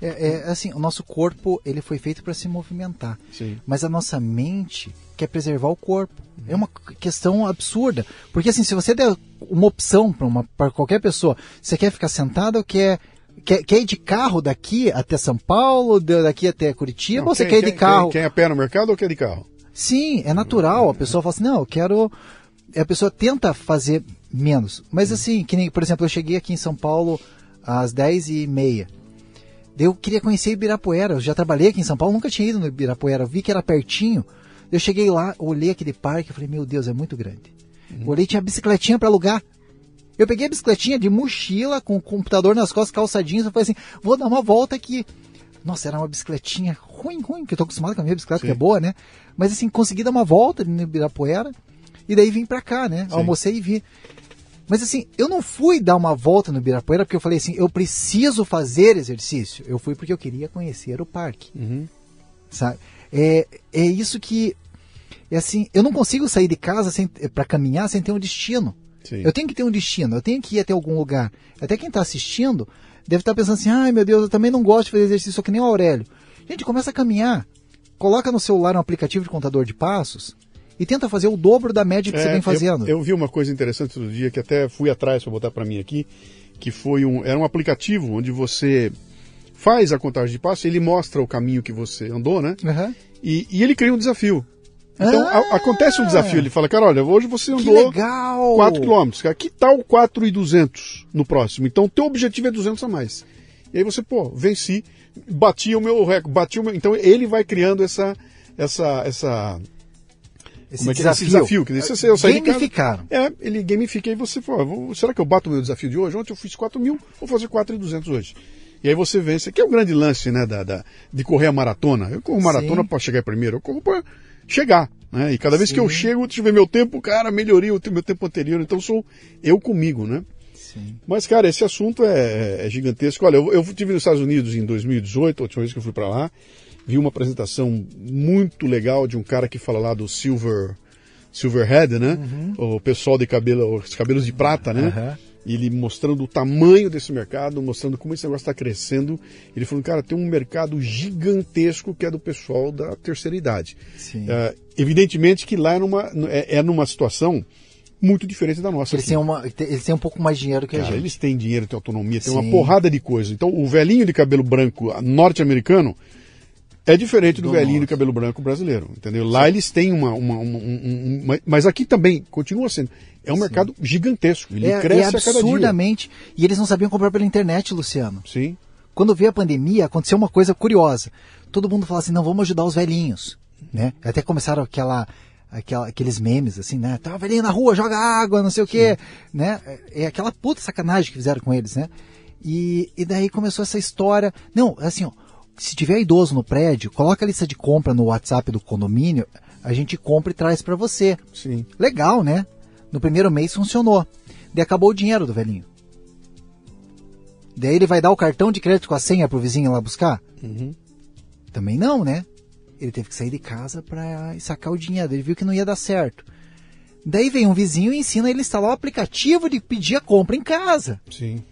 É, é, assim, o nosso corpo ele foi feito para se movimentar, Sim. mas a nossa mente quer preservar o corpo. É uma questão absurda, porque assim, se você der uma opção para qualquer pessoa, você quer ficar sentado ou quer Quer, quer ir de carro daqui até São Paulo, daqui até Curitiba, Não, ou você quem- quer ir de quem- carro? Quem, quem é a pé no mercado ou quer de carro? Sim, é natural. A pessoa fala assim, não, eu quero. A pessoa tenta fazer menos. Mas assim, que nem, por exemplo, eu cheguei aqui em São Paulo às 10 e meia. Eu queria conhecer Ibirapuera. Eu já trabalhei aqui em São Paulo, nunca tinha ido no Ibirapuera. Eu vi que era pertinho. Eu cheguei lá, olhei aquele parque e falei, meu Deus, é muito grande. Uhum. Olhei, tinha bicicletinha para alugar. Eu peguei a bicicletinha de mochila, com o computador nas costas, calçadinhos. Eu falei assim, vou dar uma volta aqui. Nossa, era uma bicicletinha ruim, ruim, que eu tô acostumado com a minha bicicleta, Sim. que é boa, né? Mas assim, consegui dar uma volta no Ibirapuera. E daí vim pra cá, né? Sim. Almocei e vi. Mas assim, eu não fui dar uma volta no Ibirapuera porque eu falei assim, eu preciso fazer exercício. Eu fui porque eu queria conhecer o parque, Uhum. sabe? É, é isso que é assim, eu não consigo sair de casa para caminhar sem ter um destino. Sim. Eu tenho que ter um destino, eu tenho que ir até algum lugar. Até quem está assistindo deve estar pensando assim, ai meu Deus, eu também não gosto de fazer exercício, só que nem o Aurélio. Gente, começa a caminhar, coloca no celular um aplicativo de contador de passos e tenta fazer o dobro da média que você É, vem fazendo. Eu, eu vi uma coisa interessante outro dia que até fui atrás para botar para mim aqui, que foi um era um aplicativo onde você faz a contagem de passos, ele mostra o caminho que você andou, né? Aham. E, e ele cria um desafio. Então Ah! a- acontece um desafio, ele fala, cara, olha, hoje você andou legal! 4 quilômetros, cara, que tal 4,200 no próximo? Então o teu objetivo é 200 a mais. E aí você, pô, venci, bati o meu recorde, bati o meu... Então ele vai criando essa essa essa Esse como é que é? desafio. Esse desafio, quer dizer, se eu sair de casa- Gamificaram. É, ele gamifica e você fala, vou- será que eu bato o meu desafio de hoje? Ontem eu fiz 4 mil, vou fazer 4,200 hoje. E aí você vence, que é o grande lance, né, da, da- de correr a maratona. Eu corro maratona Sim. para chegar primeiro, eu corro para chegar, né? E cada vez que eu Sim. chego, deixa eu ver meu tempo, cara, melhoria o meu tempo anterior, então sou eu comigo, né? Sim. Mas, cara, esse assunto é, é gigantesco. Olha, eu, eu estive nos Estados Unidos em 2018, a última vez que eu fui para lá, vi uma apresentação muito legal de um cara que fala lá do Silver Silverhead, né? O pessoal de cabelo, os cabelos de prata, né? E ele mostrando o tamanho desse mercado, mostrando como esse negócio está crescendo. Ele falou, cara, tem um mercado gigantesco que é do pessoal da terceira idade. Sim. É, evidentemente que lá é numa, é, é numa situação muito diferente da nossa. Eles aqui. têm, uma, eles têm um pouco mais de dinheiro que a Cara, gente. eles têm dinheiro, têm autonomia, têm Sim. uma porrada de coisa. Então, o velhinho de cabelo branco norte-americano é diferente do, Do velhinho de cabelo branco brasileiro, entendeu? Lá eles têm uma, uma, uma- um- um- mas aqui também continua sendo. É um mercado gigantesco. Ele É, cresce é a cada dia. absurdamente. E eles não sabiam comprar pela internet, Luciano. Sim. Quando veio a pandemia, aconteceu uma coisa curiosa. Todo mundo falou assim, não, vamos ajudar os velhinhos. Né? Até começaram aquela, aquela, aqueles memes, assim, né? Tá velhinho na rua, joga água, não sei o quê. Né? É é aquela puta sacanagem que fizeram com eles, né? E, e daí começou essa história. Não, assim, ó, se tiver idoso no prédio, coloca a lista de compra no WhatsApp do condomínio, a gente compra e traz para você. Sim. Legal, né? No primeiro mês funcionou. Daí acabou o dinheiro do velhinho. Daí ele vai dar o cartão de crédito com a senha pro vizinho lá buscar? Uhum. Também não, né? Ele teve que sair de casa para sacar o dinheiro. Ele viu que não ia dar certo. Daí vem um vizinho e ensina ele a instalar o aplicativo de pedir a compra em casa. Sim.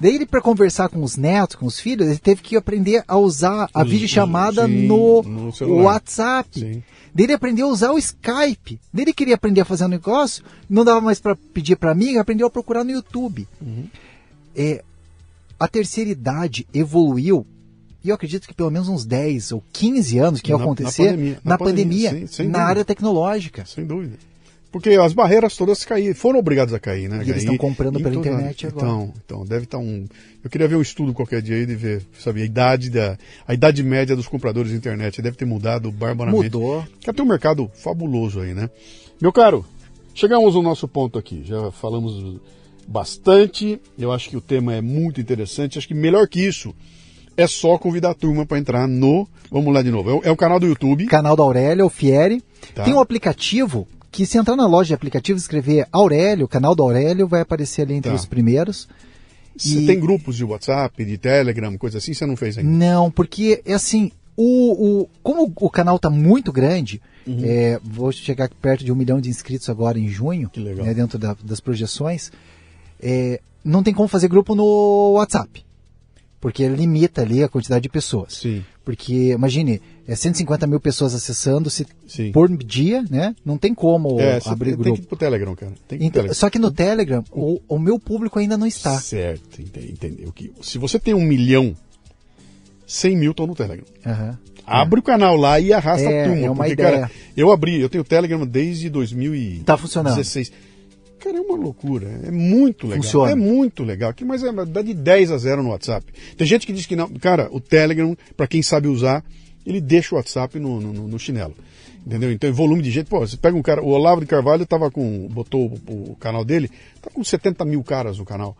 Daí ele, para conversar com os netos, com os filhos, ele teve que aprender a usar a Os- videochamada sim, no, no. WhatsApp. Sim. Daí ele aprendeu a usar o Skype. Daí ele queria aprender a fazer um negócio, não dava mais para pedir para amiga, aprendeu a procurar no YouTube. Uhum. É, a terceira idade evoluiu, e eu acredito que pelo menos uns 10 ou 15 anos que ia Na- na acontecer pandemia, na na pandemia, pandemia, sem na área tecnológica. Sem dúvida. Porque as barreiras todas caíram, foram obrigados a cair, né? E eles estão comprando pela toda- internet agora. Então, então, deve estar um. Eu queria ver um estudo qualquer dia aí de ver, sabe, a idade da. A idade média dos compradores de internet. Deve ter mudado barbaramente. Mudou. Que tem um mercado fabuloso aí, né? Meu caro, chegamos ao nosso ponto aqui. Já falamos bastante. Eu acho que o tema é muito interessante. Acho que melhor que isso é só convidar a turma para entrar no. Vamos lá de novo. É o, é o canal do YouTube. Canal da Aurélia, o Fieri. Tá. Tem um aplicativo que se entrar na loja de aplicativos e escrever Aurélio, canal do Aurélio, vai aparecer ali entre Tá. os primeiros. Você E- tem grupos de WhatsApp, de Telegram, coisa assim, você não fez ainda? Não, porque é assim, o, o, como o canal está muito grande, Uhum. é, vou chegar perto de um milhão de inscritos agora em junho, né, dentro da- das projeções, é, não tem como fazer grupo no WhatsApp, porque limita ali a quantidade de pessoas. Sim, Porque, imagine, é 150 mil pessoas acessando se sim. por dia, né? Não tem como é, abrir tem, tem grupo. que ir pro Telegram, cara. Tem que Então, Telegram. só que no Telegram, o, o meu público ainda não está. Certo. O que- Se você tem um milhão, 100 mil estão no Telegram. Aham. Abre o canal lá e arrasta É, a turma. é uma porque, ideia. cara, eu abri, eu tenho o Telegram desde 2016. Tá funcionando. Cara, é uma loucura. É muito legal. Funciona. É muito legal. Aqui, mas é, dá de 10 a 0 no WhatsApp. Tem gente que diz que não. Cara, o Telegram, para quem sabe usar, ele deixa o WhatsApp no, no, no chinelo. Entendeu? Então, volume de gente. Pô, você pega um cara. O Olavo de Carvalho tava com. botou o, o canal dele, tá com 70 mil caras no canal.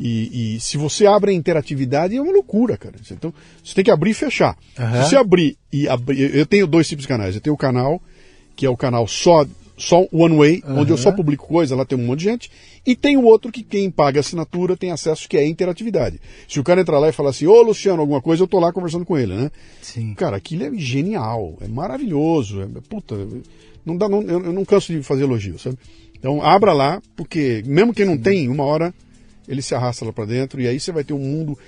E, e, se você abre a interatividade, é uma loucura, cara. Então, você tem que abrir e fechar. Uhum. Se você abrir e abrir. Eu tenho dois tipos de canais. Eu tenho o canal, que é o canal só, só One Way, uhum. onde eu só publico coisa, lá tem um monte de gente. E tem o outro que quem paga assinatura tem acesso, que é a interatividade. Se o cara entrar lá e falar assim, ô Luciano, alguma coisa, eu tô lá conversando com ele, né? Sim. Cara, aquilo é genial, é maravilhoso. É, puta, não dá, não, eu, eu não canso de fazer elogio, sabe? Então abra lá, porque mesmo quem não Sim. tem, uma hora ele se arrasta lá para dentro e aí você vai ter um mundo.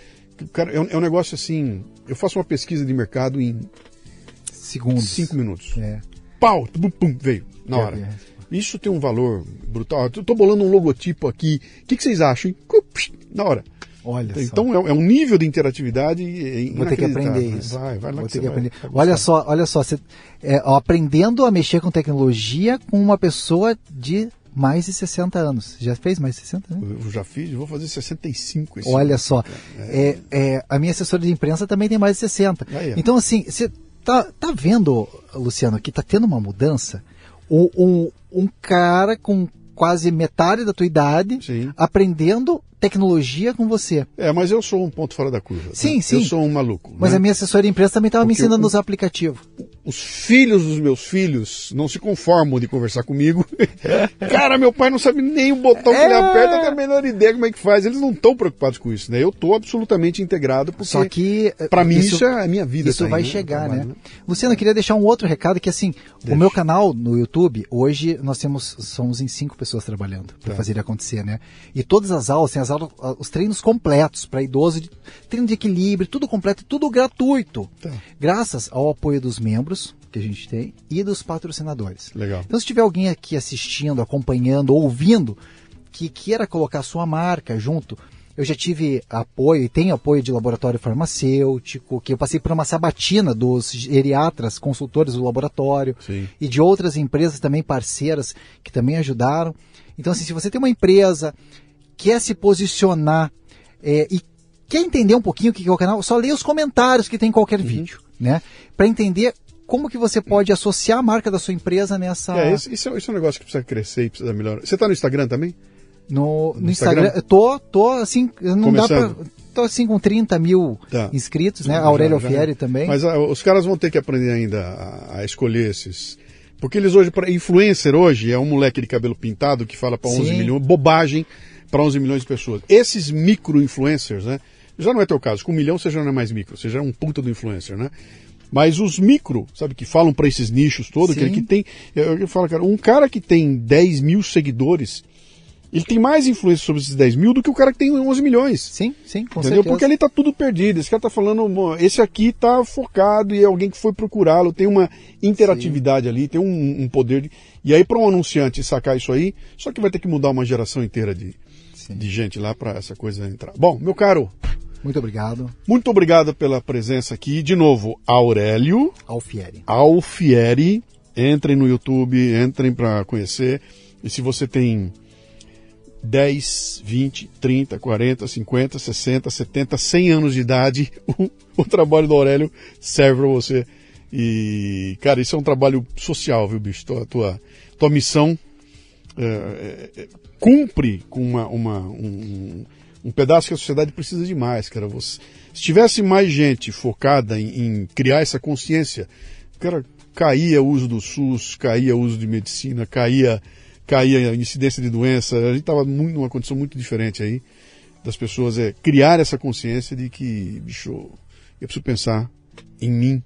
Cara, é um, é um, negócio assim. Eu faço uma pesquisa de mercado em segundos, cinco minutos. É. Pau, pum, pum, veio na hora. É, é. Isso tem um valor brutal. Eu tô bolando um logotipo aqui. O que, que vocês acham? Na hora. Olha então é, é, um nível de interatividade Vou ter que aprender isso. Vai, vai lá Vou que ter que vai, aprender. olha só, olha só, você, é, aprendendo a mexer com tecnologia com uma pessoa de mais de 60 anos. Já fez mais de 60 anos? Eu já fiz, vou fazer 65 esse Olha ano. só, é. É, a minha assessora de imprensa também tem mais de 60. Aí, então, assim, você tá, tá vendo, Luciano, que tá tendo uma mudança? Um, um, um cara com quase metade da tua idade Sim. aprendendo tecnologia com você. É, mas eu sou um ponto fora da curva. Sim, né? sim. Eu sou um maluco. Mas né? a minha assessora de imprensa também estava me ensinando eu, os aplicativos. Os filhos dos meus filhos não se conformam de conversar comigo. Cara, meu pai não sabe nem o botão que ele É. aperta, tem a menor ideia como é que faz. Eles não estão preocupados com isso, né? Eu estou absolutamente integrado, porque Só que para mim isso- isso, é a minha vida. Isso tá vai aí, chegar, Trabalho, né? Luciano, eu queria deixar um outro recado que assim, o Deixa. meu canal no YouTube, hoje nós temos somos em cinco pessoas trabalhando para Tá. fazer ele acontecer, né? E todas as aulas, tem as aulas, os treinos completos para idoso, de- treino de equilíbrio, tudo completo, tudo gratuito. Tá. Graças ao apoio dos membros que a gente tem e dos patrocinadores. Legal. Então, se tiver alguém aqui assistindo, acompanhando, ouvindo, que queira colocar sua marca junto, eu já tive apoio e tenho apoio de laboratório farmacêutico, que eu passei por uma sabatina dos geriatras, consultores do laboratório Sim. e de outras empresas também parceiras que também ajudaram. Então, assim, se você tem uma empresa, quer se posicionar é, e quer entender um pouquinho o que é o canal, só leia os comentários que tem em qualquer vídeo, né? Para entender como que você pode associar a marca da sua empresa nessa É, esse, isso, é, isso é um negócio que precisa crescer e precisa melhorar. Você está no Instagram também? no, no No Instagram. Instagram? Tô, tô assim, não dá Começando. pra. Tô assim com 30 mil Tá. inscritos, né? Já- Aurélio Alfieri também. Mas ah, os caras vão ter que aprender ainda a, a escolher esses. Porque eles hoje, pra, influencer hoje é um moleque de cabelo pintado que fala para 11 Sim. milhões, bobagem para 11 milhões de pessoas. Esses micro influencers, né? Já não é teu caso, com um milhão você já não é mais micro, você já é um puta do influencer, né? Mas os micro, sabe, que falam para esses nichos todos, Sim. aquele que tem. Eu, eu falo, cara, um cara que tem 10 mil seguidores, ele tem mais influência sobre esses 10 mil do que o cara que tem 11 milhões. Sim, sim, com Entendeu? certeza. Porque ali tá tudo perdido. Esse cara tá falando, "Mo, esse aqui tá focado e é alguém que foi procurá-lo, tem uma interatividade ali, tem um, um poder. De... E aí, para um anunciante sacar isso aí, só que vai ter que mudar uma geração inteira de, Sim. de gente lá para essa coisa entrar. Bom, meu caro, Muito obrigado, muito obrigado pela presença aqui. De novo, Aurélio Alfieri. Alfieri. Entrem no YouTube, entrem para conhecer. E se você tem 10, 20, 30, 40, 50, 60, 70, 100 anos de idade, o, o trabalho do Aurélio serve para você. E, cara, isso é um trabalho social, viu, bicho? Tua, tua, tua missão é, é, é, cumpre com uma, uma, um, um pedaço que a sociedade precisa de mais, cara. Você, se tivesse mais gente focada em, em criar essa consciência, cara, caía o uso do SUS, caía o uso de medicina, caía, caía a incidência de doença. A gente estava numa condição muito diferente aí das pessoas é criar essa consciência de que, bicho, eu preciso pensar em mim.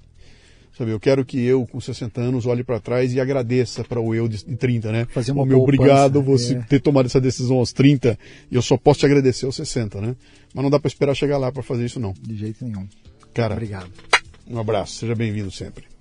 Sabe, eu quero que eu, com 60 anos, olhe para trás e agradeça para o eu de de 30, né? Fazer uma Ô, meu, poupança, obrigado você é. ter tomado essa decisão aos 30 e eu só posso te agradecer aos 60, né? Mas não dá para esperar chegar lá para fazer isso, não. De jeito nenhum. Cara, Obrigado. um abraço, seja bem-vindo sempre.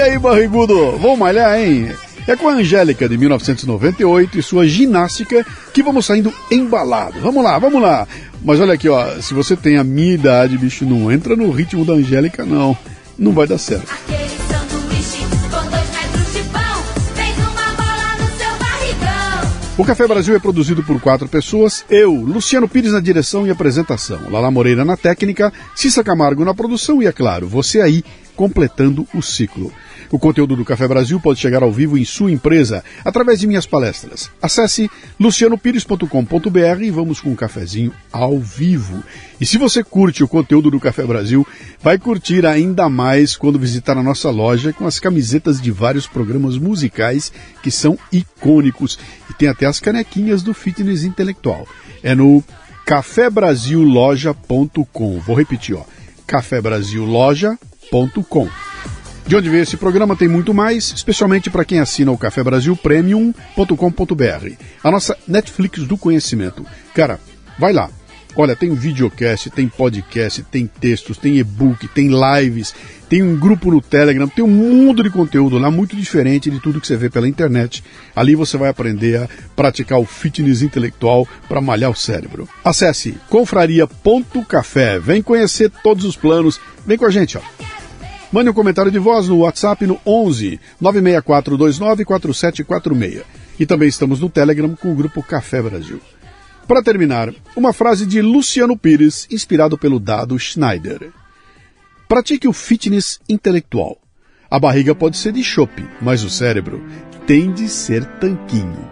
E aí, barrigudo, vamos malhar, hein? É com a Angélica de 1998 e sua ginástica que vamos saindo embalados. Vamos lá, vamos lá. Mas olha aqui, ó, se você tem a minha idade, bicho, não entra no ritmo da Angélica, não. Não vai dar certo. O Café Brasil é produzido por quatro pessoas. Eu, Luciano Pires na direção e apresentação, Lala Moreira na técnica, Cissa Camargo na produção e, é claro, você aí completando o ciclo. O conteúdo do Café Brasil pode chegar ao vivo em sua empresa através de minhas palestras. Acesse lucianopires.com.br e vamos com um cafezinho ao vivo. E se você curte o conteúdo do Café Brasil, vai curtir ainda mais quando visitar a nossa loja com as camisetas de vários programas musicais que são icônicos e tem até as canequinhas do fitness intelectual. É no cafebrasilloja.com. Vou repetir, ó. cafebrasilloja.com. De onde veio esse programa tem muito mais, especialmente para quem assina o Café Brasil Premium.com.br. A nossa Netflix do conhecimento. Cara, vai lá. Olha, tem videocast, tem podcast, tem textos, tem e-book, tem lives, tem um grupo no Telegram, tem um mundo de conteúdo lá muito diferente de tudo que você vê pela internet. Ali você vai aprender a praticar o fitness intelectual para malhar o cérebro. Acesse confraria.café, vem conhecer todos os planos, vem com a gente, ó. Mande um comentário de voz no WhatsApp no 11 96429 4746. E também estamos no Telegram com o grupo Café Brasil. Para terminar, uma frase de Luciano Pires, inspirado pelo dado Schneider. Pratique o fitness intelectual. A barriga pode ser de chope, mas o cérebro tem de ser tanquinho.